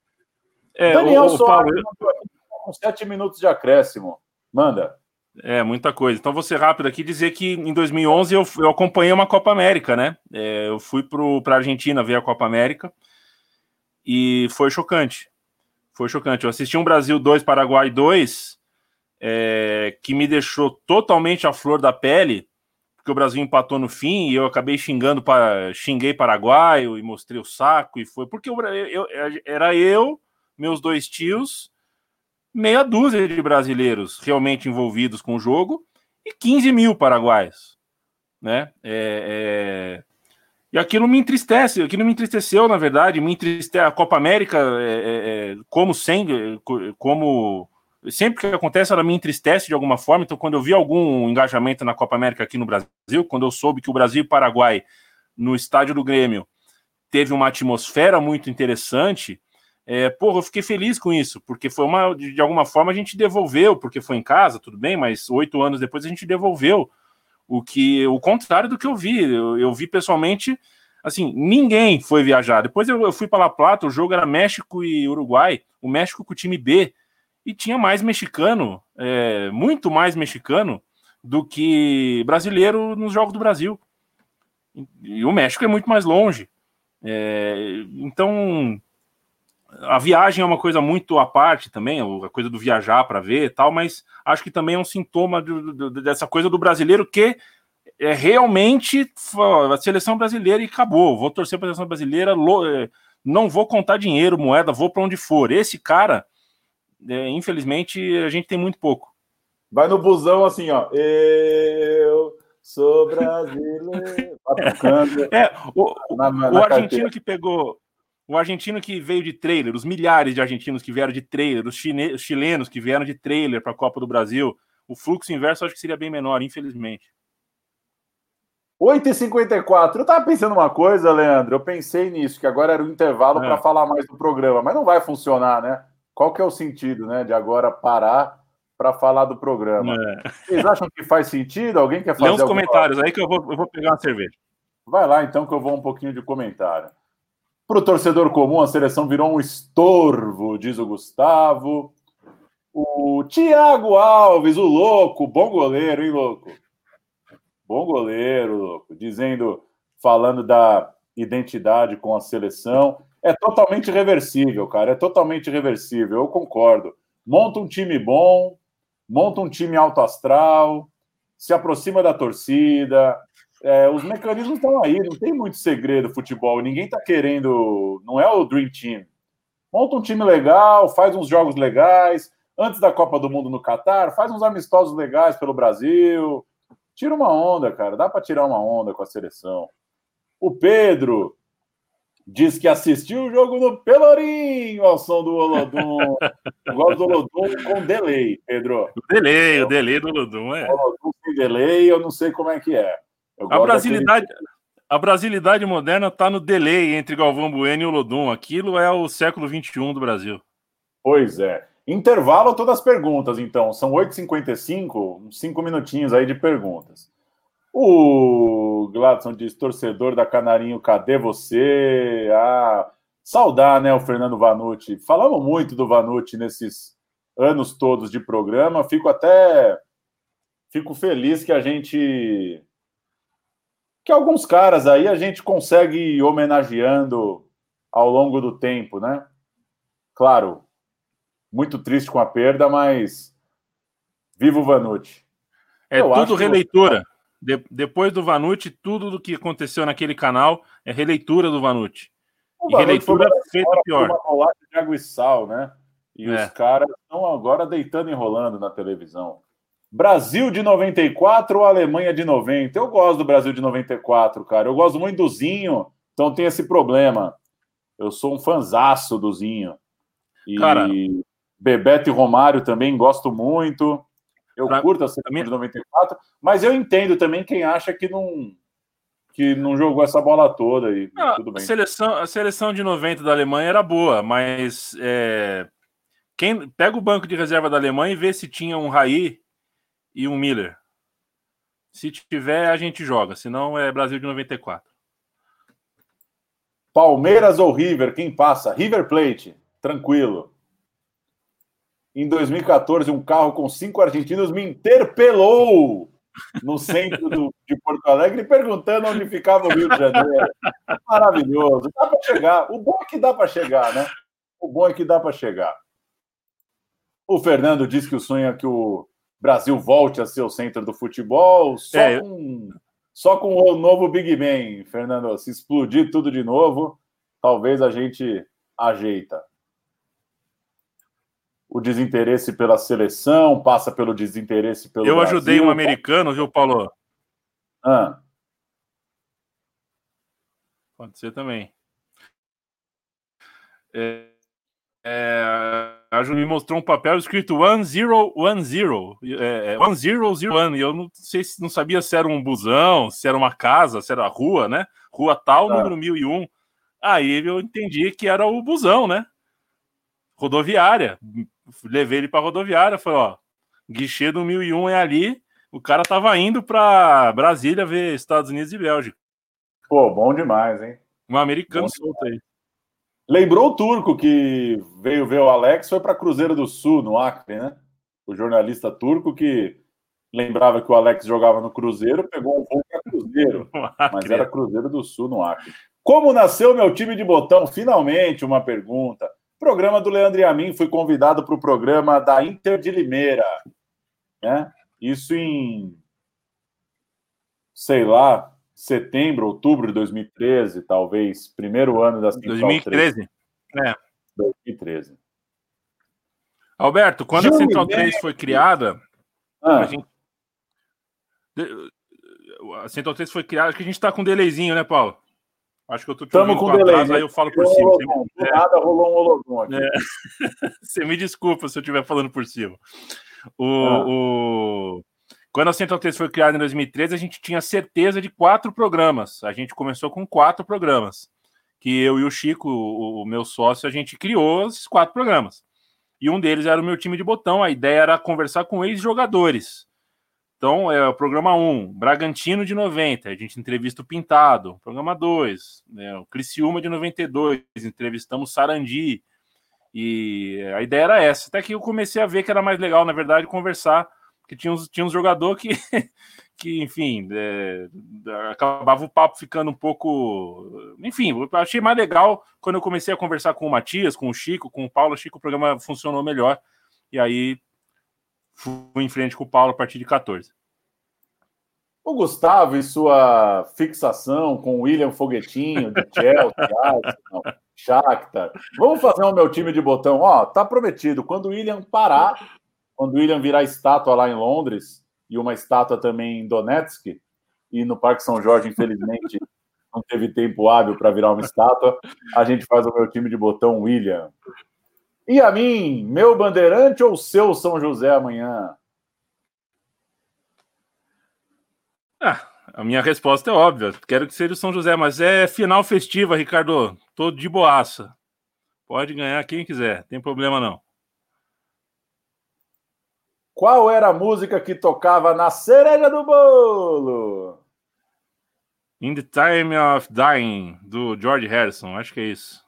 É, Daniel o, o Soares, Paulo... com sete minutos de acréscimo. Manda. É, muita coisa. Então, vou ser rápido aqui dizer que em 2011 eu, eu acompanhei uma Copa América, né? É, eu fui para a Argentina ver a Copa América e foi chocante. Foi chocante. Eu assisti um Brasil 2, Paraguai 2, é, que me deixou totalmente à flor da pele, porque o Brasil empatou no fim e eu acabei xingando, para xinguei paraguaio e mostrei o saco e foi porque eu, eu, era eu, meus dois tios meia dúzia de brasileiros realmente envolvidos com o jogo e 15 mil paraguaios, né? É, é... E aquilo me entristece, aquilo me entristeceu, na verdade, me entristece. A Copa América, é, é, é como sempre, como sempre que acontece, ela me entristece de alguma forma. Então, quando eu vi algum engajamento na Copa América aqui no Brasil, quando eu soube que o Brasil e o Paraguai no estádio do Grêmio teve uma atmosfera muito interessante. É, porra, eu fiquei feliz com isso, porque foi uma, de, de alguma forma a gente devolveu, porque foi em casa, tudo bem, mas oito anos depois a gente devolveu o que, o contrário do que eu vi. Eu, eu vi pessoalmente, assim, ninguém foi viajar. Depois eu, eu fui para La Plata, o jogo era México e Uruguai, o México com o time B, e tinha mais mexicano, é, muito mais mexicano do que brasileiro nos Jogos do Brasil. E o México é muito mais longe. É, então, a viagem é uma coisa muito à parte também, a coisa do viajar para ver e tal, mas acho que também é um sintoma de, de, dessa coisa do brasileiro que é realmente a seleção brasileira e acabou. Vou torcer para a seleção brasileira, é, não vou contar dinheiro, moeda, vou para onde for. Esse cara, é, infelizmente, a gente tem muito pouco. Vai no busão assim, ó. Eu sou brasileiro. *laughs* é, o, na, na o argentino que pegou. O argentino que veio de trailer, os milhares de argentinos que vieram de trailer, os, chine, os chilenos que vieram de trailer para a Copa do Brasil, o fluxo inverso acho que seria bem menor, infelizmente. 8h54. Eu tava pensando uma coisa, Leandro. Eu pensei nisso, que agora era o intervalo é. para falar mais do programa, mas não vai funcionar, né? Qual que é o sentido, né, de agora parar para falar do programa? É. Vocês acham que faz sentido? Alguém quer fazer Lê uns comentários aí que eu vou, eu vou pegar uma cerveja. Vai lá então que eu vou um pouquinho de comentário. Para o torcedor comum, a seleção virou um estorvo, diz o Gustavo. O Thiago Alves, o louco, bom goleiro, hein, louco? Bom goleiro, louco. Dizendo, falando da identidade com a seleção. É totalmente reversível, cara. É totalmente reversível, eu concordo. Monta um time bom, monta um time alto astral, se aproxima da torcida. É, os mecanismos estão aí, não tem muito segredo futebol. Ninguém está querendo. Não é o Dream Team. Monta um time legal, faz uns jogos legais. Antes da Copa do Mundo no Catar, faz uns amistosos legais pelo Brasil Tira uma onda, cara. Dá para tirar uma onda com a seleção. O Pedro diz que assistiu o jogo no Pelourinho ao som do Olodum. Gosto do Olodum com delay, Pedro. O delay, o delay do Olodum, é. Olodum sem delay, eu não sei como é que é. A brasilidade, daquele... a brasilidade moderna está no delay entre Galvão Bueno e Olodum. Aquilo é o século XXI do Brasil. Pois é. Intervalo todas as perguntas, então. São 8h55, uns 5 minutinhos aí de perguntas. O Gladson diz: torcedor da Canarinho, cadê você? Ah, saudar, né, o Fernando Vanucci. Falamos muito do Vanucci nesses anos todos de programa. Fico até. Fico feliz que a gente. Que alguns caras aí a gente consegue ir homenageando ao longo do tempo, né? Claro, muito triste com a perda, mas viva o Vanucci. É Eu tudo releitura. Que... De, depois do Vanucci, tudo do que aconteceu naquele canal é releitura do Vanucci. O e releitura feita pior. Uma de água e sal, né? E é. os caras estão agora deitando e enrolando na televisão. Brasil de 94 ou Alemanha de 90? Eu gosto do Brasil de 94, cara. Eu gosto muito do Zinho, então tem esse problema. Eu sou um fanzaço do Zinho. E cara, Bebeto e Romário também gosto muito. Eu pra, curto a seleção de 94, mas eu entendo também quem acha que não que não jogou essa bola toda e ah, tudo bem. A seleção, a seleção de 90 da Alemanha era boa, mas é, quem pega o banco de reserva da Alemanha e vê se tinha um Raí e um Miller. Se tiver, a gente joga, senão é Brasil de 94. Palmeiras ou River, quem passa? River Plate, tranquilo em 2014, um carro com cinco argentinos me interpelou no centro do, de Porto Alegre, perguntando onde ficava o Rio de Janeiro. Maravilhoso. Dá para chegar. O bom é que dá para chegar, né? O bom é que dá para chegar. O Fernando disse que o sonho é que o Brasil volte a ser o centro do futebol, só, é, com, só com o novo Big Bang, Fernando. Se explodir tudo de novo, talvez a gente ajeita o desinteresse pela seleção, passa pelo desinteresse pelo. Eu Brasil. ajudei um americano, viu, Paulo? Ah. Pode ser também. É, é, a Ju me mostrou um papel escrito 1010, é, 1001, é, e eu não sei se não sabia se era um busão, se era uma casa, se era rua, né? Rua tal, tá. número 1001. Aí eu entendi que era o busão, né? Rodoviária. Levei ele para rodoviária, falei, ó, guichê do 1001 é ali. O cara tava indo para Brasília ver Estados Unidos e Bélgica. Pô, bom demais, hein? Um americano solto aí. Lembrou o turco que veio ver o Alex, foi para Cruzeiro do Sul, no Acre, né? O jornalista turco que lembrava que o Alex jogava no Cruzeiro, pegou um voo para Cruzeiro, *laughs* mas era Cruzeiro do Sul, no Acre. Como nasceu meu time de botão? Finalmente, uma pergunta. Programa do Leandro e a mim, fui convidado para o programa da Inter de Limeira. Né? Isso em, sei lá, setembro, outubro de 2013, talvez, primeiro ano da Central 2013. 3. É. 2013. Alberto, quando a Central 3 foi criada, ah. a, gente... a Central 3 foi criada, acho que a gente está com um delayzinho, né, Paulo? Acho que eu tô te Tamo com delay, né? aí eu falo por cima. Hologão, é. nada rolou um hologão aqui. É. *laughs* Você me desculpa se eu estiver falando por cima. O, ah. o... Quando a Central 3 foi criada em 2013, a gente tinha certeza de quatro programas. A gente começou com quatro programas. Que eu e o Chico, o, o meu sócio, a gente criou esses quatro programas. E um deles era o meu time de botão. A ideia era conversar com ex-jogadores. Então, é o programa 1, Bragantino de 90, a gente entrevista o Pintado. Programa 2, né, o Criciúma de 92, entrevistamos Sarandi. E a ideia era essa. Até que eu comecei a ver que era mais legal, na verdade, conversar que tinha uns, tinha uns jogador que, *laughs* que enfim, é, acabava o papo ficando um pouco. Enfim, eu achei mais legal quando eu comecei a conversar com o Matias, com o Chico, com o Paulo. Achei que o programa funcionou melhor. E aí fui em frente com o Paulo a partir de 14. O Gustavo e sua fixação com o William Foguetinho, de *laughs* Chelsea, Arsenal, Shakhtar. Vamos fazer o meu time de botão. Ó, tá prometido. Quando o William parar, quando o William virar estátua lá em Londres e uma estátua também em Donetsk e no Parque São Jorge, infelizmente, *laughs* não teve tempo hábil para virar uma estátua, a gente faz o meu time de botão William. E a mim, meu bandeirante ou seu São José amanhã? Ah, a minha resposta é óbvia. Quero que seja o São José, mas é final festiva, Ricardo. Tô de boaça. Pode ganhar quem quiser, tem problema não. Qual era a música que tocava na cereja do bolo? In the Time of Dying, do George Harrison, acho que é isso.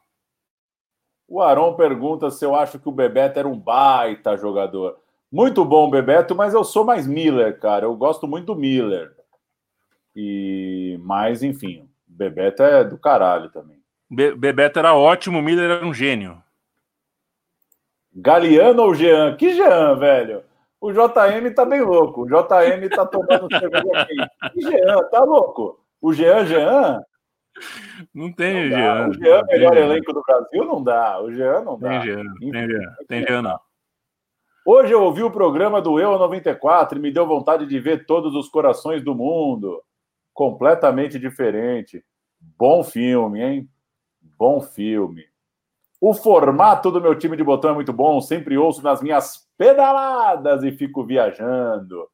O Aron pergunta se eu acho que o Bebeto era um baita jogador. Muito bom, Bebeto, mas eu sou mais Miller, cara. Eu gosto muito do Miller. E mas enfim, Bebeto é do caralho também. Be Bebeto era ótimo, Miller era um gênio. Galeano ou Jean? Que Jean, velho? O JM tá bem louco. O JM tá tomando *laughs* cerveja aqui. E Jean, tá louco? O Jean, Jean? Não tem não Jean. O Jean, melhor Jean. elenco do Brasil, não dá. O Jean não dá. Tem Jean, tem Jean, tem Jean não. Hoje eu ouvi o programa do Eu 94 e me deu vontade de ver todos os corações do mundo. Completamente diferente. Bom filme, hein? Bom filme. O formato do meu time de botão é muito bom, sempre ouço nas minhas pedaladas e fico viajando.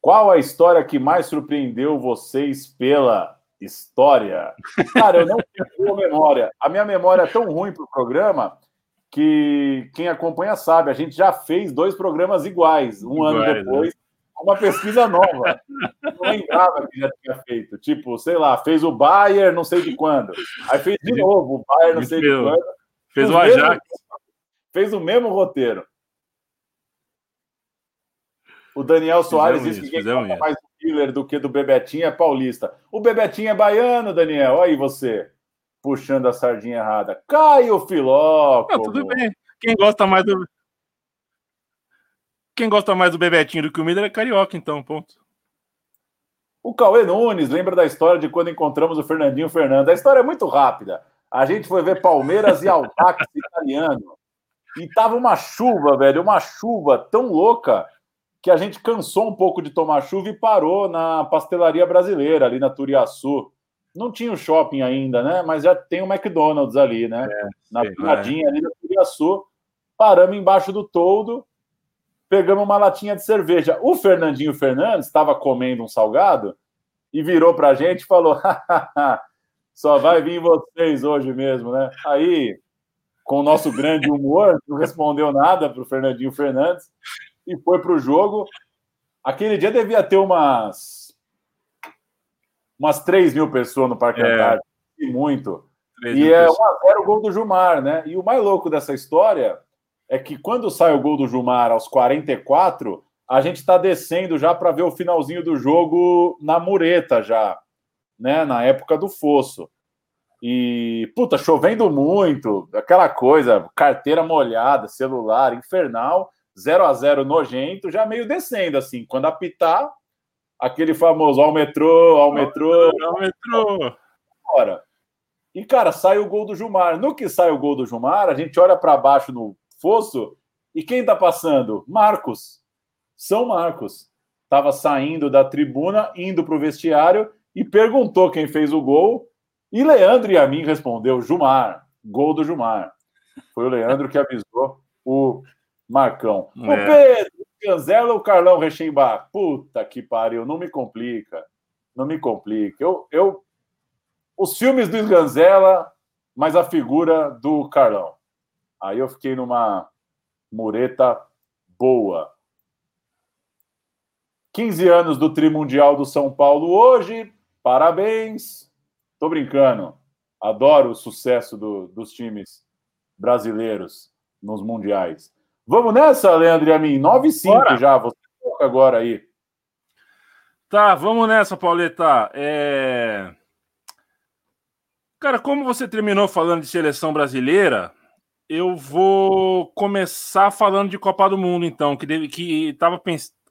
Qual a história que mais surpreendeu vocês pela história? Cara, eu não tenho *laughs* memória. A minha memória é tão ruim para o programa que quem acompanha sabe, a gente já fez dois programas iguais, um iguais, ano né? depois, uma pesquisa nova. Não lembrava que já tinha feito. Tipo, sei lá, fez o Bayern não sei de quando. Aí fez de novo o Bayern não sei de quando. Fez o Ajax. Fez o mesmo roteiro. O Daniel Soares disse que quem gosta mais do Killer do que do Bebetinho é paulista. O Bebetinho é baiano, Daniel. Olha aí você, puxando a sardinha errada. Caio Filó. Tudo bem. Quem gosta mais do quem gosta mais do Bebetinho do que o Miller é carioca, então, ponto. O Cauê Nunes lembra da história de quando encontramos o Fernandinho Fernando. A história é muito rápida. A gente foi ver Palmeiras e Aldax *laughs* italiano. E tava uma chuva, velho, uma chuva tão louca que a gente cansou um pouco de tomar chuva e parou na pastelaria brasileira, ali na Turiaçu. Não tinha o shopping ainda, né? Mas já tem o McDonald's ali, né? É, na piradinha é. ali da Iguaçu, paramos embaixo do toldo, pegamos uma latinha de cerveja. O Fernandinho Fernandes estava comendo um salgado e virou para a gente e falou: *laughs* só vai vir vocês hoje mesmo, né? Aí, com o nosso grande humor, não respondeu nada para o Fernandinho Fernandes e foi para o jogo. Aquele dia devia ter umas umas 3 mil pessoas no Parque é. Antártico, muito. E é 1 a 0 o gol do Jumar, né? E o mais louco dessa história é que quando sai o gol do Jumar aos 44, a gente está descendo já para ver o finalzinho do jogo na mureta já, né? Na época do fosso. E, puta, chovendo muito, aquela coisa, carteira molhada, celular, infernal, 0 a 0 nojento, já meio descendo, assim. Quando apitar, aquele famoso ao metrô, ao metrô. Ao metrô. Bora. E, cara, sai o gol do Jumar. No que sai o gol do Jumar, a gente olha para baixo no fosso e quem tá passando? Marcos. São Marcos. Tava saindo da tribuna, indo pro vestiário e perguntou quem fez o gol. E Leandro e a mim respondeu: Jumar. Gol do Jumar. Foi o Leandro que avisou o Marcão. É. O Pedro, Ganzela ou Carlão Rechenbach? Puta que pariu, não me complica. Não me complica. Eu, eu os filmes do Sganzella, mas a figura do Carlão. Aí eu fiquei numa mureta boa. 15 anos do Trimundial do São Paulo hoje. Parabéns. Tô brincando. Adoro o sucesso do, dos times brasileiros nos mundiais. Vamos nessa, Leandro e a mim. 9 e 5 já. Você toca agora aí. Tá, vamos nessa, Pauleta. É... Cara, como você terminou falando de seleção brasileira, eu vou começar falando de Copa do Mundo, então, que estava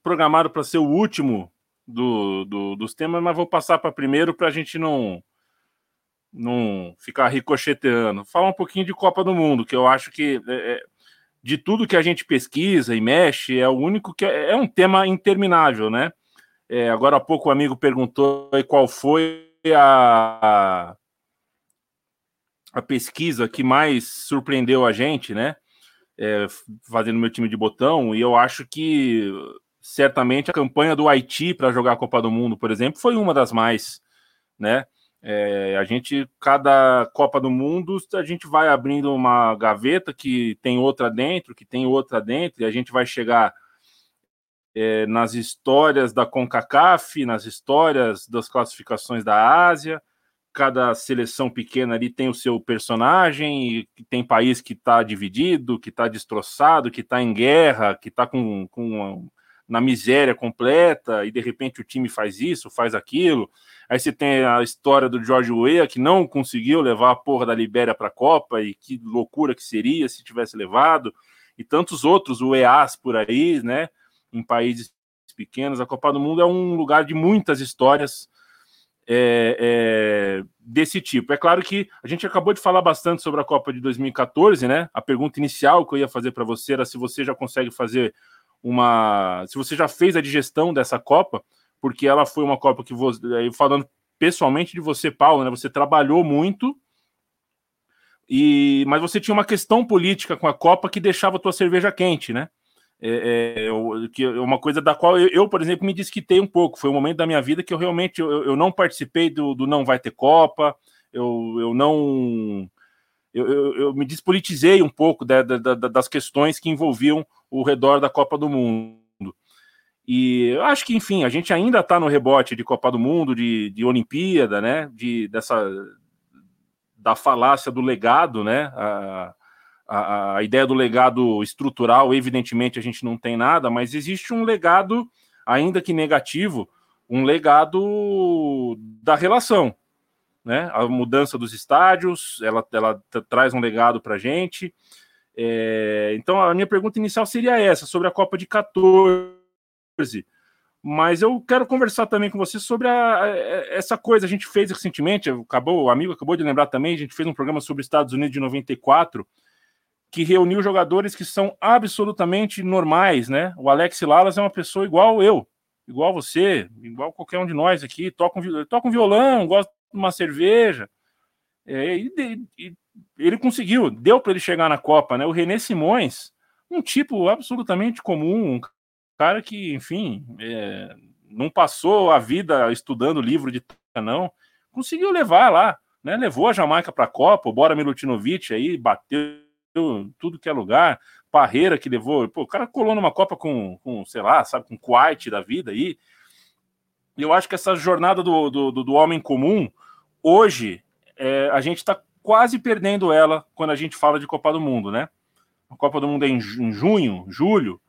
programado para ser o último do, do, dos temas, mas vou passar para primeiro para a gente não, não ficar ricocheteando. Falar um pouquinho de Copa do Mundo, que eu acho que é, é, de tudo que a gente pesquisa e mexe, é o único que é, é um tema interminável, né? É, agora há pouco o amigo perguntou qual foi a, a pesquisa que mais surpreendeu a gente, né? É, fazendo meu time de botão, e eu acho que certamente a campanha do Haiti para jogar a Copa do Mundo, por exemplo, foi uma das mais, né? É, a gente, cada Copa do Mundo, a gente vai abrindo uma gaveta que tem outra dentro, que tem outra dentro, e a gente vai chegar é, nas histórias da CONCACAF, nas histórias das classificações da Ásia, cada seleção pequena ali tem o seu personagem, e tem país que está dividido, que está destroçado, que está em guerra, que está com, com na miséria completa, e de repente o time faz isso, faz aquilo. Aí você tem a história do George Weah, que não conseguiu levar a porra da Libéria para a Copa, e que loucura que seria se tivesse levado, e tantos outros, o EAS por aí, né, em países pequenos. A Copa do Mundo é um lugar de muitas histórias, é, é, desse tipo. É claro que a gente acabou de falar bastante sobre a Copa de 2014, né? A pergunta inicial que eu ia fazer para você era se você já consegue fazer uma. Se você já fez a digestão dessa Copa, porque ela foi uma Copa que você. Falando pessoalmente de você, Paulo, né? Você trabalhou muito. E, mas você tinha uma questão política com a Copa que deixava a tua cerveja quente, né? é, é, que é uma coisa da qual eu, eu, por exemplo, me desquitei um pouco. Foi um momento da minha vida que eu realmente eu, eu não participei do, do, não vai ter Copa, eu, eu não. Eu, eu, eu me despolitizei um pouco da, da, das questões que envolviam o redor da Copa do Mundo. E eu acho que, enfim, a gente ainda está no rebote de Copa do Mundo, de, de Olimpíada, né? De, dessa da falácia do legado, né? A, a, a, ideia do legado estrutural, evidentemente, a gente não tem nada, mas existe um legado, ainda que negativo, um legado da relação. Né? A mudança dos estádios, ela, ela traz um legado para a gente. É, então, a minha pergunta inicial seria essa, sobre a Copa de 14. Mas eu quero conversar também com você sobre a, a, essa coisa. A gente fez recentemente, acabou, o amigo acabou de lembrar também, a gente fez um programa sobre os Estados Unidos de 94 que reuniu jogadores que são absolutamente normais, né? O Alex Lalas é uma pessoa igual eu, igual você, igual qualquer um de nós aqui, toca um, toca um violão, gosta uma cerveja, é, e, e, ele conseguiu, deu para ele chegar na Copa, né? O René Simões, um tipo absolutamente comum, um cara que, enfim, é, não passou a vida estudando livro de não, conseguiu levar lá, né? Levou a Jamaica para a Copa, o Bora Milutinovic aí bateu tudo que é lugar, Parreira que levou, pô, o cara colou numa Copa com, com sei lá, sabe, com Kuwait da vida aí. Eu acho que essa jornada do, do, do homem comum, hoje, é, a gente está quase perdendo ela quando a gente fala de Copa do Mundo, né? A Copa do Mundo é em, junho, julho,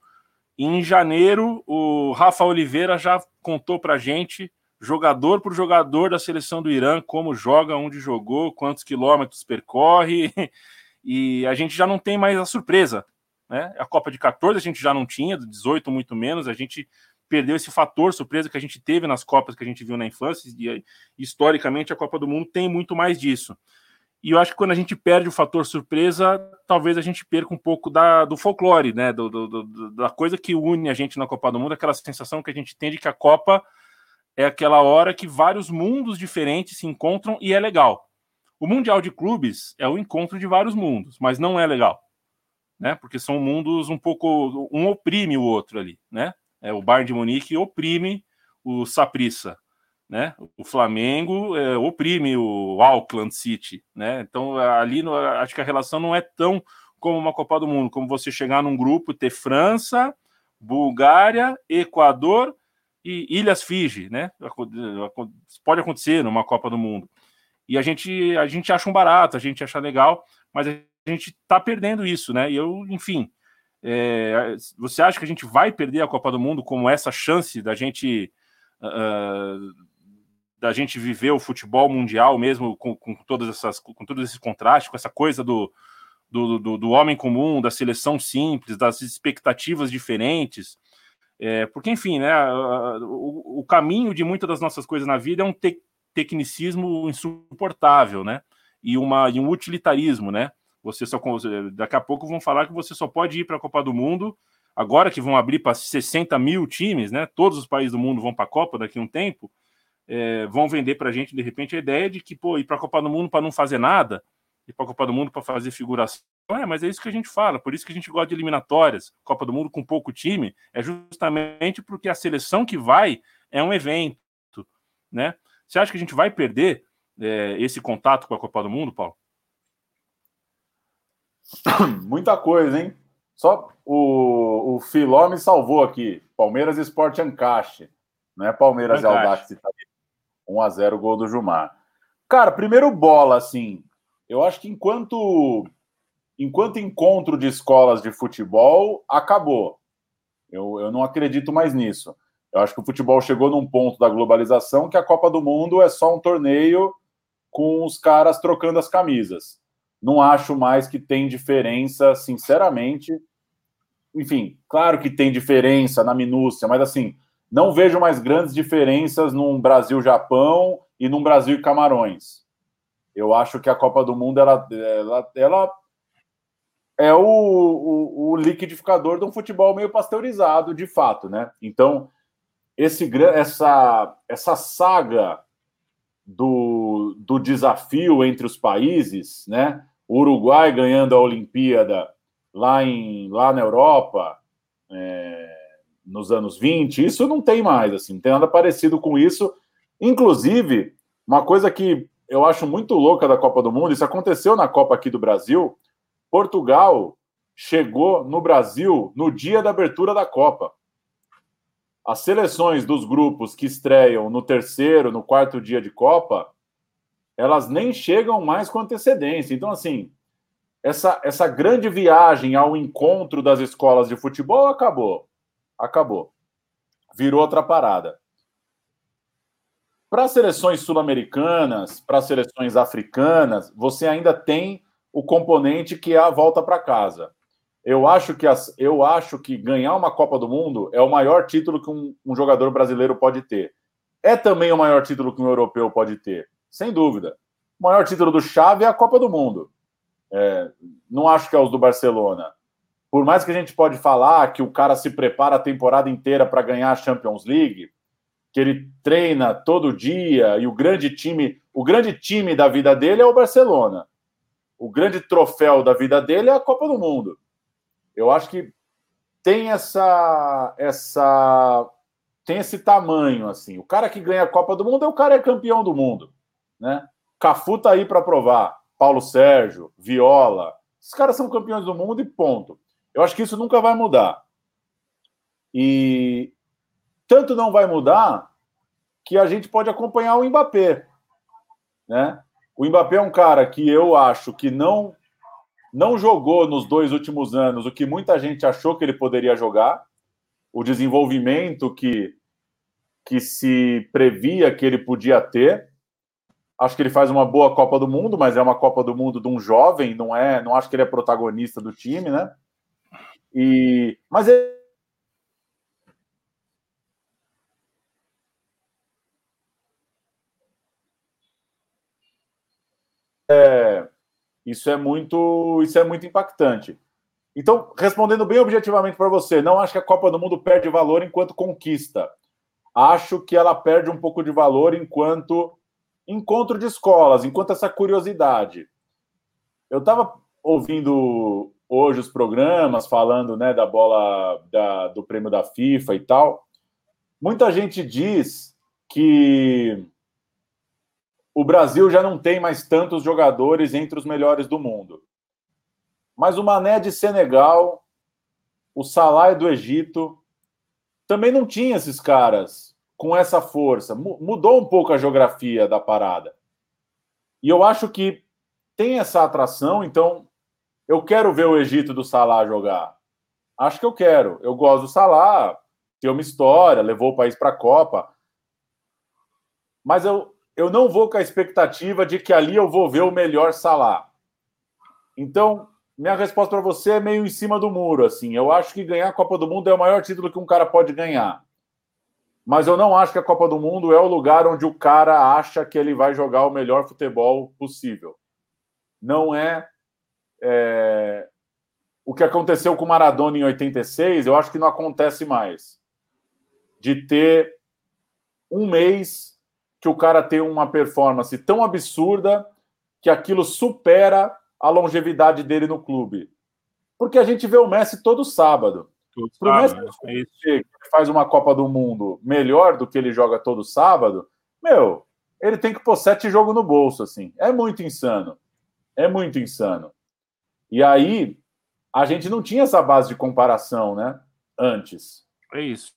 e em janeiro o Rafa Oliveira já contou pra gente jogador por jogador da seleção do Irã, como joga, onde jogou, quantos quilômetros percorre, *laughs* e a gente já não tem mais a surpresa. Né? A Copa de 14 a gente já não tinha, do 18 muito menos, a gente perdeu esse fator surpresa que a gente teve nas Copas que a gente viu na infância, e historicamente a Copa do Mundo tem muito mais disso. E eu acho que quando a gente perde o fator surpresa, talvez a gente perca um pouco da, do folclore, né? Do, do, do, da coisa que une a gente na Copa do Mundo, aquela sensação que a gente tem de que a Copa é aquela hora que vários mundos diferentes se encontram e é legal. O Mundial de Clubes é o encontro de vários mundos, mas não é legal, né? Porque são mundos um pouco um oprime o outro ali, né? É o Bayern de Munique oprime o Saprissa, né? O Flamengo é, oprime o Auckland City, né? Então ali no, acho que a relação não é tão como uma Copa do Mundo, como você chegar num grupo e ter França, Bulgária, Equador e Ilhas Fiji, né? Pode acontecer numa Copa do Mundo. E a gente, a gente acha um barato, a gente acha legal, mas a gente está perdendo isso, né? E eu, enfim, é, você acha que a gente vai perder a Copa do Mundo como essa chance da gente uh, da gente viver o futebol mundial mesmo com, com todas essas com todos esses contrastes, com essa coisa do, do, do, do homem comum, da seleção simples, das expectativas diferentes? É, porque, enfim, né, o, o, caminho de muitas das nossas coisas na vida é um te tecnicismo insuportável, né? E, uma, e um utilitarismo, né? Você só daqui a pouco vão falar que você só pode ir para a Copa do Mundo agora que vão abrir para 60 mil times, né? Todos os países do mundo vão para a Copa daqui a um tempo. É, vão vender para a gente de repente a ideia de que pô, ir para a Copa do Mundo para não fazer nada, ir para a Copa do Mundo para fazer figuração é, mas é isso que a gente fala, por isso que a gente gosta de eliminatórias, Copa do Mundo com pouco time, é justamente porque a seleção que vai é um evento, né? Você acha que a gente vai perder é, esse contato com a Copa do Mundo, Paulo? *coughs* Muita coisa, hein? Só o, o Filó me salvou aqui. Palmeiras Esporte Ancache. Não é Palmeiras e Aldax. 1x0 gol do Jumar. Cara, primeiro bola, assim. Eu acho que enquanto enquanto encontro de escolas de futebol, acabou. Eu, eu não acredito mais nisso. Eu acho que o futebol chegou num ponto da globalização que a Copa do Mundo é só um torneio com os caras trocando as camisas. Não acho mais que tem diferença, sinceramente. Enfim, claro que tem diferença na minúcia, mas assim, não vejo mais grandes diferenças num Brasil-Japão e num Brasil e Camarões. Eu acho que a Copa do Mundo ela, ela, ela é o, o, o, liquidificador de um futebol meio pasteurizado, de fato, né? Então, esse, essa, essa saga do, do desafio entre os países, né? O Uruguai ganhando a Olimpíada lá, em, lá na Europa, é, nos anos 20, isso não tem mais, assim, não tem nada parecido com isso. Inclusive, uma coisa que eu acho muito louca da Copa do Mundo, isso aconteceu na Copa aqui do Brasil, Portugal chegou no Brasil no dia da abertura da Copa. As seleções dos grupos que estreiam no terceiro, no quarto dia de Copa, elas nem chegam mais com antecedência. Então, assim, essa, essa grande viagem ao encontro das escolas de futebol acabou. Acabou. Virou outra parada. Para seleções sul-americanas, para seleções africanas, você ainda tem o componente que é a volta para casa. Eu acho, que as, eu acho que ganhar uma Copa do Mundo é o maior título que um, um jogador brasileiro pode ter. É também o maior título que um europeu pode ter, sem dúvida. O maior título do Chave é a Copa do Mundo. É, não acho que é os do Barcelona. Por mais que a gente pode falar que o cara se prepara a temporada inteira para ganhar a Champions League, que ele treina todo dia e o grande time, o grande time da vida dele é o Barcelona o grande troféu da vida dele é a Copa do Mundo. Eu acho que tem essa essa tem esse tamanho assim. O cara que ganha a Copa do Mundo é o cara que é campeão do mundo, né? Cafu tá aí para provar. Paulo Sérgio, Viola, esses caras são campeões do mundo e ponto. Eu acho que isso nunca vai mudar. E tanto não vai mudar que a gente pode acompanhar o Mbappé, né? O Mbappé é um cara que eu acho que não não jogou nos dois últimos anos o que muita gente achou que ele poderia jogar, o desenvolvimento que que se previa que ele podia ter. Acho que ele faz uma boa Copa do Mundo, mas é uma Copa do Mundo de um jovem, não é? Não acho que ele é protagonista do time, né? E mas ele é, isso é muito, isso é muito impactante. Então, respondendo bem objetivamente para você, não acho que a Copa do Mundo perde valor enquanto conquista. Acho que ela perde um pouco de valor enquanto encontro de escolas, enquanto essa curiosidade. Eu estava ouvindo hoje os programas falando né, da bola da, do prêmio da FIFA e tal. Muita gente diz que o Brasil já não tem mais tantos jogadores entre os melhores do mundo. Mas o Mané de Senegal, o Salah do Egito, também não tinha esses caras com essa força. Mudou um pouco a geografia da parada. E eu acho que tem essa atração, então eu quero ver o Egito do Salah jogar. Acho que eu quero. Eu gosto do Salah, tem uma história, levou o país para a Copa. Mas eu, eu não vou com a expectativa de que ali eu vou ver o melhor Salah. Então, minha resposta para você é meio em cima do muro, assim. Eu acho que ganhar a Copa do Mundo é o maior título que um cara pode ganhar. Mas eu não acho que a Copa do Mundo é o lugar onde o cara acha que ele vai jogar o melhor futebol possível. Não é, é... o que aconteceu com o Maradona em 86, eu acho que não acontece mais. De ter um mês que o cara tem uma performance tão absurda que aquilo supera a longevidade dele no clube. Porque a gente vê o Messi todo sábado. Para o Messi é que faz uma Copa do Mundo melhor do que ele joga todo sábado, meu, ele tem que pôr sete jogos no bolso, assim. É muito insano. É muito insano. E aí, a gente não tinha essa base de comparação, né? Antes. É isso.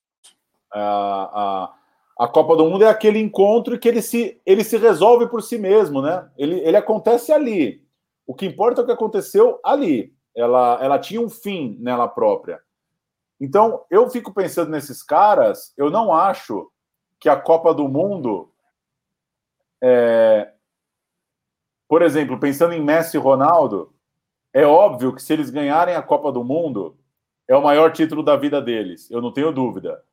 Ah, ah, a Copa do Mundo é aquele encontro que ele se, ele se resolve por si mesmo, né? Ele, ele acontece ali. O que importa é o que aconteceu ali. Ela, ela tinha um fim nela própria. Então, eu fico pensando nesses caras, eu não acho que a Copa do Mundo. É... Por exemplo, pensando em Messi e Ronaldo, é óbvio que se eles ganharem a Copa do Mundo, é o maior título da vida deles, eu não tenho dúvida.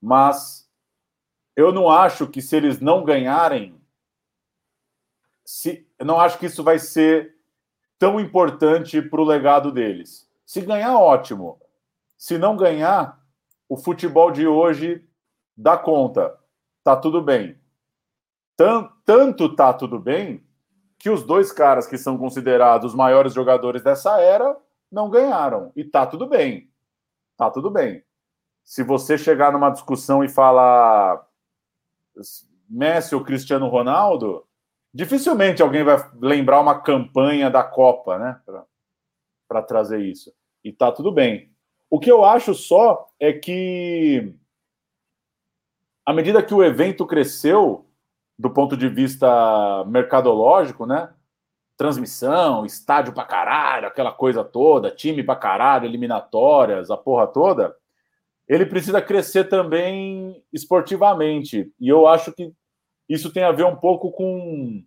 Mas eu não acho que se eles não ganharem, se, eu não acho que isso vai ser tão importante para o legado deles. Se ganhar, ótimo. Se não ganhar, o futebol de hoje dá conta. Tá tudo bem. Tanto tá tudo bem que os dois caras que são considerados os maiores jogadores dessa era não ganharam. E tá tudo bem. Tá tudo bem. Se você chegar numa discussão e falar Messi ou Cristiano Ronaldo, dificilmente alguém vai lembrar uma campanha da Copa, né? Para trazer isso. E tá tudo bem. O que eu acho só é que, à medida que o evento cresceu, do ponto de vista mercadológico, né? Transmissão, estádio pra caralho, aquela coisa toda, time pra caralho, eliminatórias, a porra toda ele precisa crescer também esportivamente. E eu acho que isso tem a ver um pouco com,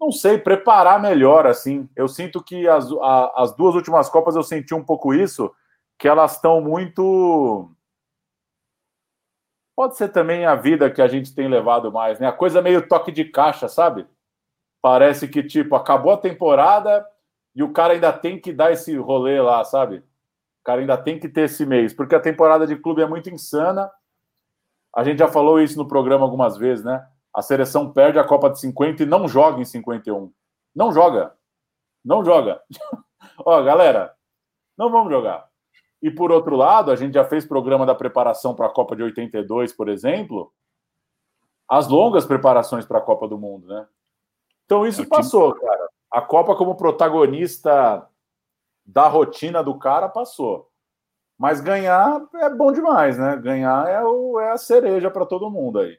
não sei, preparar melhor, assim. Eu sinto que as, a, as duas últimas Copas eu senti um pouco isso, que elas estão muito. Pode ser também a vida que a gente tem levado mais, né? A coisa meio toque de caixa, sabe? Parece que, tipo, acabou a temporada e o cara ainda tem que dar esse rolê lá, sabe? cara ainda tem que ter esse mês, porque a temporada de clube é muito insana. A gente já falou isso no programa algumas vezes, né? A seleção perde a Copa de 50 e não joga em 51. Não joga. Não joga. *laughs* Ó, galera, não vamos jogar. E por outro lado, a gente já fez programa da preparação para a Copa de 82, por exemplo, as longas preparações para a Copa do Mundo, né? Então isso é passou, cara. A Copa como protagonista da rotina do cara passou. Mas ganhar é bom demais, né? Ganhar é, o, é a cereja para todo mundo aí.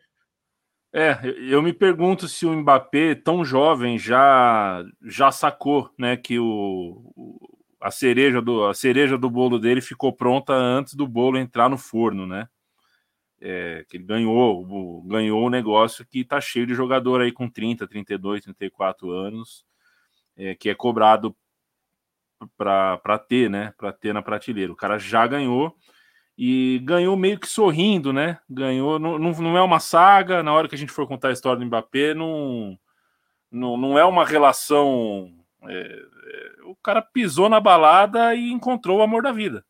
É, eu me pergunto se o Mbappé, tão jovem, já já sacou, né, que o, a cereja do a cereja do bolo dele ficou pronta antes do bolo entrar no forno, né? É, que ele ganhou, ganhou o negócio que tá cheio de jogador aí com 30, 32, 34 anos, é, que é cobrado para ter, né? Para ter na prateleira. O cara já ganhou e ganhou meio que sorrindo, né? Ganhou, não, não é uma saga, na hora que a gente for contar a história do Mbappé, não, não, não é uma relação. É, o cara pisou na balada e encontrou o amor da vida.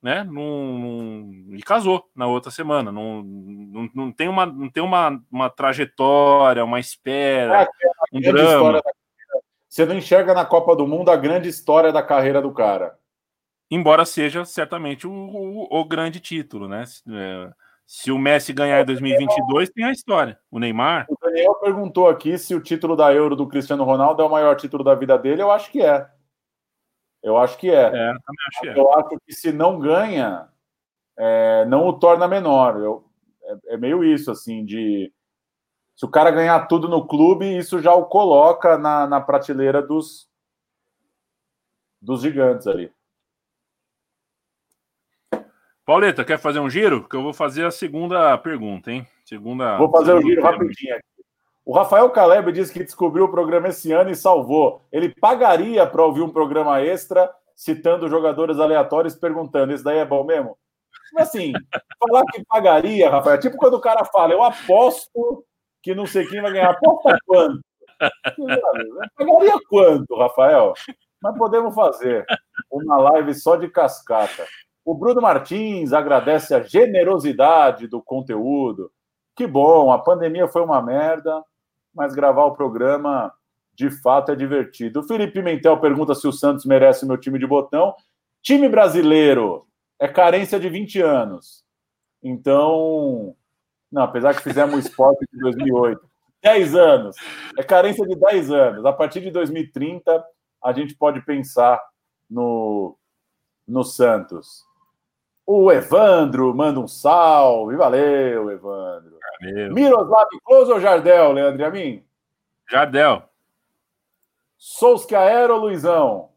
Né? Num, e casou na outra semana. Não, não, não tem, uma, não tem uma, uma trajetória, uma espera, é, um drama. Você não enxerga na Copa do Mundo a grande história da carreira do cara embora seja certamente o, o, o grande título, né? É, se o Messi ganhar em 2022, tem a história. O Neymar. Daniel perguntou aqui se o título da Euro do Cristiano Ronaldo é o maior título da vida dele. Eu acho que é. Eu acho que é. é acho que é. Eu acho que se não ganha, é, não o torna menor. Eu, é, é, meio isso, assim, de. Se o cara ganhar tudo no clube, isso já o coloca na, na prateleira dos, dos gigantes ali. Pauleta, quer fazer um giro? Que eu vou fazer a segunda pergunta, hein? Segunda. Vou fazer o giro rapidinho aqui. O Rafael Caleb disse que descobriu o programa esse ano e salvou. Ele pagaria para ouvir um programa extra citando jogadores aleatórios perguntando: Isso daí é bom mesmo? Assim, *laughs* falar que pagaria, Rafael, é tipo quando o cara fala: Eu aposto que não sei quem vai ganhar. Aposta quanto? Pagaria quanto, Rafael? Mas podemos fazer uma live só de cascata. O Bruno Martins agradece a generosidade do conteúdo. Que bom, a pandemia foi uma merda, mas gravar o programa de fato é divertido. O Felipe Pimentel pergunta se o Santos merece meu time de botão. Time brasileiro é carência de 20 anos. Então, não, apesar que fizemos o esporte de 2008. 10 anos. É carência de 10 anos. A partir de 2030, a gente pode pensar no, no Santos. O Evandro manda um salve. Valeu, Evandro. Valeu. Miroslav Close ou Jardel, Leandro Amin? Jardel. Solskjaer ou Luizão?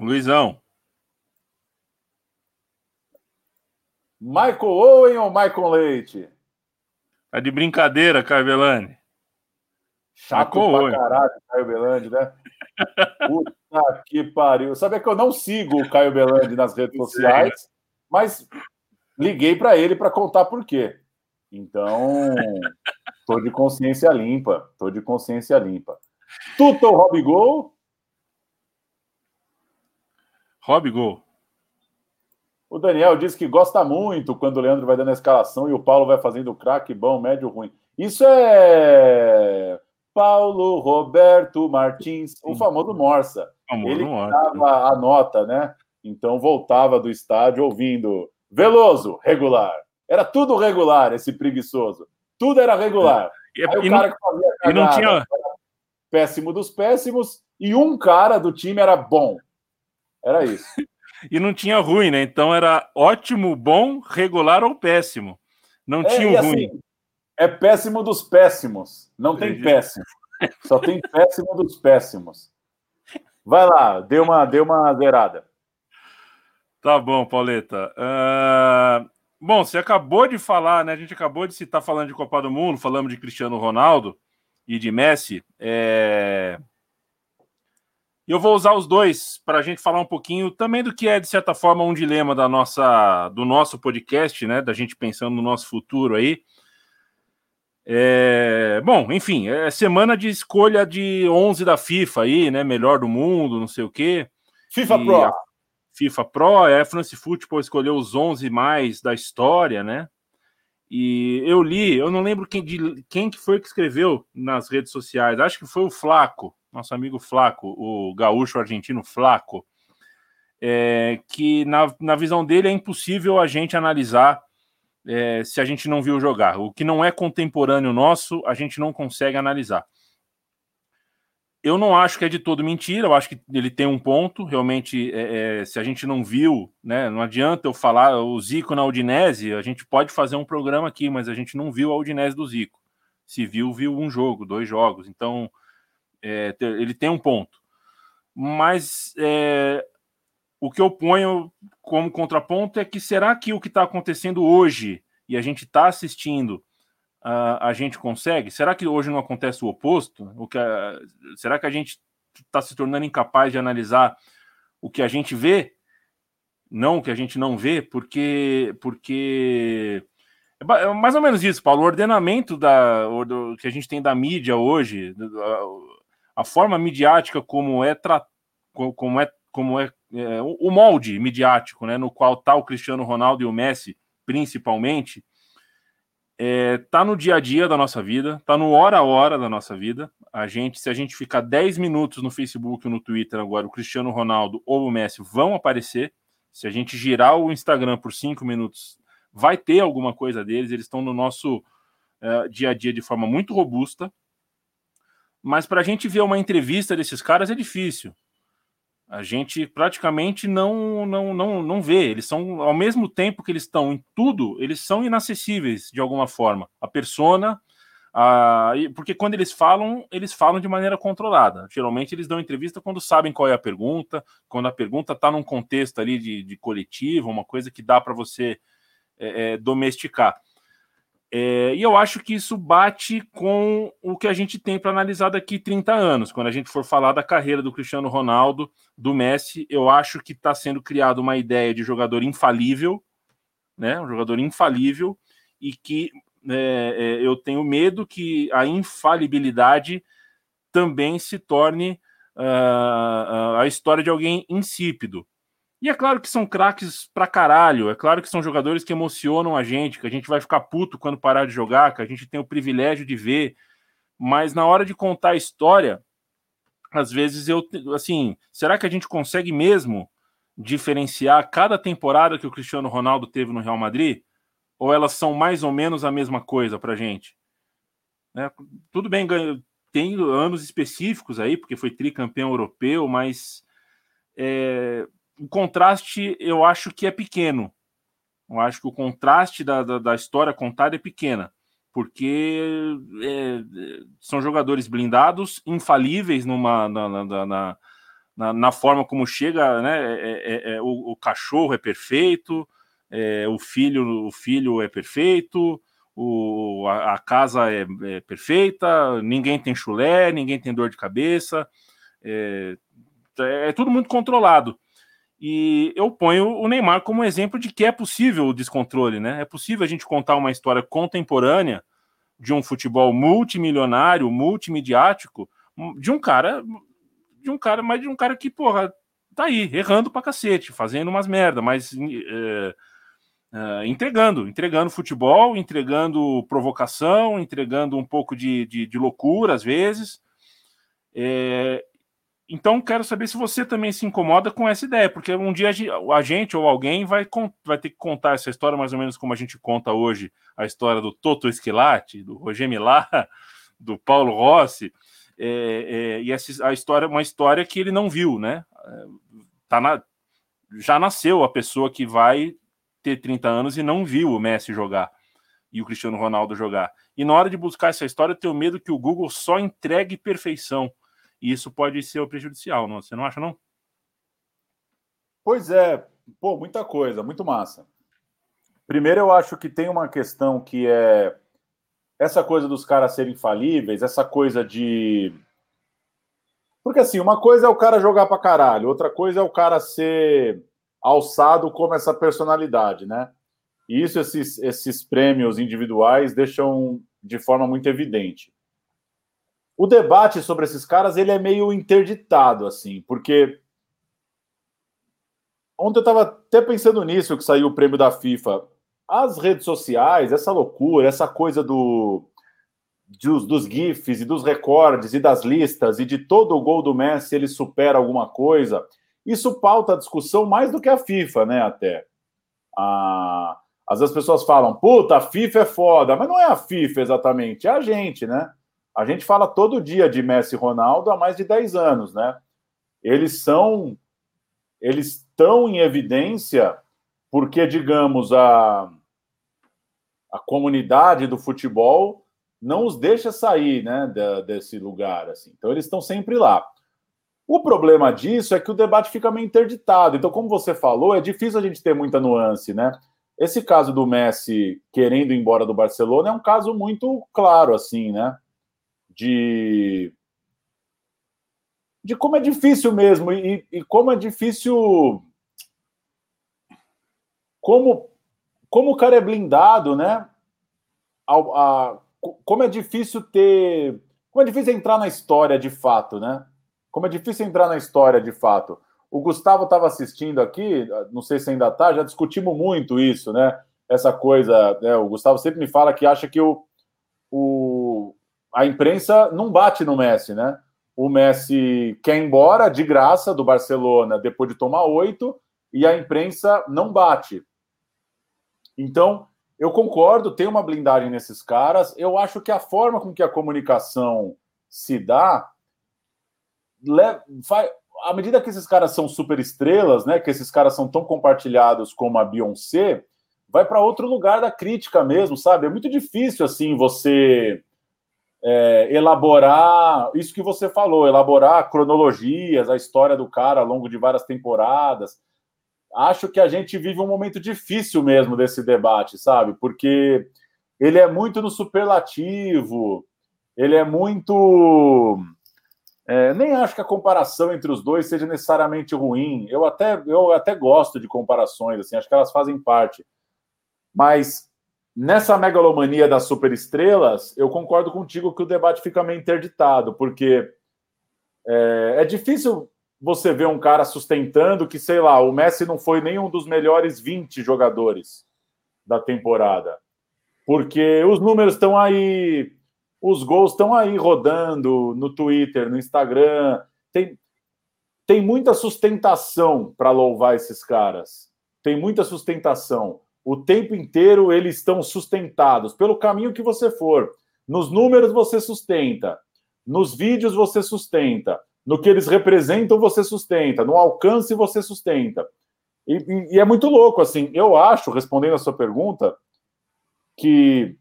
Luizão. Michael Owen ou Michael Leite? Tá de brincadeira, Caio Belani. Chato Michael pra Owen. caralho, Caio Belandi, né? *laughs* Puta que pariu. Sabe que eu não sigo o Caio Belandi nas redes sociais. Mas liguei para ele para contar por quê. Então, tô de consciência limpa, tô de consciência limpa. Tuto ou Robigol? Robigol. O Daniel diz que gosta muito quando o Leandro vai dando a escalação e o Paulo vai fazendo craque bom, médio, ruim. Isso é Paulo Roberto Martins, o famoso Morsa. Famoso Ele dava a nota, né? Então voltava do estádio ouvindo Veloso, regular. Era tudo regular, esse preguiçoso. Tudo era regular. E, Aí e o cara não, e não tinha... péssimo dos péssimos, e um cara do time era bom. Era isso. *laughs* e não tinha ruim, né? Então era ótimo, bom, regular ou péssimo. Não é, tinha o ruim. Assim, é péssimo dos péssimos. Não tem péssimo. Só tem *laughs* péssimo dos péssimos. Vai lá, deu uma, deu uma zerada. Tá bom, Pauleta. Uh, bom, você acabou de falar, né? A gente acabou de citar falando de Copa do Mundo, falamos de Cristiano Ronaldo e de Messi. É... Eu vou usar os dois para a gente falar um pouquinho também do que é, de certa forma, um dilema da nossa, do nosso podcast, né? Da gente pensando no nosso futuro aí. É... Bom, enfim, é semana de escolha de 11 da FIFA aí, né? Melhor do mundo, não sei o quê. FIFA e Pro. A... FIFA Pro, a France Football escolheu os 11 mais da história, né? E eu li, eu não lembro quem, de, quem que foi que escreveu nas redes sociais, acho que foi o Flaco, nosso amigo Flaco, o gaúcho argentino Flaco, é, que na, na visão dele é impossível a gente analisar é, se a gente não viu jogar. O que não é contemporâneo nosso, a gente não consegue analisar. Eu não acho que é de todo mentira, eu acho que ele tem um ponto. Realmente, é, é, se a gente não viu, né, não adianta eu falar o Zico na Udinese, a gente pode fazer um programa aqui, mas a gente não viu a Udinese do Zico. Se viu, viu um jogo, dois jogos. Então, é, ele tem um ponto. Mas é, o que eu ponho como contraponto é que será que o que está acontecendo hoje e a gente está assistindo uh, a gente consegue? Será que hoje não acontece o oposto? O que, será que a gente está se tornando incapaz de analisar o que a gente vê, não o que a gente não vê? Porque, porque é, é mais ou menos isso, Paulo. O ordenamento da, do, que a gente tem da mídia hoje, a, a forma midiática como é, tra, como é, como é, é o molde midiático, né, no qual está o Cristiano Ronaldo e o Messi, principalmente, é, tá no dia a dia da nossa vida, tá no hora a hora da nossa vida. A gente, se a gente ficar 10 minutos no Facebook ou no Twitter agora, o Cristiano Ronaldo ou o Messi vão aparecer. Se a gente girar o Instagram por 5 minutos, vai ter alguma coisa deles. Eles estão no nosso é, dia a dia de forma muito robusta. Mas para a gente ver uma entrevista desses caras é difícil a gente praticamente não, não, não, não vê. Eles são, ao mesmo tempo que eles estão em tudo, eles são inacessíveis de alguma forma. A persona, a, porque quando eles falam, eles falam de maneira controlada. Geralmente eles dão entrevista quando sabem qual é a pergunta, quando a pergunta está num contexto ali de, de coletivo, uma coisa que dá para você é, é, domesticar. É, e eu acho que isso bate com o que a gente tem para analisar daqui 30 anos. Quando a gente for falar da carreira do Cristiano Ronaldo, do Messi, eu acho que está sendo criada uma ideia de jogador infalível, né? Um jogador infalível, e que é, é, eu tenho medo que a infalibilidade também se torne uh, a história de alguém insípido. E é claro que são craques pra caralho, é claro que são jogadores que emocionam a gente, que a gente vai ficar puto quando parar de jogar, que a gente tem o privilégio de ver, mas na hora de contar a história, às vezes eu, assim, será que a gente consegue mesmo diferenciar cada temporada que o Cristiano Ronaldo teve no Real Madrid? Ou elas são mais ou menos a mesma coisa pra gente? Né? Tudo bem, tem anos específicos aí, porque foi tricampeão europeu, mas é, o contraste eu acho que é pequeno. Eu acho que o contraste da, da, da história contada é pequena, porque é, são jogadores blindados, infalíveis numa, na, na, na, na forma como chega, né? É, é, é o, o, cachorro é perfeito, é, o filho o filho é perfeito, o, a, a casa é, é, perfeita, ninguém tem chulé, ninguém tem dor de cabeça, é, é tudo muito controlado. E eu ponho o Neymar como exemplo de que é possível o descontrole, né? É possível a gente contar uma história contemporânea de um futebol multimilionário, multimediático, de um cara, de um cara, mas de um cara que, porra, tá aí, errando pra cacete, fazendo umas merda, mas é, é, entregando, entregando futebol, entregando provocação, entregando um pouco de, de, de loucura às vezes. É, então, quero saber se você também se incomoda com essa ideia, porque um dia a gente ou alguém vai, vai ter que contar essa história mais ou menos como a gente conta hoje a história do Toto Esquilate, do Roger Milá, *laughs* do Paulo Rossi, é, é, e essa a história uma história que ele não viu, né? Tá na, já nasceu a pessoa que vai ter 30 anos e não viu o Messi jogar e o Cristiano Ronaldo jogar. E na hora de buscar essa história, eu tenho medo que o Google só entregue perfeição e isso pode ser prejudicial, não? Você não acha, não? Pois é, pô, muita coisa, muito massa. Primeiro, eu acho que tem uma questão que é essa coisa dos caras serem falíveis, essa coisa de. Porque assim, uma coisa é o cara jogar pra caralho, outra coisa é o cara ser alçado como essa personalidade, né? E isso, esses, esses prêmios individuais deixam de forma muito evidente o debate sobre esses caras ele é meio interditado, assim, porque ontem eu estava até pensando nisso que saiu o prêmio da FIFA. As redes sociais, essa loucura, essa coisa do dos, dos GIFs e dos recordes e das listas e de todo o gol do Messi ele supera alguma coisa, isso pauta a discussão mais do que a FIFA, né? Até. Às vezes as pessoas falam, puta, a FIFA é foda, mas não é a FIFA exatamente, é a gente, né? A gente fala todo dia de Messi e Ronaldo há mais de 10 anos, né? Eles são. Eles estão em evidência porque, digamos, a, a comunidade do futebol não os deixa sair né, desse lugar. Assim. Então, eles estão sempre lá. O problema disso é que o debate fica meio interditado. Então, como você falou, é difícil a gente ter muita nuance, né? Esse caso do Messi querendo ir embora do Barcelona é um caso muito claro, assim, né? De, de como é difícil mesmo e, e como é difícil. Como, como o cara é blindado, né? A, a, como é difícil ter. Como é difícil entrar na história de fato, né? Como é difícil entrar na história de fato. O Gustavo estava assistindo aqui, não sei se ainda está, já discutimos muito isso, né? Essa coisa, né? o Gustavo sempre me fala que acha que o, o, a imprensa não bate no Messi, né? O Messi quer ir embora de graça do Barcelona depois de tomar oito e a imprensa não bate. Então, eu concordo, tem uma blindagem nesses caras. Eu acho que a forma com que a comunicação se dá à medida que esses caras são super estrelas, né, que esses caras são tão compartilhados como a Beyoncé, vai para outro lugar da crítica mesmo, sabe? É muito difícil assim você é, elaborar isso que você falou, elaborar cronologias, a história do cara ao longo de várias temporadas. Acho que a gente vive um momento difícil mesmo desse debate, sabe? Porque ele é muito no superlativo, ele é muito é, nem acho que a comparação entre os dois seja necessariamente ruim. Eu até, eu até gosto de comparações, assim, acho que elas fazem parte. Mas nessa megalomania das superestrelas, eu concordo contigo que o debate fica meio interditado, porque é, é difícil você ver um cara sustentando que, sei lá, o Messi não foi nenhum dos melhores 20 jogadores da temporada. Porque os números estão aí, os gols estão aí rodando no Twitter, no Instagram. Tem, tem muita sustentação para louvar esses caras. Tem muita sustentação. O tempo inteiro eles estão sustentados pelo caminho que você for. Nos números você sustenta, nos vídeos você sustenta, no que eles representam você sustenta, no alcance você sustenta. E, e, é muito louco, assim. Eu acho, respondendo a sua pergunta, que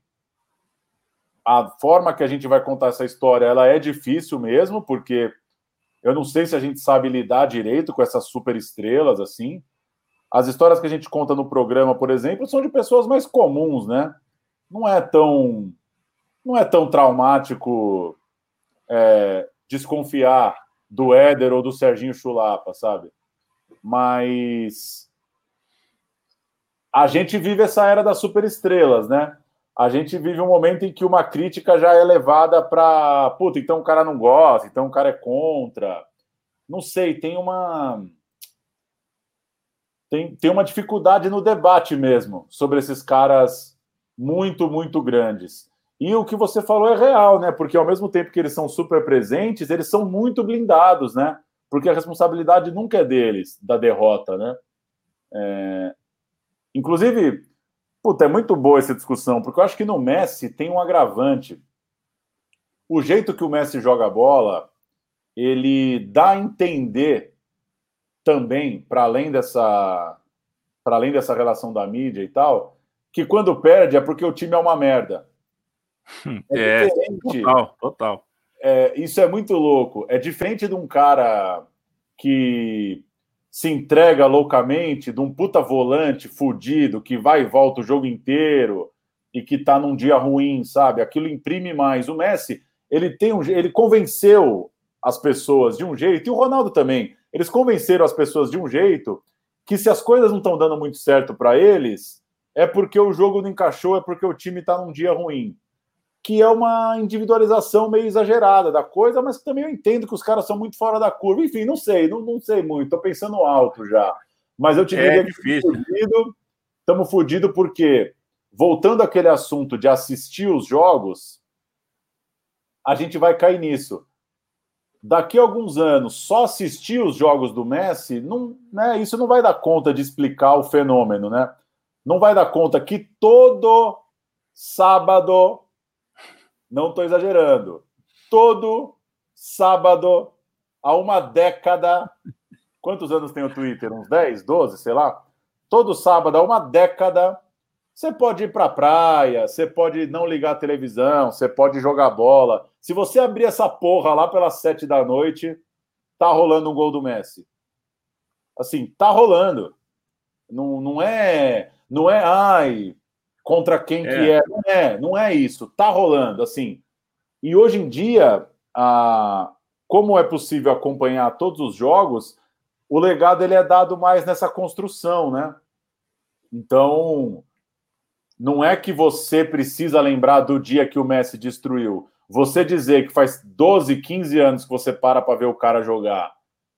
a forma que a gente vai contar essa história ela é difícil mesmo, porque eu não sei se a gente sabe lidar direito com essas super estrelas assim. As histórias que a gente conta no programa, por exemplo, são de pessoas mais comuns, né? Não é tão não é tão traumático é, desconfiar do Éder ou do Serginho Chulapa, sabe? Mas a gente vive essa era das super estrelas, né? a gente vive um momento em que uma crítica já é levada para, puta, então o cara não gosta, então o cara é contra. Não sei, tem uma tem, tem uma dificuldade no debate mesmo sobre esses caras muito, muito grandes. E o que você falou é real, né? Porque ao mesmo tempo que eles são super presentes, eles são muito blindados, né? Porque a responsabilidade nunca é deles, da derrota, né? É... Inclusive, Puta, é muito boa essa discussão, porque eu acho que no Messi tem um agravante. O jeito que o Messi joga a bola, ele dá a entender também, para além dessa para além dessa relação da mídia e tal, que quando perde é porque o time é uma merda. É, é total, total. É, isso é muito louco. É diferente de um cara que se entrega loucamente de um puta volante fudido que vai e volta o jogo inteiro e que tá num dia ruim, sabe? Aquilo imprime mais. O Messi, ele tem um ele convenceu as pessoas de um jeito, e o Ronaldo também. Eles convenceram as pessoas de um jeito que se as coisas não estão dando muito certo para eles, é porque o jogo não encaixou, é porque o time tá num dia ruim que é uma individualização meio exagerada da coisa, mas também eu entendo que os caras são muito fora da curva. Enfim, não sei, não, não sei muito, estou pensando alto já. Mas eu te é difícil. que estamos fodidos porque, voltando àquele assunto de assistir os jogos, a gente vai cair nisso. Daqui a alguns anos, só assistir os jogos do Messi, não, né, isso não vai dar conta de explicar o fenômeno, né? Não vai dar conta que todo sábado, não estou exagerando, todo sábado, há uma década, quantos anos tem o Twitter? Uns 10, 12, sei lá? Todo sábado, há uma década, você pode ir para a praia, você pode não ligar a televisão, você pode jogar bola. Se você abrir essa porra lá pelas sete da noite, tá rolando um gol do Messi. Assim, tá rolando. Não, não é, não é, ai, contra quem é. que é. Não é, não é isso. Tá rolando, assim. E hoje em dia, a, como é possível acompanhar todos os jogos, o legado ele é dado mais nessa construção, né? Então, não é que você precisa lembrar do dia que o Messi destruiu. Você dizer que faz 12, 15 anos que você para para ver o cara jogar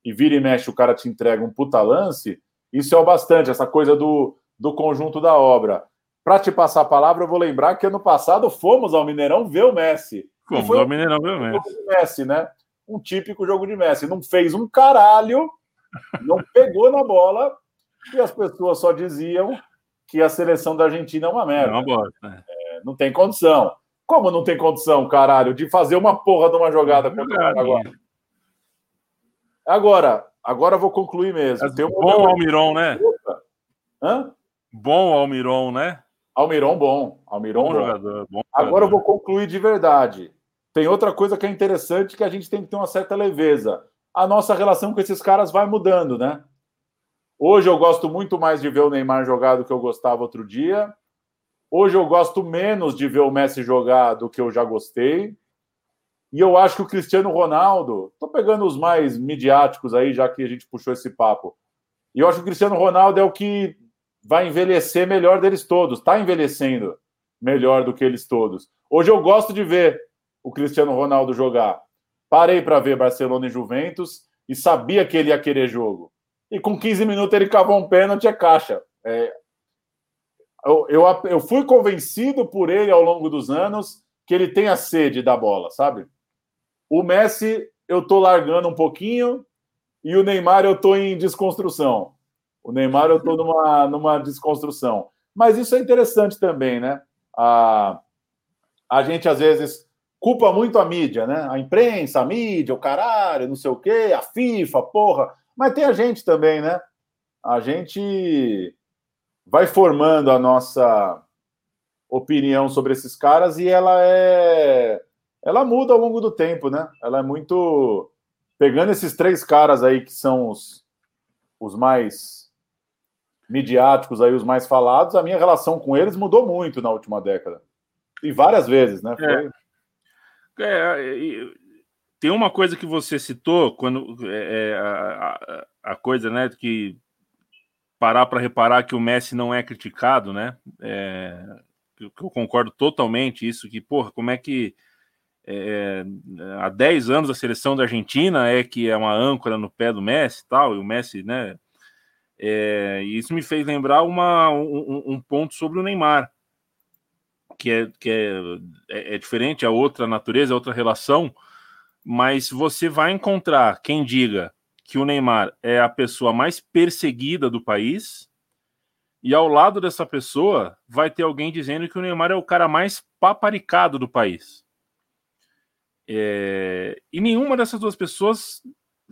e vira e mexe, o cara te entrega um puta lance, isso é o bastante, essa coisa do, do conjunto da obra. Para te passar a palavra, eu vou lembrar que ano passado fomos ao Mineirão ver o Messi. Fomos foi ao Mineirão ver o Messi. Messi, né? Um típico jogo de Messi. Não fez um caralho, não pegou na bola e as pessoas só diziam que a seleção da Argentina é uma merda. É bosta. Né? É, não tem condição. Como não tem condição, caralho, de fazer uma porra de uma jogada contra o Paraguai? Agora, agora eu vou concluir mesmo. Tem um bom Almiron, né? Hã? Bom Almiron, né? Almiron bom. Almiron bom, bom. jogador. Bom agora eu vou concluir de verdade. Tem outra coisa que é interessante que a gente tem que ter uma certa leveza. A nossa relação com esses caras vai mudando, né? Hoje eu gosto muito mais de ver o Neymar jogar do que eu gostava outro dia. Hoje eu gosto menos de ver o Messi jogar do que eu já gostei. E eu acho que o Cristiano Ronaldo, tô pegando os mais midiáticos aí, já que a gente puxou esse papo. E eu acho que o Cristiano Ronaldo é o que vai envelhecer melhor deles todos, está envelhecendo melhor do que eles todos. Hoje eu gosto de ver o Cristiano Ronaldo jogar. Parei para ver Barcelona e Juventus e sabia que ele ia querer jogo e com 15 minutos ele cavou um pênalti, é caixa. É, eu, eu, eu, fui convencido por ele ao longo dos anos que ele tem a sede da bola, sabe? O Messi, eu tô largando um pouquinho e o Neymar, eu tô em desconstrução. O Neymar, eu tô numa, numa desconstrução. Mas isso é interessante também, né? A, a gente, às vezes, culpa muito a mídia, né? A imprensa, a mídia, o caralho, não sei o quê, a FIFA, porra. Mas tem a gente também, né? A gente vai formando a nossa opinião sobre esses caras e ela é ela muda ao longo do tempo, né? Ela é muito pegando esses três caras aí que são os, os mais midiáticos aí, os mais falados, a minha relação com eles mudou muito na última década. E várias vezes, né? Foi... É, é, tem uma coisa que você citou quando é, é a, a, coisa, né, que parar para reparar que o Messi não é criticado, né? É, eu, eu concordo totalmente isso que, porra, como é que é, há 10 anos a seleção da Argentina é que é uma âncora no pé do Messi tal, e o Messi, né? É, isso me fez lembrar uma, um, um, ponto sobre o Neymar, que é, que é, é, é diferente, é outra natureza, é outra relação, mas você vai encontrar quem diga que o Neymar é a pessoa mais perseguida do país, e ao lado dessa pessoa vai ter alguém dizendo que o Neymar é o cara mais paparicado do país. É... E nenhuma dessas duas pessoas,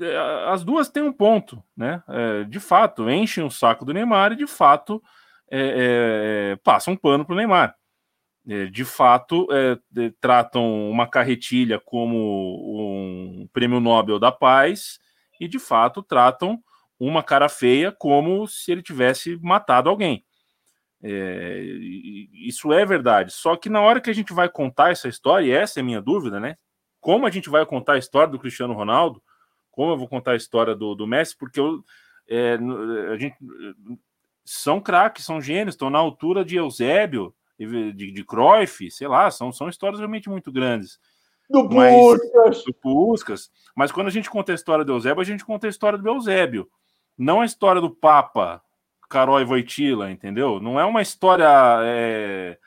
é, as duas têm um ponto, né? É, de fato, enchem o saco do Neymar e de fato é, é passam um pano para o Neymar. É, de fato, é, tratam uma carretilha como um prêmio Nobel da Paz e, de fato, tratam uma cara feia como se ele tivesse matado alguém. É, isso é verdade. Só que na hora que a gente vai contar essa história, e essa é a minha dúvida, né? Como a gente vai contar a história do Cristiano Ronaldo? Como eu vou contar a história do, do Messi? Porque eu, é, a gente são craques, são gênios, estão na altura de Eusébio, de, de Cruyff, sei lá, são, são histórias realmente muito grandes. Do Puskas. Do Puskas. Mas quando a gente conta a história do Eusébio, a gente conta a história do Eusébio. Não a história do Papa, Carol e Voitila, entendeu? Não é uma história. É,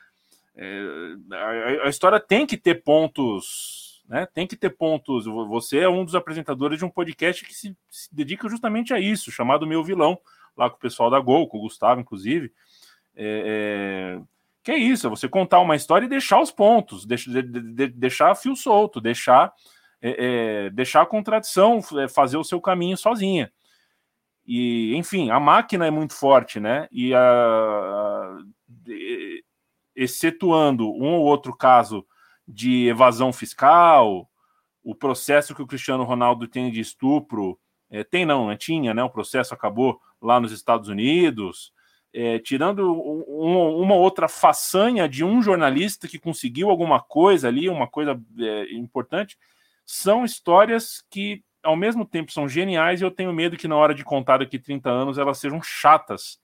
é, a, a, história tem que ter pontos Né? Tem que ter pontos. Você é um dos apresentadores de um podcast que se, se dedica justamente a isso, chamado Meu Vilão, lá com o pessoal da Gol, com o Gustavo, inclusive. É, é, que é isso, é você contar uma história e deixar os pontos, deixar, de, de, deixar fio solto, deixar, é, é, deixar a contradição é, fazer o seu caminho sozinha. E, enfim, a máquina é muito forte, né? E a, a, excetuando um ou outro caso de evasão fiscal, o processo que o Cristiano Ronaldo tem de estupro, é, tem não, né? tinha, né? O processo acabou lá nos Estados Unidos, é, tirando um, uma outra façanha de um jornalista que conseguiu alguma coisa ali, uma coisa é, importante, são histórias que ao mesmo tempo são geniais e eu tenho medo que na hora de contar daqui 30 anos elas sejam chatas.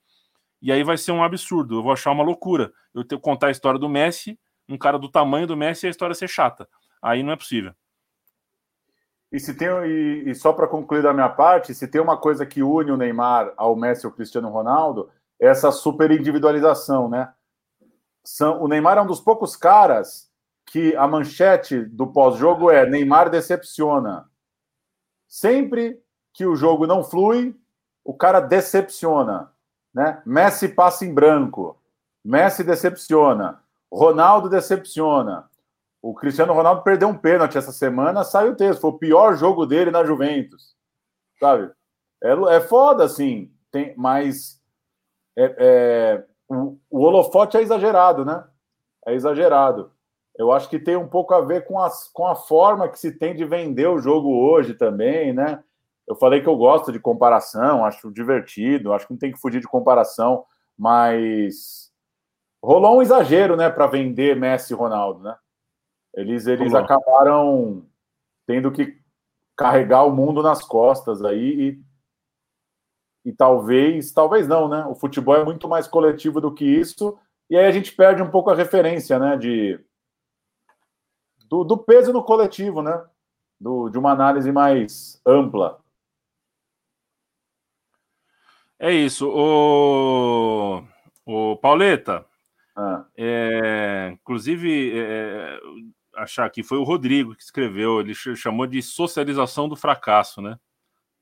E aí vai ser um absurdo, eu vou achar uma loucura. Eu ter contar a história do Messi um cara do tamanho do Messi e a história ser chata. Aí não é possível. E se tem e, e só para concluir da minha parte, se tem uma coisa que une o Neymar ao Messi e ao Cristiano Ronaldo, essa super individualização, né? São, o Neymar é um dos poucos caras que a manchete do pós-jogo é Neymar decepciona. Sempre que o jogo não flui, o cara decepciona, né? Messi passa em branco. Messi decepciona. Ronaldo decepciona. O Cristiano Ronaldo perdeu um pênalti essa semana, saiu o texto. Foi o pior jogo dele na Juventus. Sabe? É, é foda, assim. Tem, mas é, é, o, o holofote é exagerado, né? É exagerado. Eu acho que tem um pouco a ver com, as, com a forma que se tem de vender o jogo hoje também, né? Eu falei que eu gosto de comparação, acho divertido, acho que não tem que fugir de comparação, mas rolou um exagero, né, para vender Messi e Ronaldo, né? Eles, eles acabaram tendo que carregar o mundo nas costas aí e, e talvez, talvez não, né? O futebol é muito mais coletivo do que isso e aí a gente perde um pouco a referência, né, de do, do peso no coletivo, né? Do, de uma análise mais ampla. É isso. O, o Pauleta, ah. É, inclusive, é, achar que foi o Rodrigo que escreveu, ele chamou de socialização do fracasso, né?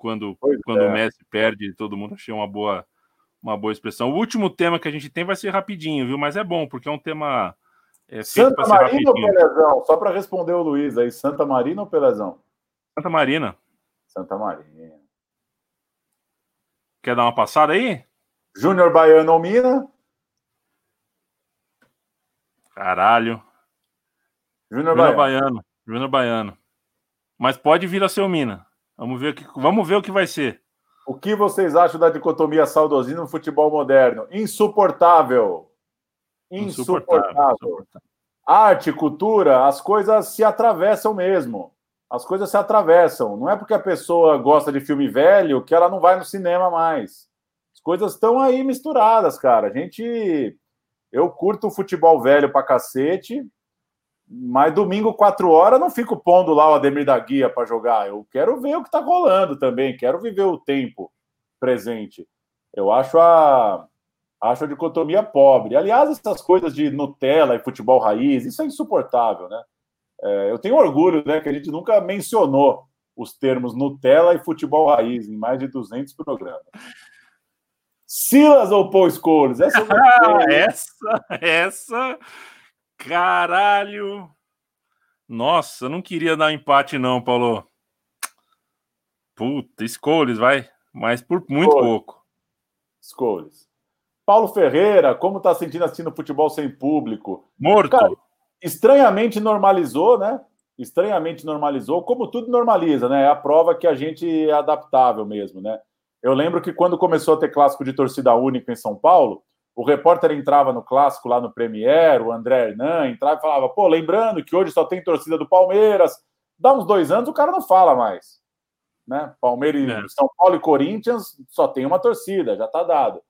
Quando, quando é. o Messi perde, todo mundo achei uma boa, uma boa expressão. O último tema que a gente tem vai ser rapidinho, viu? Mas é bom, porque é um tema. É, Santa Marina ou Pelezão? Só para responder o Luiz aí, Santa Marina ou Pelezão? Santa Marina. Santa Marina. Quer dar uma passada aí? Júnior Baiano ou Mina? Caralho. Júnior Baiano. Baiano. Júnior Baiano. Mas pode vir a ser o Mina. Vamos ver, o que, vamos ver o que vai ser. O que vocês acham da dicotomia saudosismo no futebol moderno? Insuportável. Insuportável. Insuportável. Arte, cultura, as coisas se atravessam mesmo. As coisas se atravessam. Não é porque a pessoa gosta de filme velho que ela não vai no cinema mais. As coisas estão aí misturadas, cara. A gente eu curto o futebol velho pra cacete, mas domingo, quatro horas, não fico pondo lá o Ademir da Guia para jogar. Eu quero ver o que tá rolando também, quero viver o tempo presente. Eu acho a, acho a dicotomia pobre. Aliás, essas coisas de Nutella e futebol raiz, isso é insuportável, né? É, eu tenho orgulho, né, que a gente nunca mencionou os termos Nutella e futebol raiz em mais de 200 programas. Silas ou Paul Scholes? Essa, *laughs* essa, essa, caralho. Nossa, não queria dar empate não, Paulo. Puta, Scholes, vai. Mas por muito Scholes. pouco. Scholes. Paulo Ferreira, como tá sentindo assistindo futebol sem público? Morto. Cara, estranhamente normalizou, né? Estranhamente normalizou, como tudo normaliza, né? É a prova que a gente é adaptável mesmo, né? Eu lembro que quando começou a ter clássico de torcida única em São Paulo, o repórter entrava no clássico lá no Premier, o André Hernan entrava e falava: pô, lembrando que hoje só tem torcida do Palmeiras. Dá uns dois anos o cara não fala mais. Né? Palmeiras, é. São Paulo e Corinthians só tem uma torcida, já tá dado.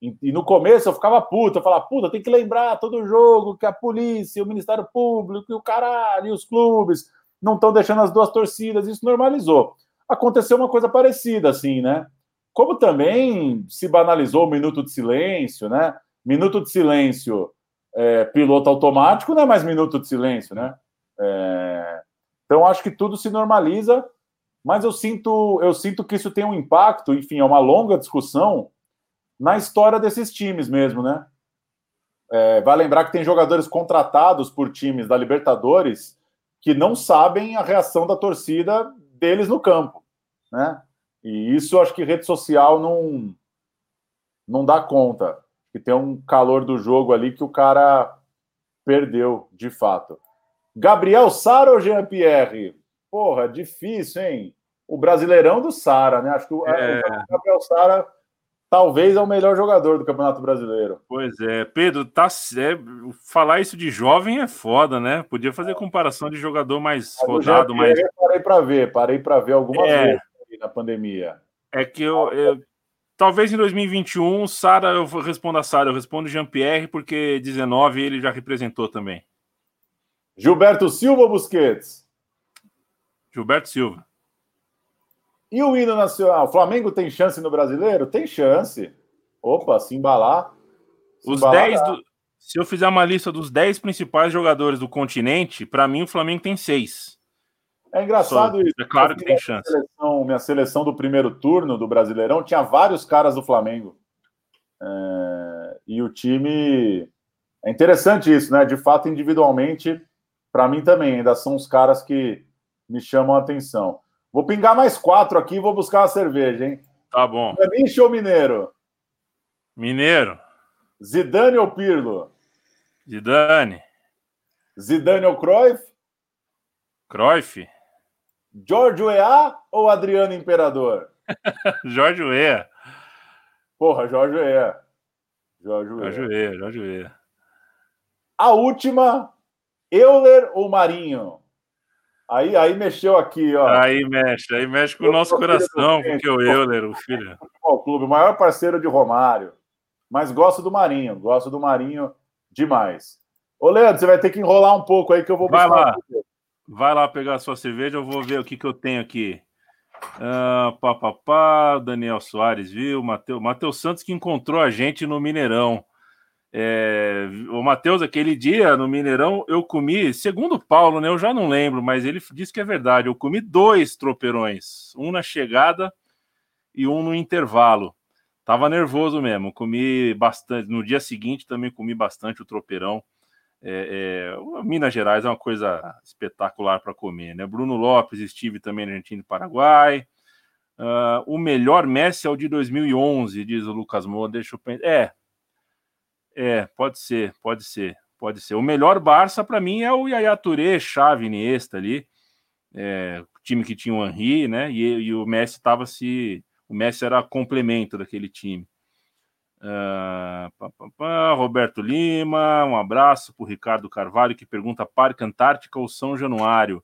E, e, no começo eu ficava puta, eu falava, puta, tem que lembrar todo jogo que a polícia, o Ministério Público e o caralho, e os clubes não estão deixando as duas torcidas, isso normalizou. Aconteceu uma coisa parecida, assim, né? Como também se banalizou o minuto de silêncio, né? Minuto de silêncio, é, piloto automático não é mais minuto de silêncio, né? É, Então acho que tudo se normaliza, mas eu sinto, eu sinto que isso tem um impacto, enfim, é uma longa discussão na história desses times mesmo, né? É, vai lembrar que tem jogadores contratados por times da Libertadores que não sabem a reação da torcida deles no campo, né? E isso acho que rede social não não dá conta. Que tem um calor do jogo ali que o cara perdeu, de fato. Gabriel Sara ou Jean Pierre? Porra, difícil, hein? O brasileirão do Sara, né? Acho que o, é... o Gabriel Sara talvez é o melhor jogador do Campeonato Brasileiro. Pois é, Pedro, tá é, falar isso de jovem é foda, né? Podia fazer comparação de jogador mais Mas rodado, mais. Parei para ver, parei para ver algumas é... vezes na pandemia. É que eu, eu talvez em 2021, Sara, eu respondo a Sara, eu respondo Jean-Pierre, porque 19 ele já representou também. Gilberto Silva Busquets? Gilberto Silva. E o hino nacional? O Flamengo tem chance no brasileiro? Tem chance. Opa, se embalar. Se Os 10 do... Se eu fizer uma lista dos 10 principais jogadores do continente, para mim o Flamengo tem 6. É engraçado isso. É claro que tem chance. Seleção, minha seleção do primeiro turno do Brasileirão tinha vários caras do Flamengo. É... E o time. É interessante isso, né? De fato, individualmente, para mim também, ainda são os caras que me chamam a atenção. Vou pingar mais quatro aqui e vou buscar uma cerveja, hein? Tá bom. Ganiche ou Mineiro? Mineiro. Zidane ou Pirlo? Zidane. Zidane ou Cruyff? Cruyff. Jorge Weah ou Adriano Imperador? *laughs* Jorge Weah. Porra, Jorge Weah. Jorge Weah. Jorge Weah, Jorge Weah. A última, Euler ou Marinho? Aí, aí mexeu aqui, ó. Aí mexe, aí mexe com o nosso coração, porque o Euler, o filho. O clube, o maior parceiro de Romário. Mas gosto do Marinho, gosto do Marinho demais. Ô, Leandro, você vai ter que enrolar um pouco aí que eu vou Vai lá. Vai lá pegar a sua cerveja, eu vou ver o que, que eu tenho aqui. Ah, pá, pá, pá, Daniel Soares, viu? Mateus Santos que encontrou a gente no Mineirão. É, o Matheus, aquele dia no Mineirão, eu comi, segundo o Paulo, né? Eu já não lembro, mas ele disse que é verdade. Eu comi dois tropeirões, um na chegada e um no intervalo. Tava nervoso mesmo, comi bastante. No dia seguinte também comi bastante o tropeirão. É, é, Minas Gerais é uma coisa espetacular para comer, né? Bruno Lopes estive também na Argentina e Paraguai. Uh, o melhor Messi é o de 2011, diz o Lucas Moura. Deixa eu pensar. É, é, pode ser, pode ser, pode ser. O melhor Barça para mim é o Yaya Touré, Xavi, Iniesta ali, é, time que tinha o Henry, né? E, e o Messi estava se, o Messi era complemento daquele time. Uh, pá, pá, pá, Roberto Lima, um abraço para o Ricardo Carvalho que pergunta Parque Antártica ou São Januário.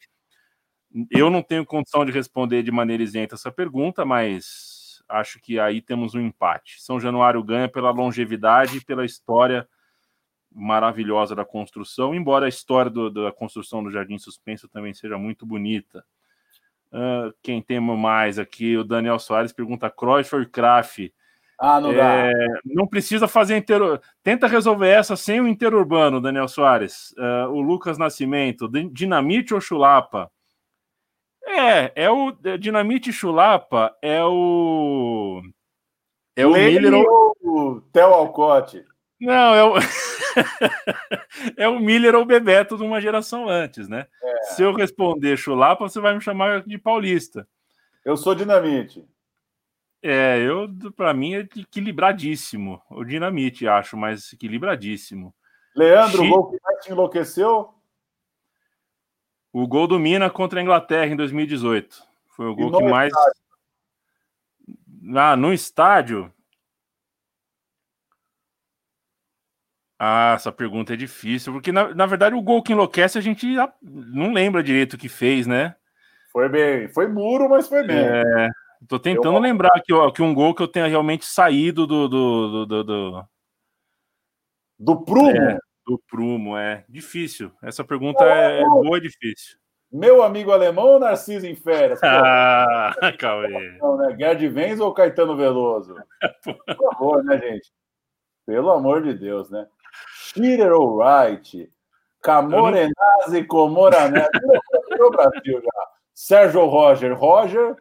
Eu não tenho condição de responder de maneira isenta essa pergunta, mas acho que aí temos um empate. São Januário ganha pela longevidade e pela história maravilhosa da construção, embora a história do, da construção do Jardim Suspenso também seja muito bonita. Uh, quem tem mais aqui? O Daniel Soares pergunta: Cruyff ou Kraft? Ah, não é, dá. Não precisa fazer inter... Tenta resolver essa sem o interurbano, Daniel Soares. Uh, o Lucas Nascimento, dinamite ou chulapa? É, é o é, Dinamite Chulapa, é o. É o Miller ou o Theo Alcote? Não, é o. *laughs* é o Miller ou o Bebeto de uma geração antes, né? É. Se eu responder Chulapa, você vai me chamar de paulista. Eu sou Dinamite. É, eu, para mim, é equilibradíssimo. O Dinamite, acho, mas equilibradíssimo. Leandro, o gol que mais te enlouqueceu? O gol do Mina contra a Inglaterra em 2018. Foi o gol que mais. Estádio? Ah, no estádio. Ah, essa pergunta é difícil, porque na, na verdade o gol que enlouquece a gente não lembra direito o que fez, né? Foi bem, foi muro, mas foi bem. É, tô tentando eu... lembrar que, ó, que um gol que eu tenha realmente saído do. Do, do, do, do prumo? É, do prumo, é difícil. Essa pergunta é, é boa e difícil. Meu amigo alemão ou Narciso em férias? *laughs* Ah, *laughs* Cauê. Não, né? Gerd Venz ou Caetano Veloso? *laughs* Por favor, né, gente? Pelo amor de Deus, né? Schirer ou Wright? Camorenazzi, Comoranese. virou Brasil já. Sérgio Roger. Roger.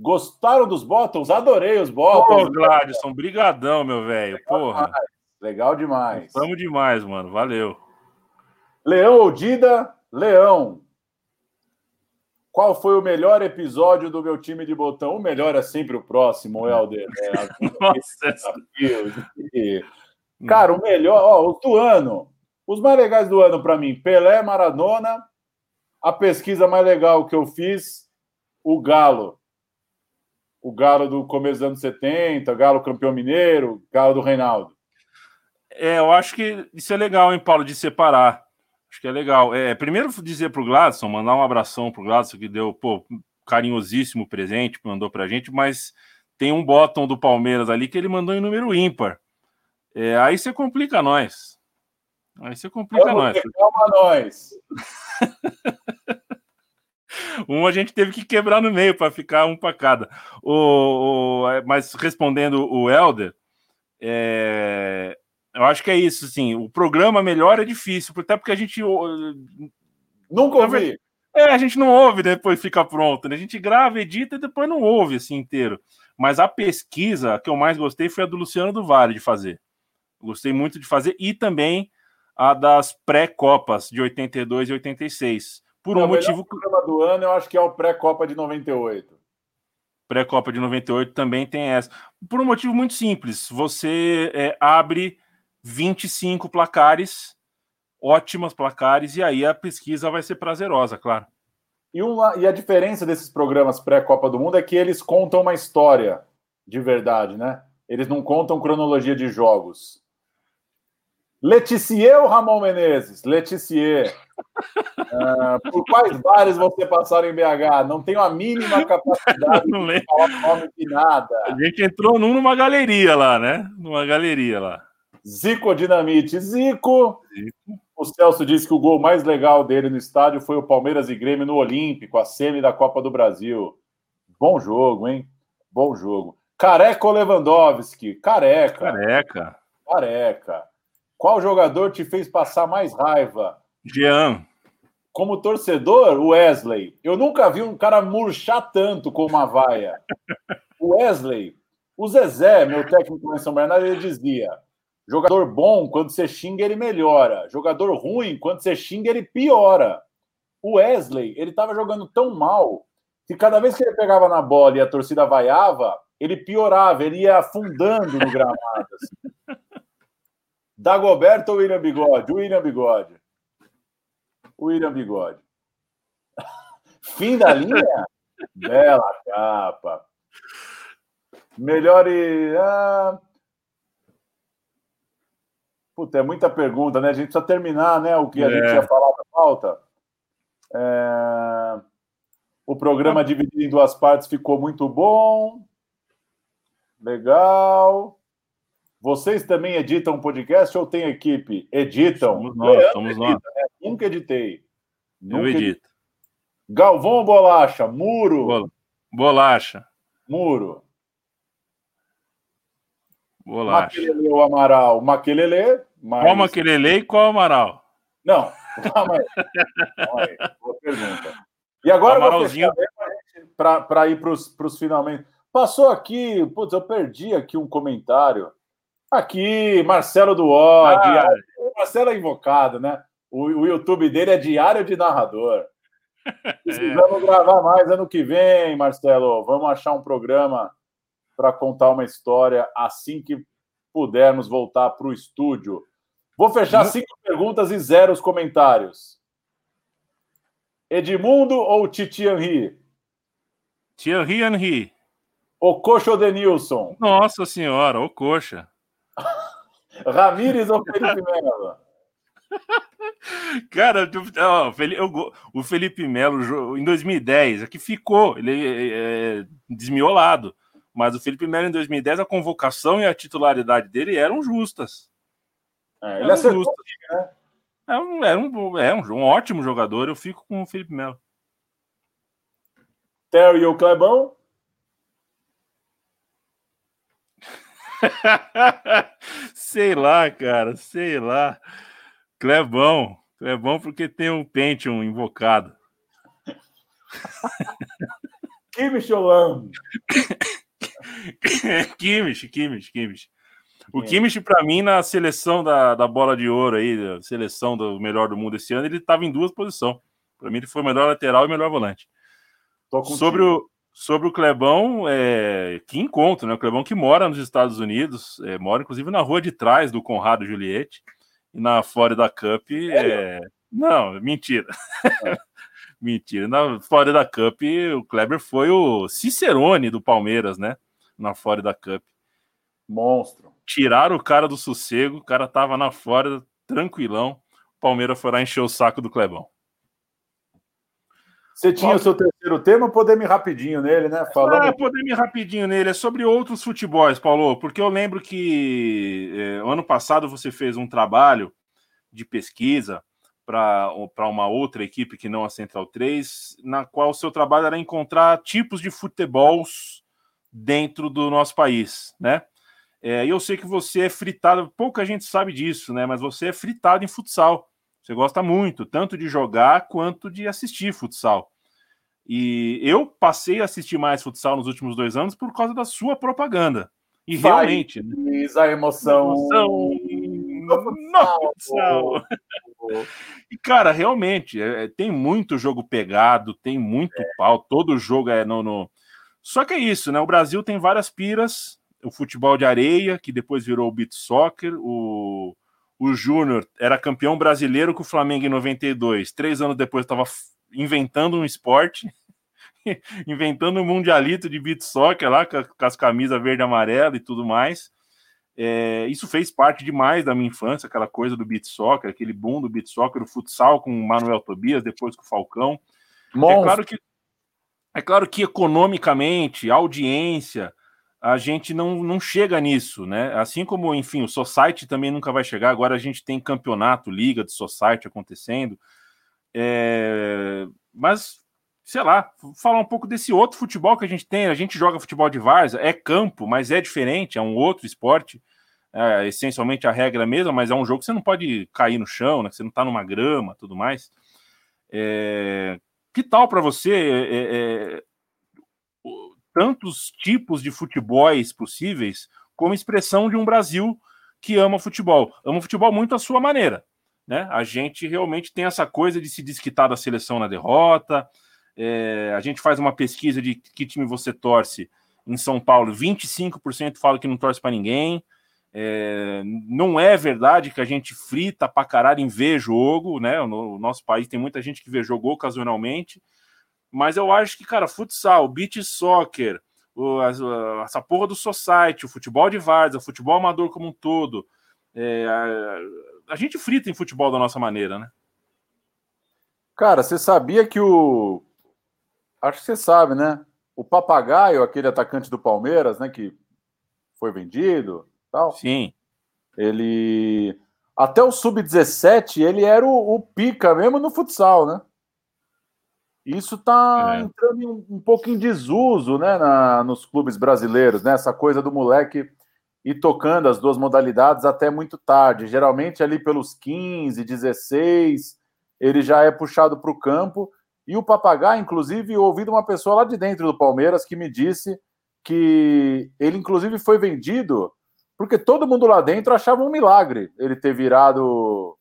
Gostaram dos bottoms? Adorei os bottoms. Pô, Gladson, brigadão, meu velho. Porra. Demais. Legal demais. Vamos demais, mano. Valeu. Leão ou Dida? Leão. Qual foi o melhor episódio do meu time de botão? O melhor é sempre o próximo, Helder. *laughs* É, Nossa. Cara, o melhor, ó, o do ano. Os mais legais do ano para mim, Pelé, Maradona. A pesquisa mais legal que eu fiz, o Galo. O Galo do começo dos anos 70, Galo campeão mineiro, Galo do Reinaldo. É, eu acho que isso é legal, hein, Paulo, de separar. Acho que é legal. É, primeiro dizer para o Gladson, mandar um abração para o Gladson, que deu, pô, carinhosíssimo presente, mandou para a gente, mas tem um bottom do Palmeiras ali que ele mandou em número ímpar. É, aí você complica nós. Aí você complica Vamos nós. Calma nós. *laughs* um a gente teve que quebrar no meio para ficar um para cada. O, o, mas respondendo o Helder, é, eu acho que é isso, assim. O programa melhor é difícil, até porque a gente. Nunca ouvi. É, a gente não ouve depois fica pronto, né? A gente grava, edita e depois não ouve assim inteiro. Mas a pesquisa que eu mais gostei foi a do Luciano do Vale de fazer. Gostei muito de fazer e também a das pré-copas de 82 e 86. Por um motivo. O programa do ano eu acho que é o pré-copa de 98 pré-copa de 98 também tem essa. Por um motivo muito simples. Você é, abre 25 placares, ótimas placares, e aí a pesquisa vai ser prazerosa, claro. E, uma, e a diferença desses programas pré-Copa do Mundo é que eles contam uma história de verdade, né? Eles não contam cronologia de jogos. Leticier ou Ramon Menezes? Leticier. uh, *laughs* por quais bares você passaram em BH? Não tenho a mínima *laughs* capacidade de falar nome de nada. A gente entrou num numa galeria lá, né? Numa galeria lá. Zico Dinamite. Zico. Zico. O Celso disse que o gol mais legal dele no estádio foi o Palmeiras e Grêmio no Olímpico, a semi da Copa do Brasil. Bom jogo, hein? Bom jogo. Careca ou Lewandowski? Careca. Careca. Careca. Qual jogador te fez passar mais raiva? Jean. Como torcedor, Wesley. Eu nunca vi um cara murchar tanto com uma vaia. *laughs* Wesley. O Zezé, meu técnico em São Bernardo, ele dizia: Jogador bom, quando você xinga, ele melhora. Jogador ruim, quando você xinga, ele piora. O Wesley, ele estava jogando tão mal que cada vez que ele pegava na bola e a torcida vaiava, ele piorava, ele ia afundando no gramado. Assim. *laughs* Dagoberto ou William Bigode? William Bigode. William Bigode. *laughs* Fim da linha? Bela capa. Melhor e. Ah, Puta, é muita pergunta, né? A gente precisa terminar, né? O que a é. gente ia falar da pauta. É... O programa dividido em duas partes ficou muito bom. Legal. Vocês também editam podcast ou tem equipe? Editam. Somos nós, somos edita, nós. Né? Nunca editei. Nunca Eu edito. Galvão ou Bolacha? Muro. Bolacha. Muro. Bolacha. Maquelele ou Amaral? Maquelele. Mas... Qual Maquelele e qual Amaral? Não, *laughs* calma aí. calma aí. Boa pergunta. E agora Amaralzinho... para ir para os finalmente. Passou aqui, putz, eu perdi aqui um comentário. Aqui, Marcelo do Ah. Marcelo é invocado, né? O, o YouTube dele é Diário de Narrador. *laughs* Precisamos é. gravar mais ano que vem, Marcelo. Vamos achar um programa para contar uma história assim que pudermos voltar para o estúdio. Vou fechar cinco perguntas e zero os comentários. Edmundo ou Titi Henry? Thierry Henry. O Coxa ou Denilson? Nossa senhora, o Coxa. Ramires ou Felipe Melo? Cara, o Felipe Melo em 2010 aqui ficou, ele é, é desmiolado. Mas o Felipe Melo, em 2010, a convocação e a titularidade dele eram justas. É, ele eram justas. Né? É, um, é, um, é um, um, ótimo jogador, eu fico com o Felipe Melo. Terry ou Clebão? *laughs* sei lá, cara, sei lá. Clebão, bom porque tem um Pentium invocado. *laughs* Kimmich ou Lam? *laughs* Kimmich, Kimmich, Kimmich. O é. Kimmich, para mim, na seleção da, da bola de ouro aí, da seleção do melhor do mundo esse ano, ele estava em duas posições. Para mim, ele foi o melhor lateral e o melhor volante. Sobre o, sobre o Clebão, é, que encontro, né? O Clebão que mora nos Estados Unidos, é, mora inclusive na rua de trás do Conrado Juliette, e na Florida Cup. É... Não, mentira. É. *laughs* mentira. Na Florida Cup, o Kleber foi o Cicerone do Palmeiras, né? Na Florida Cup. Monstro. Tiraram o cara do sossego, o cara tava na Flórida, tranquilão. O Palmeiras foi lá encher o saco do Clebão. Você tinha o seu terceiro tema, poder me rapidinho nele, né? Falando... Poder me rapidinho nele. É sobre outros futebols, Paulo, porque eu lembro que é, ano passado você fez um trabalho de pesquisa para uma outra equipe que não a Central 3, na qual o seu trabalho era encontrar tipos de futebols dentro do nosso país, né? É, e eu sei que você é fritado, pouca gente sabe disso, né? Mas você é fritado em futsal. Você gosta muito, tanto de jogar quanto de assistir futsal. E eu passei a assistir mais futsal nos últimos dois anos por causa da sua propaganda. E Vai, realmente. Né? A emoção. emoção no futsal. e, cara, realmente, é, é, tem muito jogo pegado, tem muito é. pau, todo jogo é no, no. Só que é isso, né? O Brasil tem várias piras o futebol de areia, que depois virou o beat soccer, o, o Júnior era campeão brasileiro com o Flamengo em 92. Três anos depois estava inventando um esporte, *laughs* inventando um mundialito de beat soccer lá, com, com as camisas verde e amarela e tudo mais. É, isso fez parte demais da minha infância, aquela coisa do beat soccer, aquele boom do beat soccer, o futsal com o Manuel Tobias, depois com o Falcão. É claro que é claro que economicamente, audiência, a gente não, não chega nisso, né? Assim como, enfim, o Society também nunca vai chegar. Agora a gente tem campeonato, liga de Society acontecendo. É... Mas, sei lá, falar um pouco desse outro futebol que a gente tem. A gente joga futebol de várzea, é campo, mas é diferente, é um outro esporte. É, essencialmente a regra é a mesma, mas é um jogo que você não pode cair no chão, né? Você não tá numa grama, tudo mais. É... Que tal para você é, é tantos tipos de futebols possíveis como expressão de um Brasil que ama futebol. Ama futebol muito à sua maneira. Né? A gente realmente tem essa coisa de se desquitar da seleção na derrota. É, a gente faz uma pesquisa de que time você torce em São Paulo, 25% fala que não torce para ninguém. É, não é verdade que a gente frita para caralho em ver jogo, né? No nosso país tem muita gente que vê jogo ocasionalmente. Mas eu acho que, cara, futsal, beach soccer, o, a, essa porra do society, o futebol de várzea, o futebol amador como um todo, é, a, a, gente frita em futebol da nossa maneira, né? Cara, você sabia que o. Acho que você sabe, né? O Papagaio, aquele atacante do Palmeiras, né? Que foi vendido tal. Sim. Ele. Até o Sub-17, ele era o, o pica mesmo no futsal, né? Isso está é. entrando um, um, pouco em desuso né, na, nos clubes brasileiros, né? Essa coisa do moleque ir tocando as duas modalidades até muito tarde. Geralmente ali pelos 15, 16, ele já é puxado para o campo. E o papagaio, inclusive, eu ouvi de uma pessoa lá de dentro do Palmeiras que me disse que ele, inclusive, foi vendido porque todo mundo lá dentro achava um milagre ele ter virado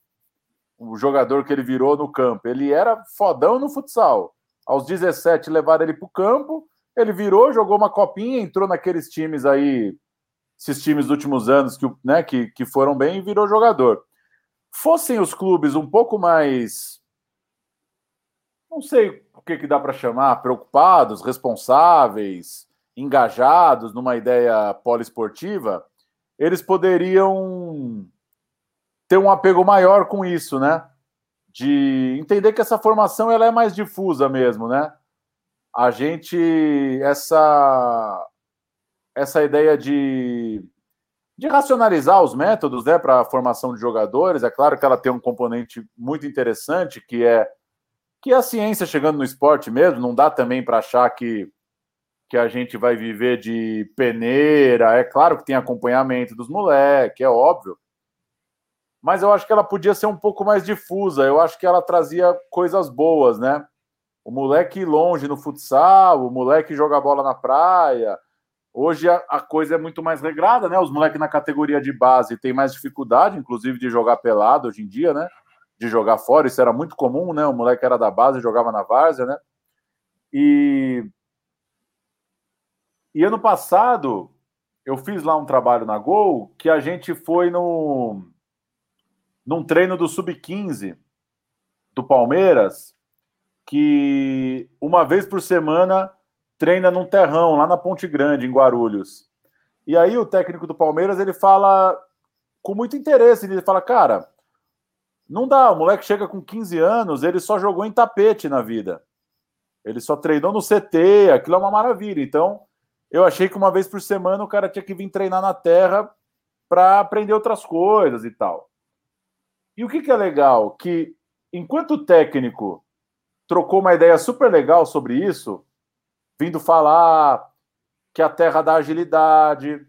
o jogador que ele virou no campo. Ele era fodão no futsal. Aos 17 levaram ele para o campo, ele virou, jogou uma copinha, entrou naqueles times aí, esses times dos últimos anos que, né, que, que foram bem e virou jogador. Fossem os clubes um pouco mais. Não sei o que, que dá para chamar, preocupados, responsáveis, engajados numa ideia poliesportiva, eles poderiam ter um apego maior com isso, né? De entender que essa formação ela é mais difusa mesmo, né? A gente essa essa ideia de de racionalizar os métodos, né, para a formação de jogadores, é claro que ela tem um componente muito interessante que é que a ciência chegando no esporte mesmo, não dá também para achar que que a gente vai viver de peneira, é claro que tem acompanhamento dos moleques, é óbvio, mas eu acho que ela podia ser um pouco mais difusa. Eu acho que ela trazia coisas boas, né? O moleque longe no futsal, o moleque joga bola na praia. Hoje a, a coisa é muito mais regrada, né? Os moleques na categoria de base têm mais dificuldade, inclusive, de jogar pelado hoje em dia, né? De jogar fora, isso era muito comum, né? O moleque era da base e jogava na várzea, né? E, e ano passado eu fiz lá um trabalho na Gol que a gente foi no num treino do Sub-15 do Palmeiras, que uma vez por semana treina num terrão lá na Ponte Grande, em Guarulhos. E aí o técnico do Palmeiras, ele fala com muito interesse, ele fala, cara, não dá, o moleque chega com 15 anos, ele só jogou em tapete na vida. Ele só treinou no CT, aquilo é uma maravilha. Então, eu achei que uma vez por semana o cara tinha que vir treinar na terra para aprender outras coisas e tal. E o que, que é legal? Que enquanto o técnico trocou uma ideia super legal sobre isso, vindo falar que a terra dá agilidade,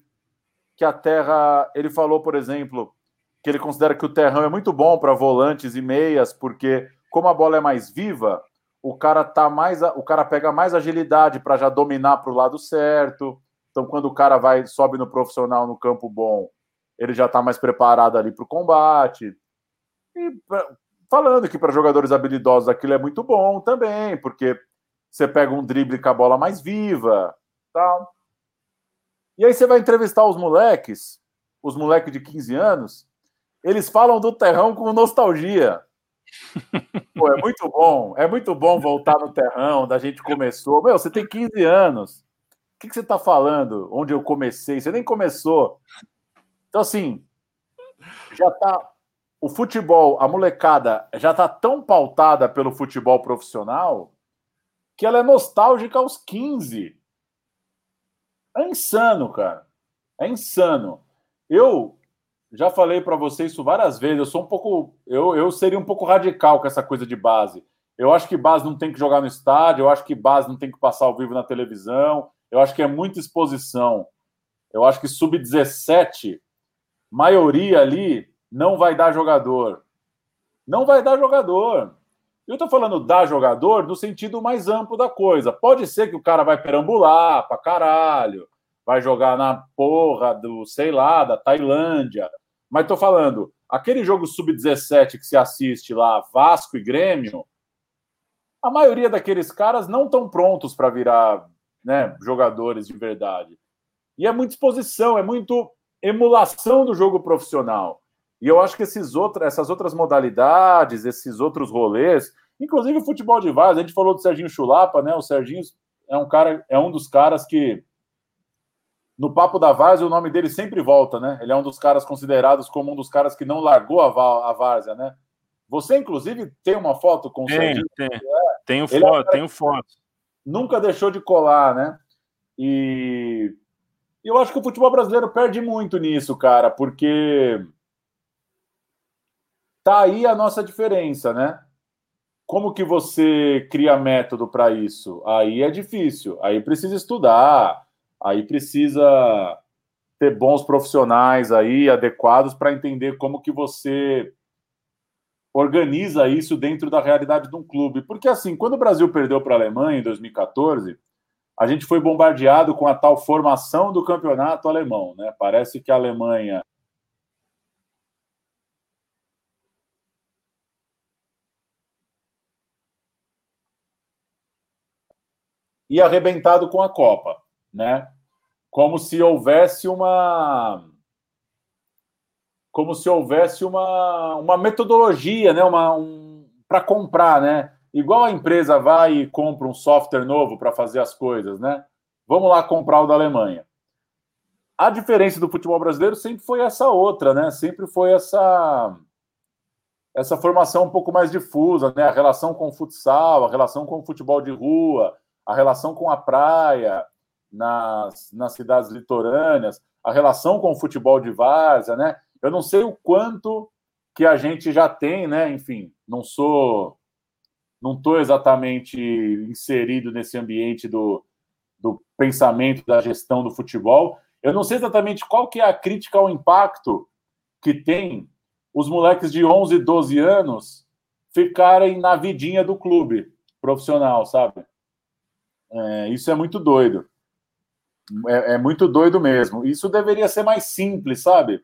que a terra. Ele falou, por exemplo, que ele considera que o terrão é muito bom para volantes e meias, porque como a bola é mais viva, o cara tá mais, o cara pega mais agilidade para já dominar para o lado certo. Então, quando o cara vai sobe no profissional no campo bom, ele já está mais preparado ali para o combate. E falando que para jogadores habilidosos aquilo é muito bom também, porque você pega um drible com a bola mais viva, tal. E aí você vai entrevistar os moleques, os moleques de 15 anos, eles falam do terrão com nostalgia. *laughs* Pô, é muito bom, é muito bom voltar no terrão, da gente começou. Meu, você tem 15 anos. O que, que você está falando? Onde eu comecei? Você nem começou. Então, assim, já está o futebol, a molecada já está tão pautada pelo futebol profissional que ela é nostálgica aos 15. É insano, cara. É insano. Eu já falei para você isso várias vezes. Eu sou um pouco. Eu, eu seria um pouco radical com essa coisa de base. Eu acho que base não tem que jogar no estádio. Eu acho que base não tem que passar ao vivo na televisão. Eu acho que é muita exposição. Eu acho que sub-17, maioria ali, não vai dar jogador. Não vai dar jogador. Eu estou falando dar jogador no sentido mais amplo da coisa. Pode ser que o cara vai perambular pra caralho, vai jogar na porra do, sei lá, da Tailândia. Mas estou falando, aquele jogo sub-17 que se assiste lá, Vasco e Grêmio, a maioria daqueles caras não estão prontos para virar né, jogadores de verdade. E é muita exposição, é muito emulação do jogo profissional. E eu acho que esses outra, essas outras modalidades, esses outros rolês, inclusive o futebol de vaza, a gente falou do Serginho Chulapa, né? O Serginho é um cara, é um dos caras que no papo da Várzea o nome dele sempre volta, né? Ele é um dos caras considerados como um dos caras que não largou a, a Várzea, né? Você, inclusive, tem uma foto com o tem, Serginho? Tem, é. tenho foto, é tenho foto. Nunca deixou de colar, né? E eu acho que o futebol brasileiro perde muito nisso, cara, porque Tá aí a nossa diferença, né? Como que você cria método para isso? Aí é difícil, aí precisa estudar, aí precisa ter bons profissionais aí adequados para entender como que você organiza isso dentro da realidade de um clube. Porque assim, quando o Brasil perdeu para a Alemanha em 2014, a gente foi bombardeado com a tal formação do campeonato alemão, né? Parece que a Alemanha e arrebentado com a Copa, né? Como se houvesse uma como se houvesse uma, uma metodologia, né? Uma um, para comprar, né? Igual a empresa vai e compra um software novo para fazer as coisas, né? Vamos lá comprar o da Alemanha. A diferença do futebol brasileiro sempre foi essa outra, né? Sempre foi essa essa formação um pouco mais difusa, né? A relação com o futsal, a relação com o futebol de rua, a relação com a praia nas, nas cidades litorâneas, a relação com o futebol de várzea, né? Eu não sei o quanto que a gente já tem, né? Enfim, não sou, não estou exatamente inserido nesse ambiente do, do pensamento da gestão do futebol. Eu não sei exatamente qual que é a crítica ao impacto que tem os moleques de 11, 12 anos ficarem na vidinha do clube profissional, sabe? É, isso é muito doido. É, é, muito doido mesmo. Isso deveria ser mais simples, sabe?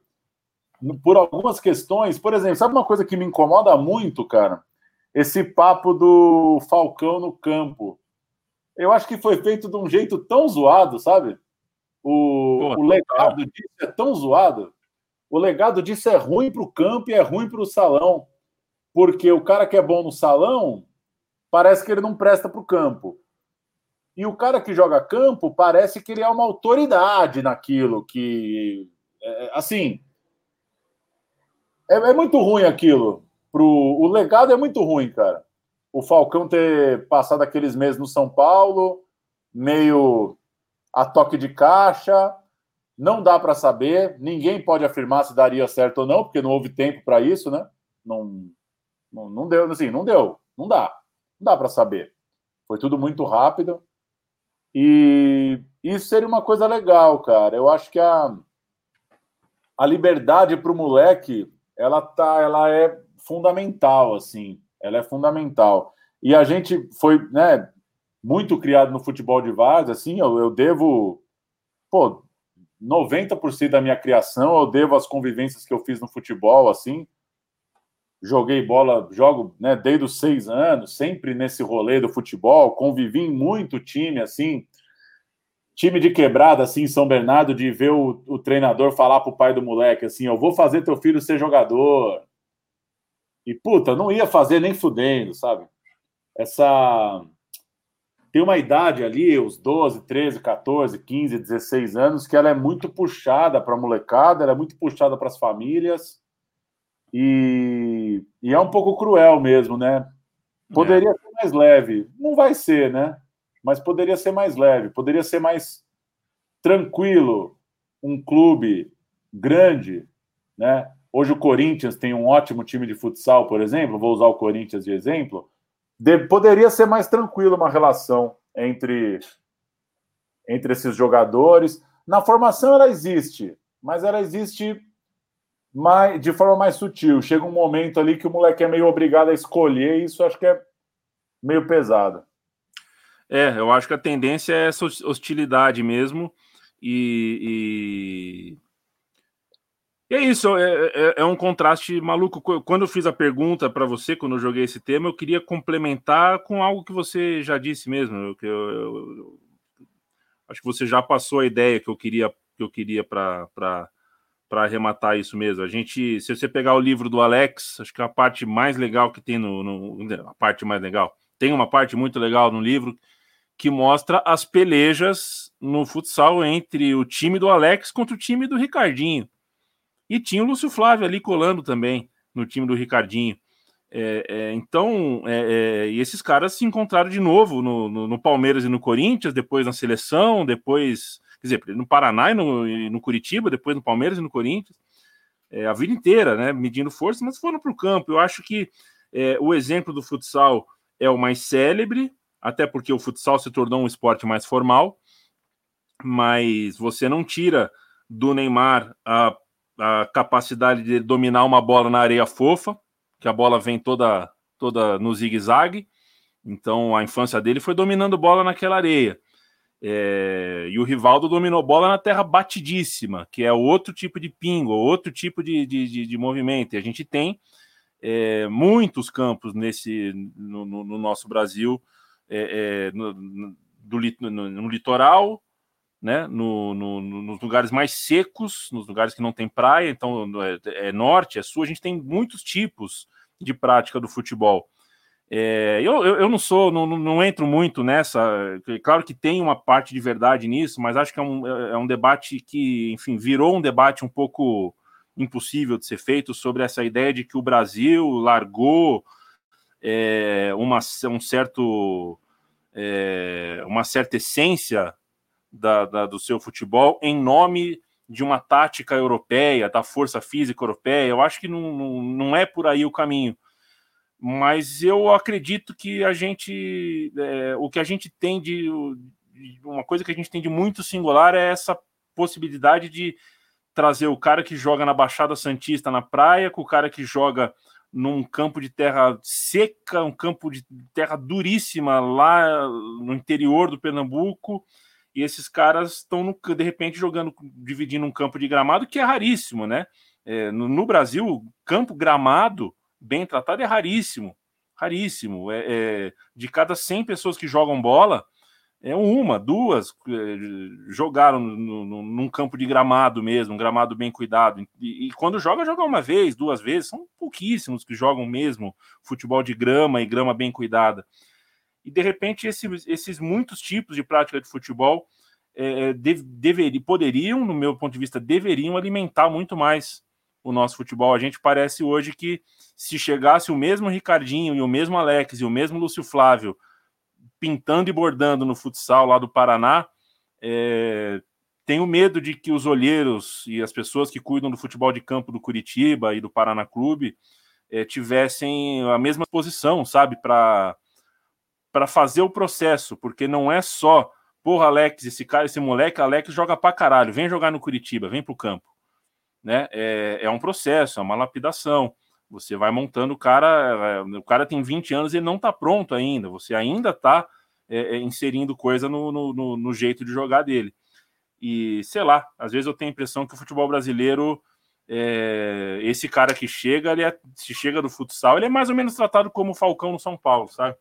Por algumas questões. Por exemplo, sabe uma coisa que me incomoda muito, cara? Esse papo do Falcão no campo. Eu acho que foi feito de um jeito tão zoado, sabe? O, Pô, o legado disso é tão zoado. O legado disso é ruim para o campo e é ruim para o salão. Porque o cara que é bom no salão parece que ele não presta para o campo. E o cara que joga campo parece que ele é uma autoridade naquilo que. É, assim. É, é, muito ruim aquilo. Pro, o legado é muito ruim, cara. O Falcão ter passado aqueles meses no São Paulo, meio a toque de caixa, não dá para saber. Ninguém pode afirmar se daria certo ou não, porque não houve tempo para isso, né? Não, não, não deu, assim, não deu, não dá, não dá para saber. Foi tudo muito rápido. E isso seria uma coisa legal, cara. Eu acho que a, a liberdade para o moleque, ela tá, ela é fundamental, assim. Ela é fundamental. E a gente foi, né, muito criado no futebol de várzea, assim, eu, eu devo, pô, 90% da minha criação eu devo às convivências que eu fiz no futebol, assim. Joguei bola, jogo né, desde os seis anos, sempre nesse rolê do futebol, convivi em muito time, assim, time de quebrada, assim, em São Bernardo, de ver o, o treinador falar pro pai do moleque, assim, eu vou fazer teu filho ser jogador. E, puta, não ia fazer nem fudendo, sabe? Essa tem uma idade ali, os 12, 13, 14, 15, 16 anos, que ela é muito puxada para a molecada, ela é muito puxada para as famílias e, e, é um pouco cruel mesmo, né? Poderia é. ser mais leve, não vai ser, né? Mas poderia ser mais leve, poderia ser mais tranquilo. Um clube grande, né? Hoje o Corinthians tem um ótimo time de futsal, por exemplo. Vou usar o Corinthians de exemplo de, poderia ser mais tranquila uma relação entre, entre esses jogadores. Na formação ela existe, mas ela existe mais, de forma mais sutil. Chega um momento ali que o moleque é meio obrigado a escolher, e isso acho que é meio pesado. É, eu acho que a tendência é essa hostilidade mesmo. E, e é isso, é, é, é, um contraste maluco. Quando eu fiz a pergunta para você, quando eu joguei esse tema, eu queria complementar com algo que você já disse mesmo. Eu, eu, eu, acho que você já passou a ideia que eu queria que eu queria para arrematar isso mesmo. A gente, se você pegar o livro do Alex, acho que a parte mais legal que tem no, no a parte mais legal, tem uma parte muito legal no livro que mostra as pelejas no futsal entre o time do Alex contra o time do Ricardinho e tinha o Lúcio Flávio ali colando também no time do Ricardinho. É, é, então, é, é, e esses caras se encontraram de novo no, no, no, Palmeiras e no Corinthians, depois na seleção, depois, quer dizer, no Paraná e no, e no Curitiba, depois no Palmeiras e no Corinthians, é, a vida inteira, né, medindo força, mas foram para o campo. Eu acho que é, o exemplo do futsal é o mais célebre, até porque o futsal se tornou um esporte mais formal, mas você não tira do Neymar a a capacidade de dominar uma bola na areia fofa, que a bola vem toda toda no zigue-zague. Então a infância dele foi dominando bola naquela areia. É, e o Rivaldo dominou bola na terra batidíssima, que é outro tipo de pingo, outro tipo de, de, de, de movimento. E a gente tem é, muitos campos nesse no, no, no nosso Brasil, é, é no, do, no, litoral, né, no, no, nos lugares mais secos, nos lugares que não tem praia, então é, é, norte, é sul, a gente tem muitos tipos de prática do futebol. É, eu, eu, não sou, não, não entro muito nessa, claro que tem uma parte de verdade nisso, mas acho que é um, é, é um debate que, enfim, virou um debate um pouco impossível de ser feito sobre essa ideia de que o Brasil largou é, uma, um certo, é, uma certa essência da, da, do seu futebol em nome de uma tática europeia, da força física europeia. Eu acho que não, não, não é por aí o caminho. Mas eu acredito que a gente, é, o que a gente tem de, uma coisa que a gente tem de muito singular é essa possibilidade de trazer o cara que joga na Baixada Santista na praia com o cara que joga num campo de terra seca, um campo de terra duríssima lá no interior do Pernambuco, e esses caras estão de repente jogando, dividindo um campo de gramado que é raríssimo, né? É, no, no, Brasil, campo gramado bem tratado é raríssimo, raríssimo. É, é, de cada 100 pessoas que jogam bola, é uma, duas é, jogaram no, no, num campo de gramado mesmo, um gramado bem cuidado. E, e, quando joga, joga uma vez, duas vezes. São pouquíssimos que jogam mesmo futebol de grama e grama bem cuidada. E de repente, esses, esses muitos tipos de prática de futebol é, dever, poderiam, no meu ponto de vista, deveriam alimentar muito mais o nosso futebol. A gente parece hoje que se chegasse o mesmo Ricardinho e o mesmo Alex e o mesmo Lúcio Flávio pintando e bordando no futsal lá do Paraná, é, tenho medo de que os olheiros e as pessoas que cuidam do futebol de campo do Curitiba e do Paraná Clube é, tivessem a mesma posição, sabe, para para fazer o processo, porque não é só, porra, Alex, esse cara, esse moleque, Alex joga pra caralho, vem jogar no Curitiba, vem pro campo né? É, é um processo, é uma lapidação. Você vai montando o cara, é, o cara tem 20 anos e não está pronto ainda. Você ainda está é, é, inserindo coisa no, no, no, jeito de jogar dele. E sei lá, às vezes eu tenho a impressão que o futebol brasileiro, é, esse cara que chega, ele é, se chega do futsal, ele é mais ou menos tratado como o Falcão no São Paulo, sabe?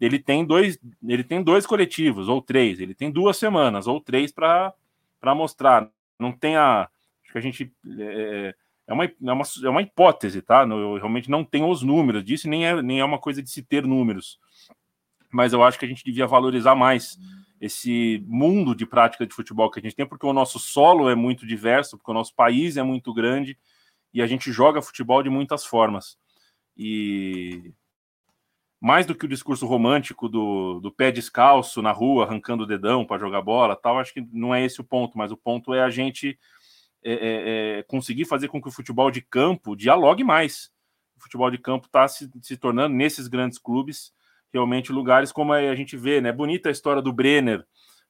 Ele tem dois, ele tem dois coletivos ou três, ele tem duas semanas ou três para mostrar. Não tem a Acho que a gente. É, é, uma, é, uma, é uma hipótese, tá? Eu realmente não tenho os números disso, nem é, nem é uma coisa de se ter números. Mas eu acho que a gente devia valorizar mais esse mundo de prática de futebol que a gente tem, porque o nosso solo é muito diverso, porque o nosso país é muito grande e a gente joga futebol de muitas formas. E mais do que o discurso romântico do, do pé descalço na rua, arrancando o dedão para jogar bola, tal, acho que não é esse o ponto, mas o ponto é a gente é, é, é, conseguir fazer com que o futebol de campo dialogue mais. O futebol de campo está se, se tornando, nesses grandes clubes, realmente lugares como a gente vê, né? Bonita a história do Brenner,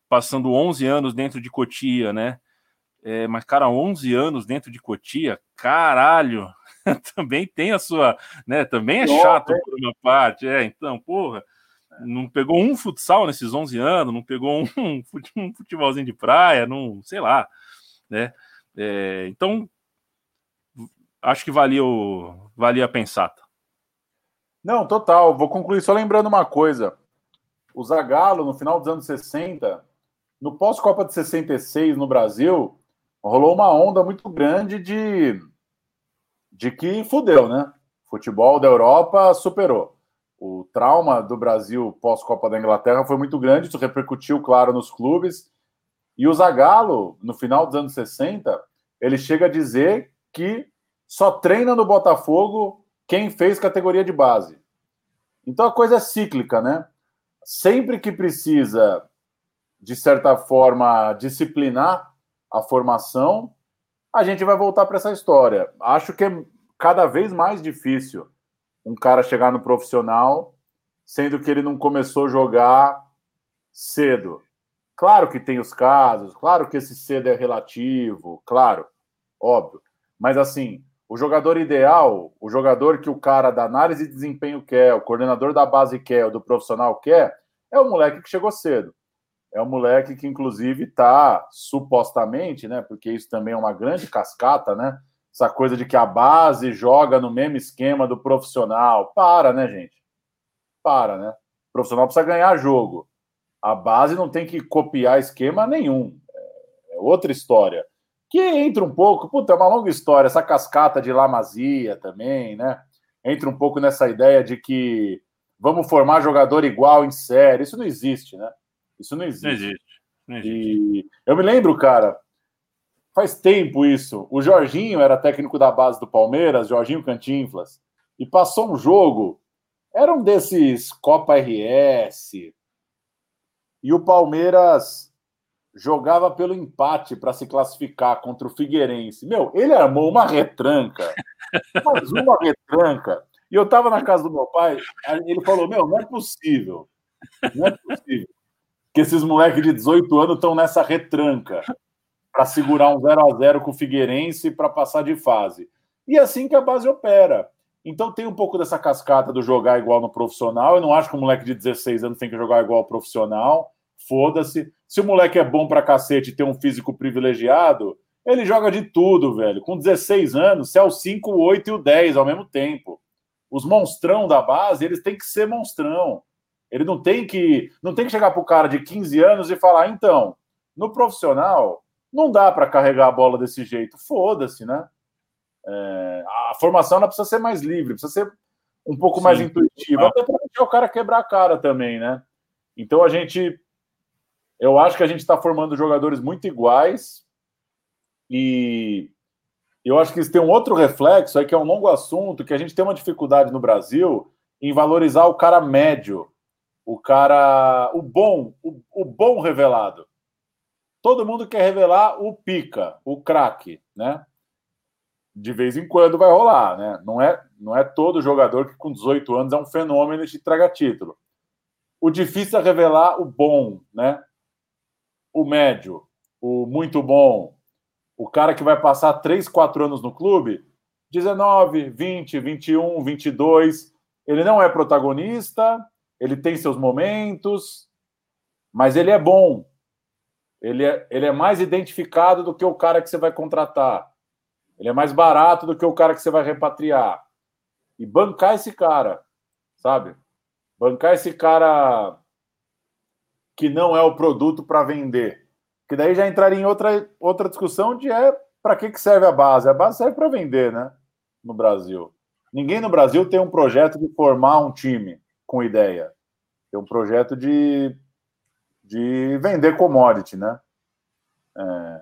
passando 11 anos dentro de Cotia, né? É, mas, cara, 11 anos dentro de Cotia, caralho, *laughs* também tem a sua, né? Também é chato por uma parte, é, então, porra, não pegou um futsal nesses 11 anos, não pegou um, *laughs* um futebolzinho de praia, não, sei lá, né? É, então, acho que valia, o, valia pensar. Tá? Não, total. Vou concluir só lembrando uma coisa. O Zagallo, no final dos anos 60, no pós-Copa de 66 no Brasil, rolou uma onda muito grande de, de que fudeu, né? Futebol da Europa superou. O trauma do Brasil pós-Copa da Inglaterra foi muito grande, isso repercutiu, claro, nos clubes. E o Zagallo, no final dos anos 60, ele chega a dizer que só treina no Botafogo quem fez categoria de base. Então a coisa é cíclica, né? Sempre que precisa, de certa forma, disciplinar a formação, a gente vai voltar para essa história. Acho que é cada vez mais difícil um cara chegar no profissional, sendo que ele não começou a jogar cedo. Claro que tem os casos, claro que esse cedo é relativo, claro, óbvio. Mas assim, o jogador ideal, o jogador que o cara da análise de desempenho quer, o coordenador da base quer, o do profissional quer, é o moleque que chegou cedo. É o moleque que, inclusive, está supostamente, né? Porque isso também é uma grande cascata, né? Essa coisa de que a base joga no mesmo esquema do profissional. Para, né, gente? Para, né? O profissional precisa ganhar jogo. A base não tem que copiar esquema nenhum. É outra história. Que entra um pouco, puta, é uma longa história, essa cascata de Lamazia também, né? Entra um pouco nessa ideia de que vamos formar jogador igual em série. Isso não existe, né? Isso não existe. Não existe. Não existe. E eu me lembro, cara, faz tempo isso. O Jorginho era técnico da base do Palmeiras, Jorginho Cantinflas, e passou um jogo, era um desses Copa RS, e o Palmeiras jogava pelo empate para se classificar contra o Figueirense. Meu, ele armou uma retranca, *laughs* mas uma retranca. E eu estava na casa do meu pai, ele falou: Meu, não é possível, não é possível que esses moleques de 18 anos estão nessa retranca. para segurar um 0 a 0 com o Figueirense para passar de fase. E é assim que a base opera. Então tem um pouco dessa cascata do jogar igual no profissional. Eu não acho que o moleque de 16 anos tem que jogar igual ao profissional. Foda-se. Se o moleque é bom pra cacete e tem um físico privilegiado, ele joga de tudo, velho. Com 16 anos, se é o 5, o 8 e o 10 ao mesmo tempo. Os monstrão da base, eles têm que ser monstrão. Ele não tem que não tem que chegar pro cara de 15 anos e falar, então, no profissional, não dá para carregar a bola desse jeito. Foda-se, né? É, a formação ela precisa ser mais livre, precisa ser um pouco Sim. mais intuitiva, até para deixar o cara quebrar a cara também, né? Então a gente, eu acho que a gente está formando jogadores muito iguais e eu acho que isso tem um outro reflexo aí que é um longo assunto que a gente tem uma dificuldade no Brasil em valorizar o cara médio, o cara, o bom, o, o bom revelado. Todo mundo quer revelar o pica, o craque, né? De vez em quando vai rolar, né? Não é, não é todo jogador que com 18 anos é um fenômeno e te traga título. O difícil é revelar o bom, né? O médio, o muito bom, o cara que vai passar 3, 4 anos no clube, 19, 20, 21, 22, ele não é protagonista, ele tem seus momentos, mas ele é bom. Ele é, ele é mais identificado do que o cara que você vai contratar ele é mais barato do que o cara que você vai repatriar. E bancar esse cara, sabe? Bancar esse cara que não é o produto para vender. Que daí já entraria em outra, outra discussão de é para que, que serve a base? A base serve para vender, né? No Brasil. Ninguém no Brasil tem um projeto de formar um time com ideia. Tem um projeto de, de vender commodity, né? É,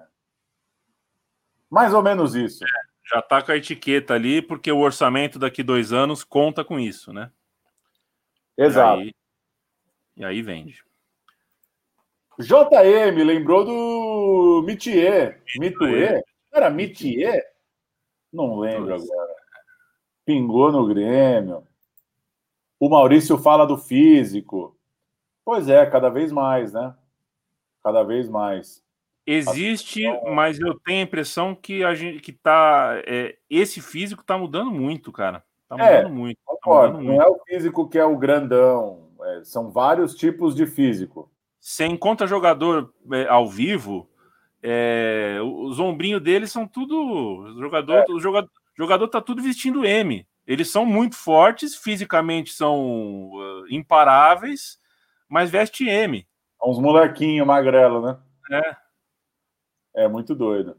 mais ou menos isso. É, já está com a etiqueta ali, porque o orçamento daqui dois anos conta com isso, né? Exato. E aí, e aí vende. JM lembrou do Mitier. Mitier? Era Mitier? Não lembro agora. Pingou no Grêmio. O Maurício fala do físico. Pois é, cada vez mais, né? Cada vez mais. Existe, mas eu tenho a impressão que a gente que tá. É, esse físico tá mudando muito, cara. Tá é, mudando é, muito. Tá mudando não muito. é o físico que é o grandão. É, são vários tipos de físico. Você encontra jogador é, ao vivo, é, os ombrinhos deles são tudo. O jogador, o jogador, jogador tá tudo vestindo M. Eles são muito fortes, fisicamente são uh, imparáveis, mas veste M. Uns molequinhos magrelo, né? É. É muito doido.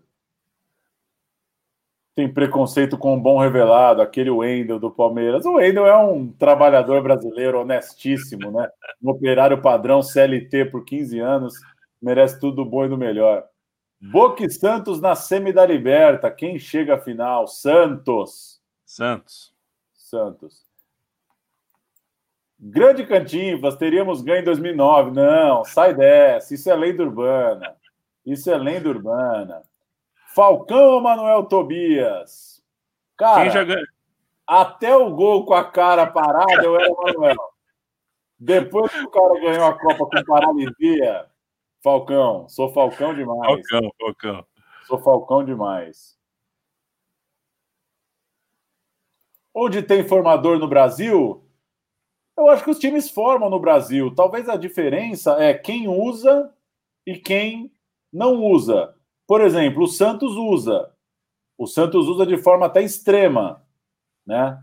Tem preconceito com o bom revelado, aquele Wendel do Palmeiras. O Wendel é um trabalhador brasileiro honestíssimo, né? Um operário padrão CLT por 15 anos, merece tudo bom e do melhor. Boca e Santos na semi da Liberta. Quem chega à final? Santos. Santos. Santos. Grande Cantinfas, teríamos ganho em 2009. Não, sai dessa. Isso é lenda urbana. Isso é lenda urbana. Falcão ou Manuel Tobias? Cara, já... até o gol com a cara parada eu era o Manuel. Depois que o cara ganhou a Copa com paralisia, Falcão, sou Falcão demais. Falcão, Falcão. Sou Falcão demais. Onde tem formador no Brasil? Eu acho que os times formam no Brasil. Talvez a diferença é quem usa e quem não usa. Por exemplo, o Santos usa. O Santos usa de forma até extrema, né?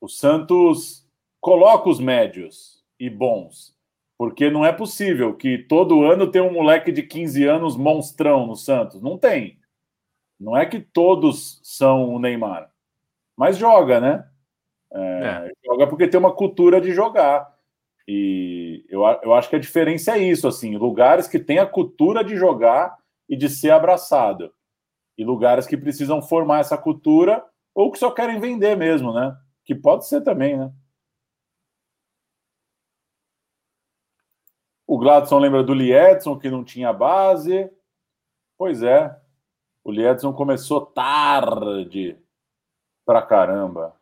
O Santos coloca os médios e bons, porque não é possível que todo ano tenha um moleque de 15 anos monstrão no Santos. Não tem. Não é que todos são o Neymar, mas joga, né? É, é. Joga porque tem uma cultura de jogar. E eu, eu acho que a diferença é isso, assim, lugares que têm a cultura de jogar e de ser abraçado. E lugares que precisam formar essa cultura ou que só querem vender mesmo, né? Que pode ser também, né? O Gladson lembra do Liedson, que não tinha base. Pois é. O Liedson começou tarde pra caramba.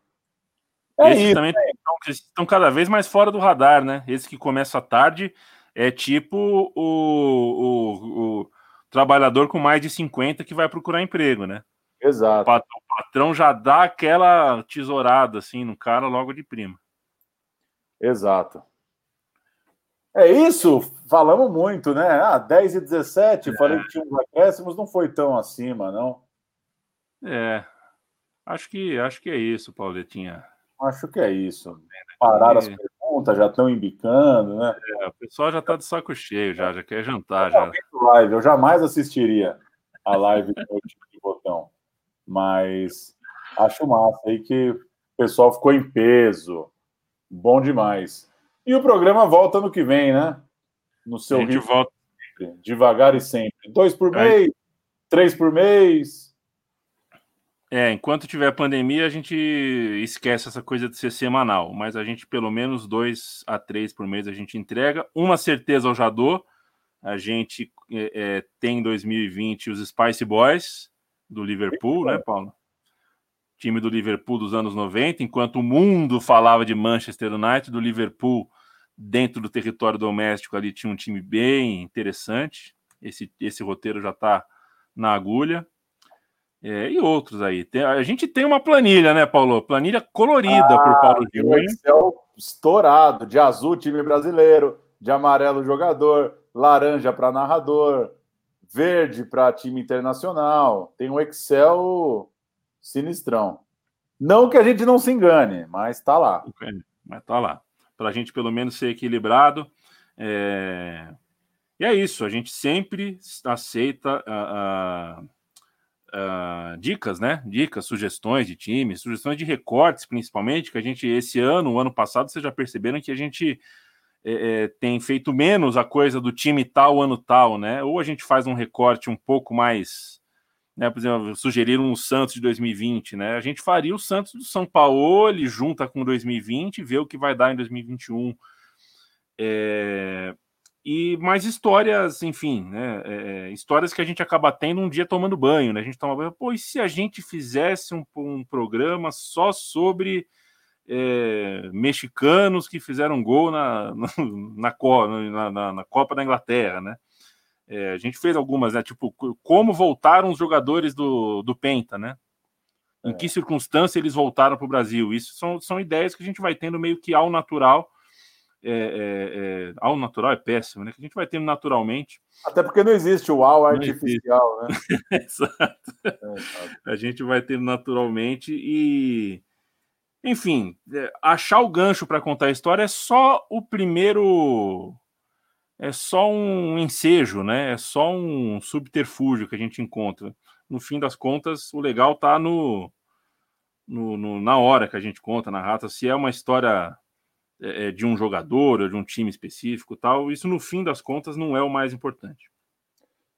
É Esses isso, também é. Estão, estão cada vez mais fora do radar, né? Esse que começa tarde é tipo o, o, o trabalhador com mais de 50 que vai procurar emprego, né? Exato. O patrão já dá aquela tesourada assim no cara logo de prima. Exato. É isso, falamos muito, né? Ah, 10 e 17, é. falei que tinha uns acréscimos, não foi tão acima, não. É, acho que, acho que é isso, Pauletinha. Acho que é isso. Pararam as perguntas, já estão embicando, né? É, o pessoal já está de saco cheio, já, já quer jantar. Já. Live. Eu jamais assistiria a live do de botão. Mas acho massa aí que o pessoal ficou em peso. Bom demais. E o programa volta no que vem, né? No seu ritmo. Volta. Devagar e sempre. Dois por mês, três por mês. É, enquanto tiver pandemia, a gente esquece essa coisa de ser semanal, mas a gente, pelo menos dois a três por mês, a gente entrega. Uma certeza eu já dou. A gente é, é, tem em 2020 os Spice Boys do Liverpool, né, Paulo? Time do Liverpool dos anos 90, enquanto o mundo falava de Manchester United, do Liverpool dentro do território doméstico ali tinha um time bem interessante. Esse, esse roteiro já está na agulha. É, e outros aí. Tem, a gente tem uma planilha, né, Paulo? Planilha colorida ah, por Paulo Gil. Um Excel estourado, de azul, time brasileiro, de amarelo, jogador, laranja para narrador, verde para time internacional. Tem um Excel sinistrão. Não que a gente não se engane, mas está lá. Mas está lá para a gente pelo menos ser equilibrado. É... E é isso, a gente sempre aceita a, a, a, dicas, né? Dicas, sugestões de times, sugestões de recortes, principalmente, que a gente, esse ano, o ano passado, vocês já perceberam que a gente é, é, tem feito menos a coisa do time tal, ano tal, né? Ou a gente faz um recorte um pouco mais né, por exemplo, sugeriram o Santos de 2020, né? A gente faria o Santos do São Paulo, ele junta com 2020, vê o que vai dar em 2021. É, e mais histórias, enfim, né? É, histórias que a gente acaba tendo um dia tomando banho, né? A gente toma banho, pô, e se a gente fizesse um, um programa só sobre é, mexicanos que fizeram gol na, *laughs* na, na, na, na Copa da Inglaterra, né? É, a gente fez algumas, né? Tipo, como voltaram os jogadores do, do Penta, né? Em é. que circunstância eles voltaram para o Brasil? Isso são, são ideias que a gente vai tendo meio que ao natural. É, é, é ao natural é péssimo, né? Que a gente vai tendo naturalmente. Até porque não existe o ao artificial, né? *laughs* exato. É, a gente vai tendo naturalmente e. Enfim, é, achar o gancho para contar a história é só o primeiro é só um ensejo, né? É só um subterfúgio que a gente encontra. No fim das contas, o legal tá no, no, no na hora que a gente conta, na rata, se é uma história é, é, de um jogador ou de um time específico, tal. Isso no fim das contas não é o mais importante.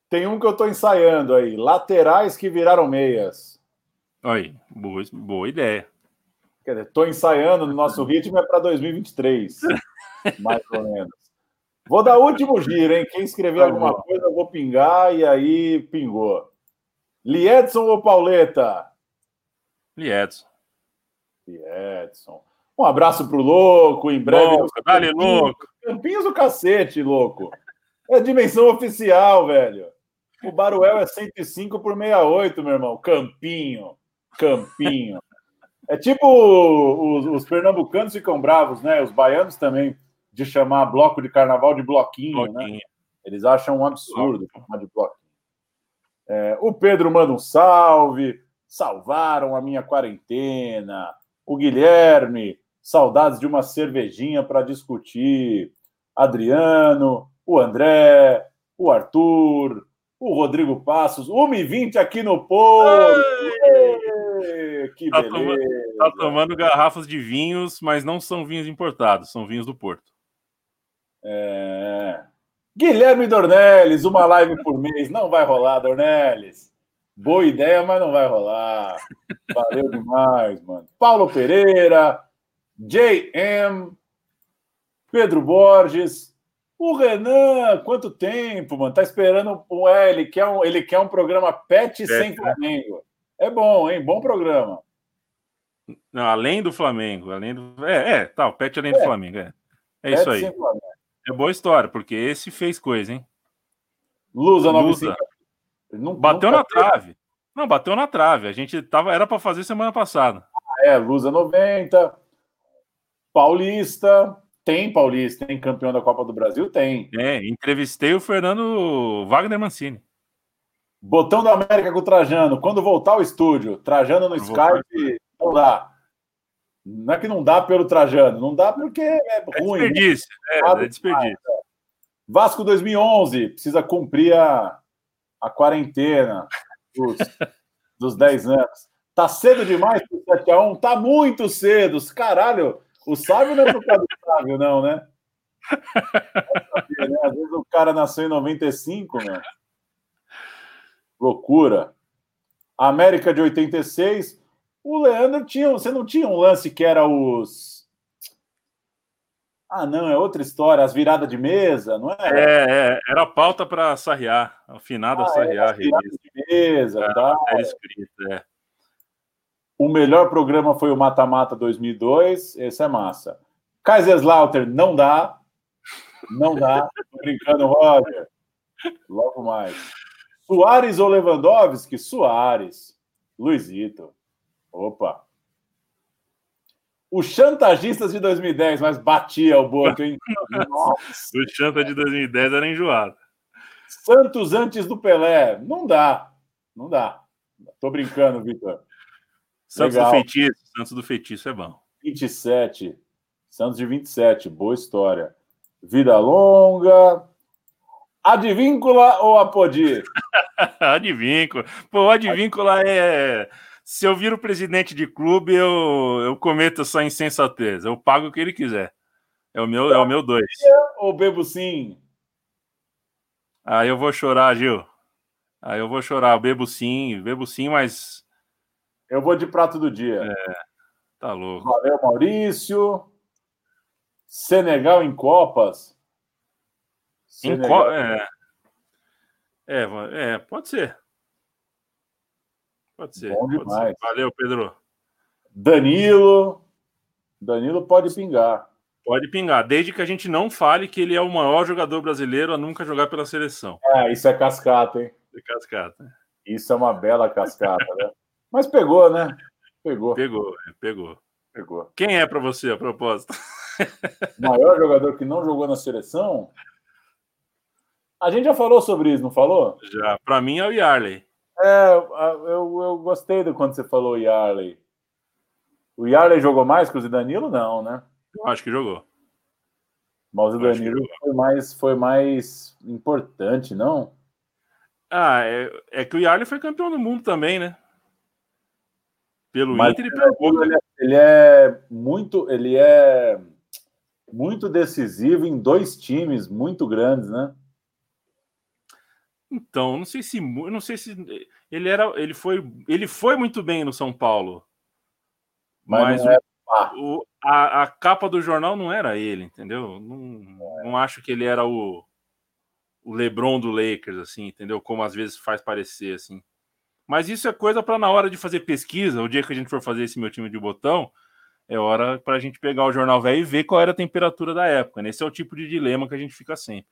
Tem um que eu estou ensaiando aí, laterais que viraram meias. Aí, boa, boa ideia. Quer dizer, estou ensaiando no nosso ritmo é para 2023, *laughs* mais ou menos. Vou dar último giro, hein? Quem escrever tá alguma coisa, eu vou pingar e aí pingou. Liedson ou Pauleta? Liedson. Liedson. Um abraço pro louco, em breve. Louco, dale, louco. Campinhos do cacete, louco. É dimensão oficial, velho. O Baruel é 105 por 68, meu irmão. Campinho. Campinho. É tipo os, os pernambucanos ficam bravos, né? Os baianos também de chamar bloco de carnaval de bloquinho, né? bloquinho. né? Eles acham um absurdo chamar de bloquinho. É, o Pedro manda um salve, salvaram a minha quarentena. O Guilherme, saudades de uma cervejinha para discutir. Adriano, o André, o Arthur, o Rodrigo Passos, 1h20 aqui no Porto. Que tá beleza. Tomando, tá tomando garrafas de vinhos, mas não são vinhos importados, são vinhos do Porto. É... Guilherme Dornelles, uma live por mês. Não vai rolar, Dornelles. Boa ideia, mas não vai rolar. Valeu demais, mano. Paulo Pereira, JM, Pedro Borges, o Renan, quanto tempo, mano? Tá esperando um. É, ele quer um, ele quer um programa pet é, sem Flamengo. É bom, hein? Bom programa. Não, além do Flamengo, além do. É, é, tá, o pet além do é. Flamengo, é. É pet isso aí. É boa história, porque esse fez coisa, hein? Lusa, Lusa. Não, bateu na trave. Não, bateu na trave. A gente tava, era para fazer semana passada. É, Lusa 90, Paulista, tem Paulista, tem campeão da Copa do Brasil? Tem. É, entrevistei o Fernando Wagner Mancini. Botão da América com o Trajano. Quando voltar ao estúdio, Trajano no Skype, não dá. Não é que não dá pelo Trajano, não dá porque é, é ruim. Né? Desperdício, né? é, é desperdício. Vasco 2011, precisa cumprir a, a quarentena dos, *laughs* dos 10 anos. Tá cedo demais pro 7x1? Tá muito cedo. Caralho, o sábio não é por causa do sábio, não, né? Às vezes o cara nasceu em 95, né? Loucura. América de 86. O Leandro tinha. Você não tinha um lance que era os. Ah, não, é outra história, as viradas de mesa, não é? É, é era pauta para Sarriar, afinada ah, Sarriar. É, de mesa, é, tá? Era escrito, é. O melhor programa foi o Mata-Mata 2002. Esse é massa. Kaiserslautern não dá. Não dá. Tô brincando, Roger. Logo mais. Soares ou Lewandowski? Soares. Luizito. Opa. Os chantagistas de 2010, mas batia o Boto, hein? *laughs* Nossa. O chanta de 2010 era enjoado. Santos antes do Pelé. Não dá. Não dá. Tô brincando, Vitor. Santos Legal. do Feitiço. Santos do Feitiço é bom. 27. Santos de 27. Boa história. Vida longa. Advíncula ou Apodi? *laughs* Advíncula. Pô, Advíncula é. Se eu vir o presidente de clube, eu, eu cometo essa insensatez. Eu pago o que ele quiser. É o meu, é o meu dois. Ou bebo sim? Aí eu vou chorar, Gil. Aí eu vou chorar. Bebo sim, bebo sim, mas eu vou de prato do dia. É, tá louco. Valeu, Maurício. Senegal em Copas. Senegal. Em co... é. É, é, pode ser. Pode ser. Bom demais. Ser. Valeu, Pedro. Danilo. Danilo pode pingar. Pode pingar, desde que a gente não fale que ele é o maior jogador brasileiro a nunca jogar pela seleção. É, isso é cascata, hein? É cascata. Isso é uma bela cascata, né? *laughs* Mas pegou, né? Pegou. Pegou, é, pegou. Pegou. Quem é para você a proposta? O *laughs* maior jogador que não jogou na seleção? A gente já falou sobre isso, não falou? Já. Para mim é o Yarley. É, eu, eu gostei do quando você falou Yarley. O Yarley jogou mais que o Zidanilo? Não, né? Eu acho que jogou. Mas o Danilo foi mais, foi mais importante, não? Ah, é, é que o Yarley foi campeão do mundo também, né? Pelo Mas Inter e pelo Boca. Ele, é, ele é muito, ele é muito decisivo em dois times muito grandes, né? Então, não sei se, não sei se ele era, ele foi, ele foi muito bem no São Paulo, mas, mas o, o, a, a, capa do jornal não era ele, entendeu? Não, não acho que ele era o, o LeBron do Lakers, assim, entendeu? Como às vezes faz parecer, assim. Mas isso é coisa para na hora de fazer pesquisa, o dia que a gente for fazer esse meu time de botão, é hora para a gente pegar o jornal velho e ver qual era a temperatura da época. Né? Esse é o tipo de dilema que a gente fica sempre.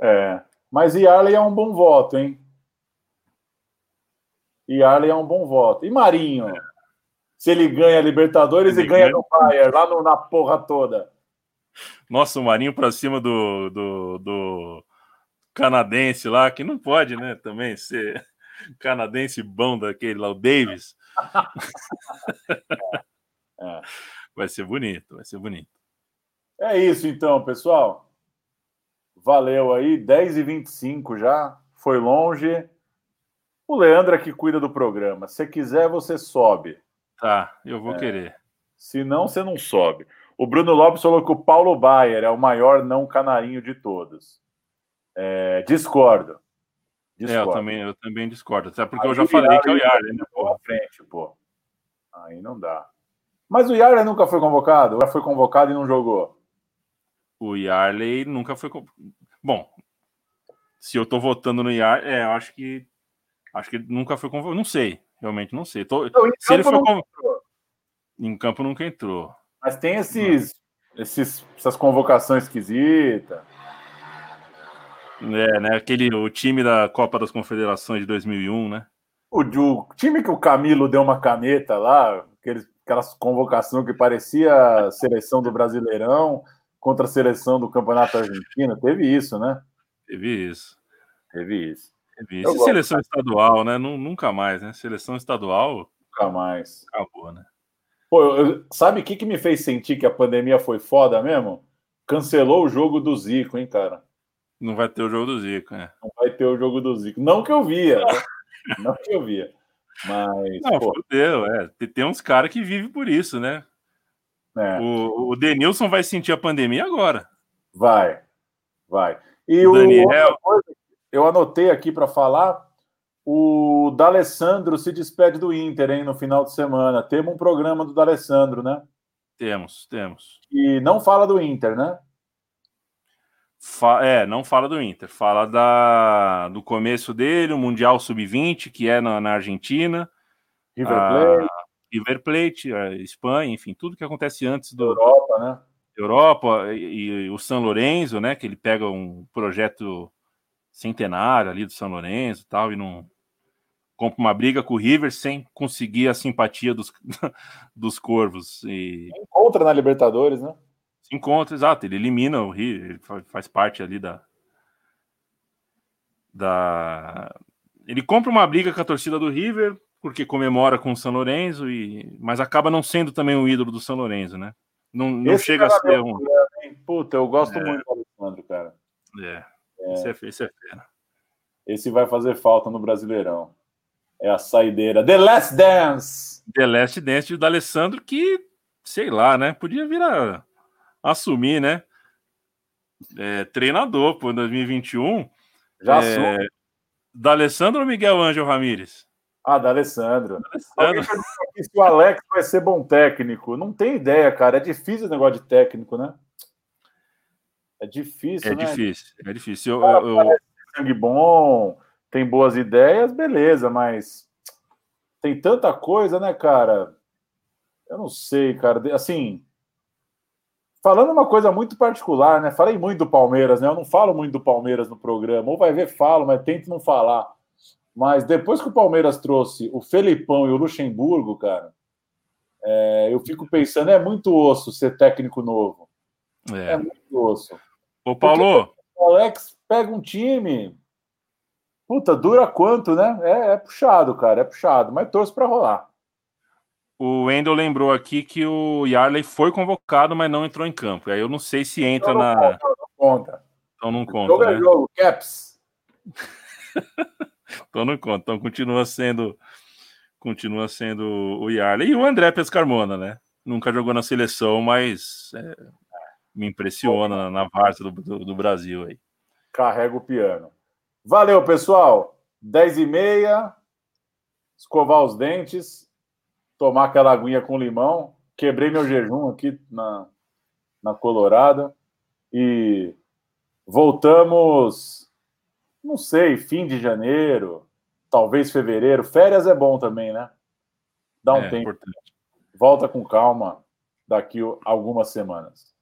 É, mas Yarley é um bom voto, hein? Yarley é um bom voto. E Marinho? É. Se ele ganha Libertadores ele e ganha, ganha no Bayern, lá no, na porra toda. Nossa, o Marinho para cima do, do, do canadense lá, que não pode, né? Também ser *laughs* canadense bom daquele lá, o Davis. *laughs* é. Vai ser bonito, vai ser bonito. É isso então, pessoal. Valeu aí, 10 e 25 já, foi longe. O Leandro é que cuida do programa. Se quiser, você sobe. Tá, eu vou é. querer. Se não, você não sobe. O Bruno Lopes falou que o Paulo Baier é o maior não canarinho de todos. É, discordo. Discordo. É, eu também, eu também discordo. Até porque Aí eu já falei que é o Yarley, né? Pô. frente, pô. Aí não dá. Mas o Yarley nunca foi convocado? Já foi convocado e não jogou? O Yarley nunca foi. Bom, se eu tô votando no Yarley, é, eu acho que. Acho que ele nunca foi convocado. Não sei, realmente não sei. Tô... Não, se ele foi convocado. Em campo nunca entrou. Mas tem esses, esses, essas convocações esquisitas. É, né? Aquele, o time da Copa das Confederações de 2001, né? O, o time que o Camilo deu uma caneta lá, aqueles, aquelas convocação que parecia seleção do Brasileirão contra a seleção do Campeonato Argentino, teve isso, né? Teve isso. Teve isso. Teve isso. E seleção estadual, né? Nunca mais, né? Seleção estadual. Nunca mais. Acabou, né? Pô, eu, sabe o que, que me fez sentir que a pandemia foi foda mesmo? Cancelou o jogo do Zico, hein, cara? Não vai ter o jogo do Zico, né? Não vai ter o jogo do Zico. Não que eu via. *laughs* Não que eu via. Mas. Não, pô. fudeu, é. Tem uns caras que vivem por isso, né? É. O, o Denilson vai sentir a pandemia agora. Vai, vai. E o, Daniel... eu anotei aqui para falar. O D'Alessandro se despede do Inter, hein, no final de semana. Temos um programa do D'Alessandro, né? Temos, temos. E não fala do Inter, né? É, não fala do Inter. Fala da, do começo dele, o Mundial Sub-20, que é na, na Argentina. River Plate. A, River Plate, a Espanha, enfim, tudo que acontece antes do. Europa, né? Europa e, e, o São Lourenço, né? Que ele pega um projeto centenário ali do São Lourenço e tal, e não compra uma briga com o River sem conseguir a simpatia dos, *laughs* dos corvos. E... Encontra na Libertadores, né? Se encontra, exato. Ele elimina o River, ele faz parte ali da. da... Ele compra uma briga com a torcida do River, porque comemora com o São Lourenço, e... mas acaba não sendo também o ídolo do São Lourenço, né? Não, não chega a ser um. Puta, eu gosto é. muito do Alexandre, cara. É. é. Esse, é, esse é fera. Esse vai fazer falta no Brasileirão. É a saideira. The Last Dance! The Last Dance do Alessandro, que, sei lá, né? Podia vir a assumir, né? É, treinador, pô, em 2021. Já é, assume. Da Alessandro ou Miguel Ângelo Ramírez? Ah, da Alessandro. Se o Alex vai ser bom técnico. Não tem ideia, cara. É difícil o negócio de técnico, né? É difícil, é né? Difícil, é difícil. Eu, eu, eu... sangue bom, tem boas ideias, beleza, mas tem tanta coisa, né, cara? Eu não sei, cara. Assim, falando uma coisa muito particular, né? Falei muito do Palmeiras, né? Eu não falo muito do Palmeiras no programa. Ou vai ver, falo, mas tento não falar. Mas depois que o Palmeiras trouxe o Felipão e o Luxemburgo, cara, é, eu fico pensando, é muito osso ser técnico novo. É, é muito osso. Ô, Paulo. Porque o Alex pega um time. Puta, dura quanto, né? É, é puxado, cara, é puxado, mas torço para rolar. O Wendel lembrou aqui que o Yarley foi convocado, mas não entrou em campo. Aí eu não sei se entra então na. Conta, não conta. Então não conta. Jogo é né? jogo, caps. *laughs* então não conta. Então continua sendo. Continua sendo o Yarley. E o André Pescarmona, né? Nunca jogou na seleção, mas é, me impressiona na várzea do, do, do, Brasil aí. Carrega o piano. Valeu, pessoal. 10 e meia. Escovar os dentes tomar aquela aguinha com limão. Quebrei meu jejum aqui na, na Colorada. E voltamos, não sei, fim de janeiro, talvez fevereiro. Férias é bom também, né? Dá um é, tempo. Importante. Volta com calma daqui algumas semanas.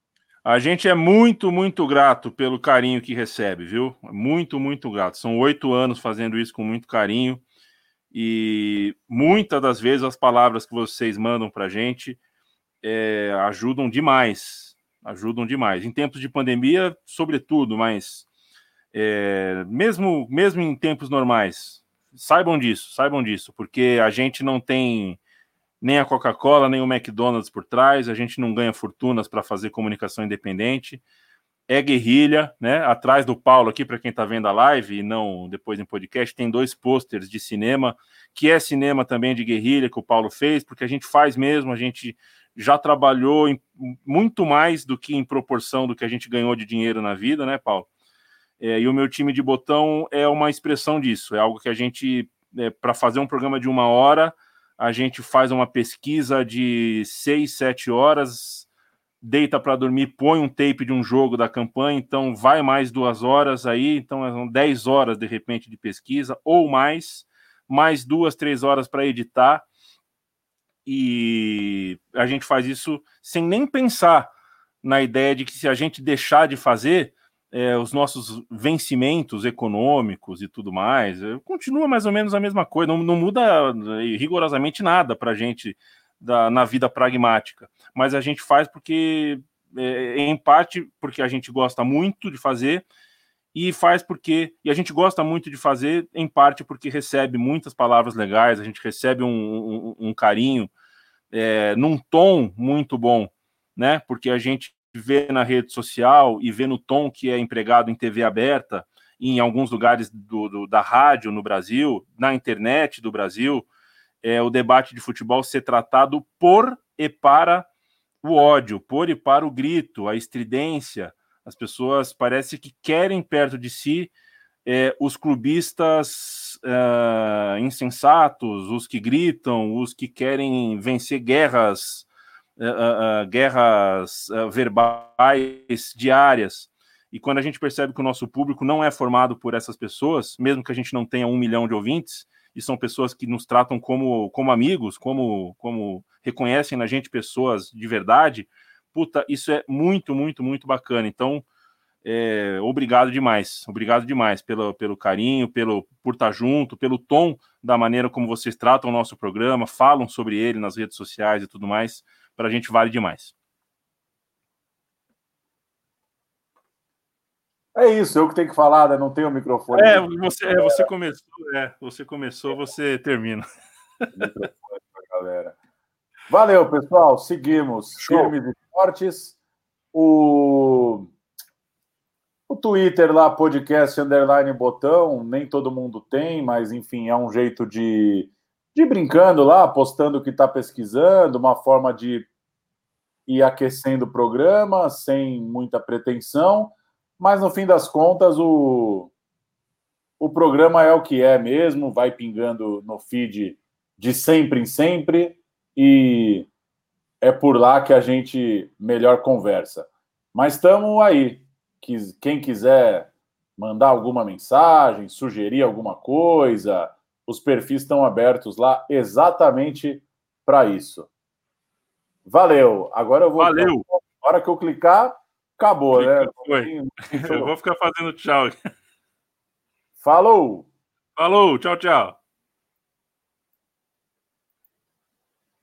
A gente é muito, muito grato pelo carinho que recebe, viu? Muito, muito grato. São oito anos fazendo isso com muito carinho. E muitas das vezes as palavras que vocês mandam para a gente é, ajudam demais, ajudam demais. Em tempos de pandemia, sobretudo, mas é, mesmo, mesmo em tempos normais, saibam disso, saibam disso, porque a gente não tem nem a Coca-Cola, nem o McDonald's por trás, a gente não ganha fortunas para fazer comunicação independente é guerrilha, né? Atrás do Paulo aqui, para quem está vendo a live e não depois em podcast, tem dois pôsteres de cinema, que é cinema também de guerrilha que o Paulo fez, porque a gente faz mesmo, a gente já trabalhou em, muito mais do que em proporção do que a gente ganhou de dinheiro na vida, né, Paulo? É, e o meu time de botão é uma expressão disso, é algo que a gente, é, para fazer um programa de uma hora, a gente faz uma pesquisa de seis, sete horas, deita para dormir, põe um tape de um jogo da campanha, então vai mais duas horas aí, então são dez horas de repente de pesquisa ou mais, mais duas, três horas para editar. E a gente faz isso sem nem pensar na ideia de que se a gente deixar de fazer, é, os nossos vencimentos econômicos e tudo mais, é, continua mais ou menos a mesma coisa, não, não muda é, rigorosamente nada para a gente da, na vida pragmática, mas a gente faz porque, é, em parte, porque a gente gosta muito de fazer e faz porque, e a gente gosta muito de fazer, em parte porque recebe muitas palavras legais, a gente recebe um, um, um carinho é, num tom muito bom, né? Porque a gente vê na rede social e vê no tom que é empregado em TV aberta, em alguns lugares do, do, da rádio no Brasil, na internet do Brasil, é, o debate de futebol ser tratado por e para o ódio, por e para o grito, a estridência. As pessoas parece que querem perto de si é, os clubistas é, insensatos, os que gritam, os que querem vencer guerras uh, uh, guerras uh, verbais diárias. E quando a gente percebe que o nosso público não é formado por essas pessoas, mesmo que a gente não tenha um milhão de ouvintes, e são pessoas que nos tratam como, como amigos, como, como reconhecem na gente pessoas de verdade, puta, isso é muito, muito, muito bacana. Então, é, obrigado demais, obrigado demais pelo, pelo carinho, pelo por estar junto, pelo tom da maneira como vocês tratam o nosso programa, falam sobre ele nas redes sociais e tudo mais para a gente vale demais. É isso, eu que tenho que falar, né? não tenho o microfone. É, você, é, você começou, é, você começou, você termina. *laughs* galera. Valeu, pessoal. Seguimos. Show. Firmes e fortes. O... o Twitter lá, podcast underline botão, nem todo mundo tem, mas enfim, é um jeito de de brincando lá, postando o que está pesquisando, uma forma de ir aquecendo o programa sem muita pretensão, mas no fim das contas o, o programa é o que é mesmo, vai pingando no feed de sempre em sempre e é por lá que a gente melhor conversa. Mas estamos aí. Quem quiser mandar alguma mensagem, sugerir alguma coisa, os perfis estão abertos lá exatamente para isso. Valeu. Agora eu vou. Valeu. Na hora que eu clicar, acabou, né? Foi. *laughs* Eu vou ficar fazendo tchau. Falou. Falou. Tchau, tchau.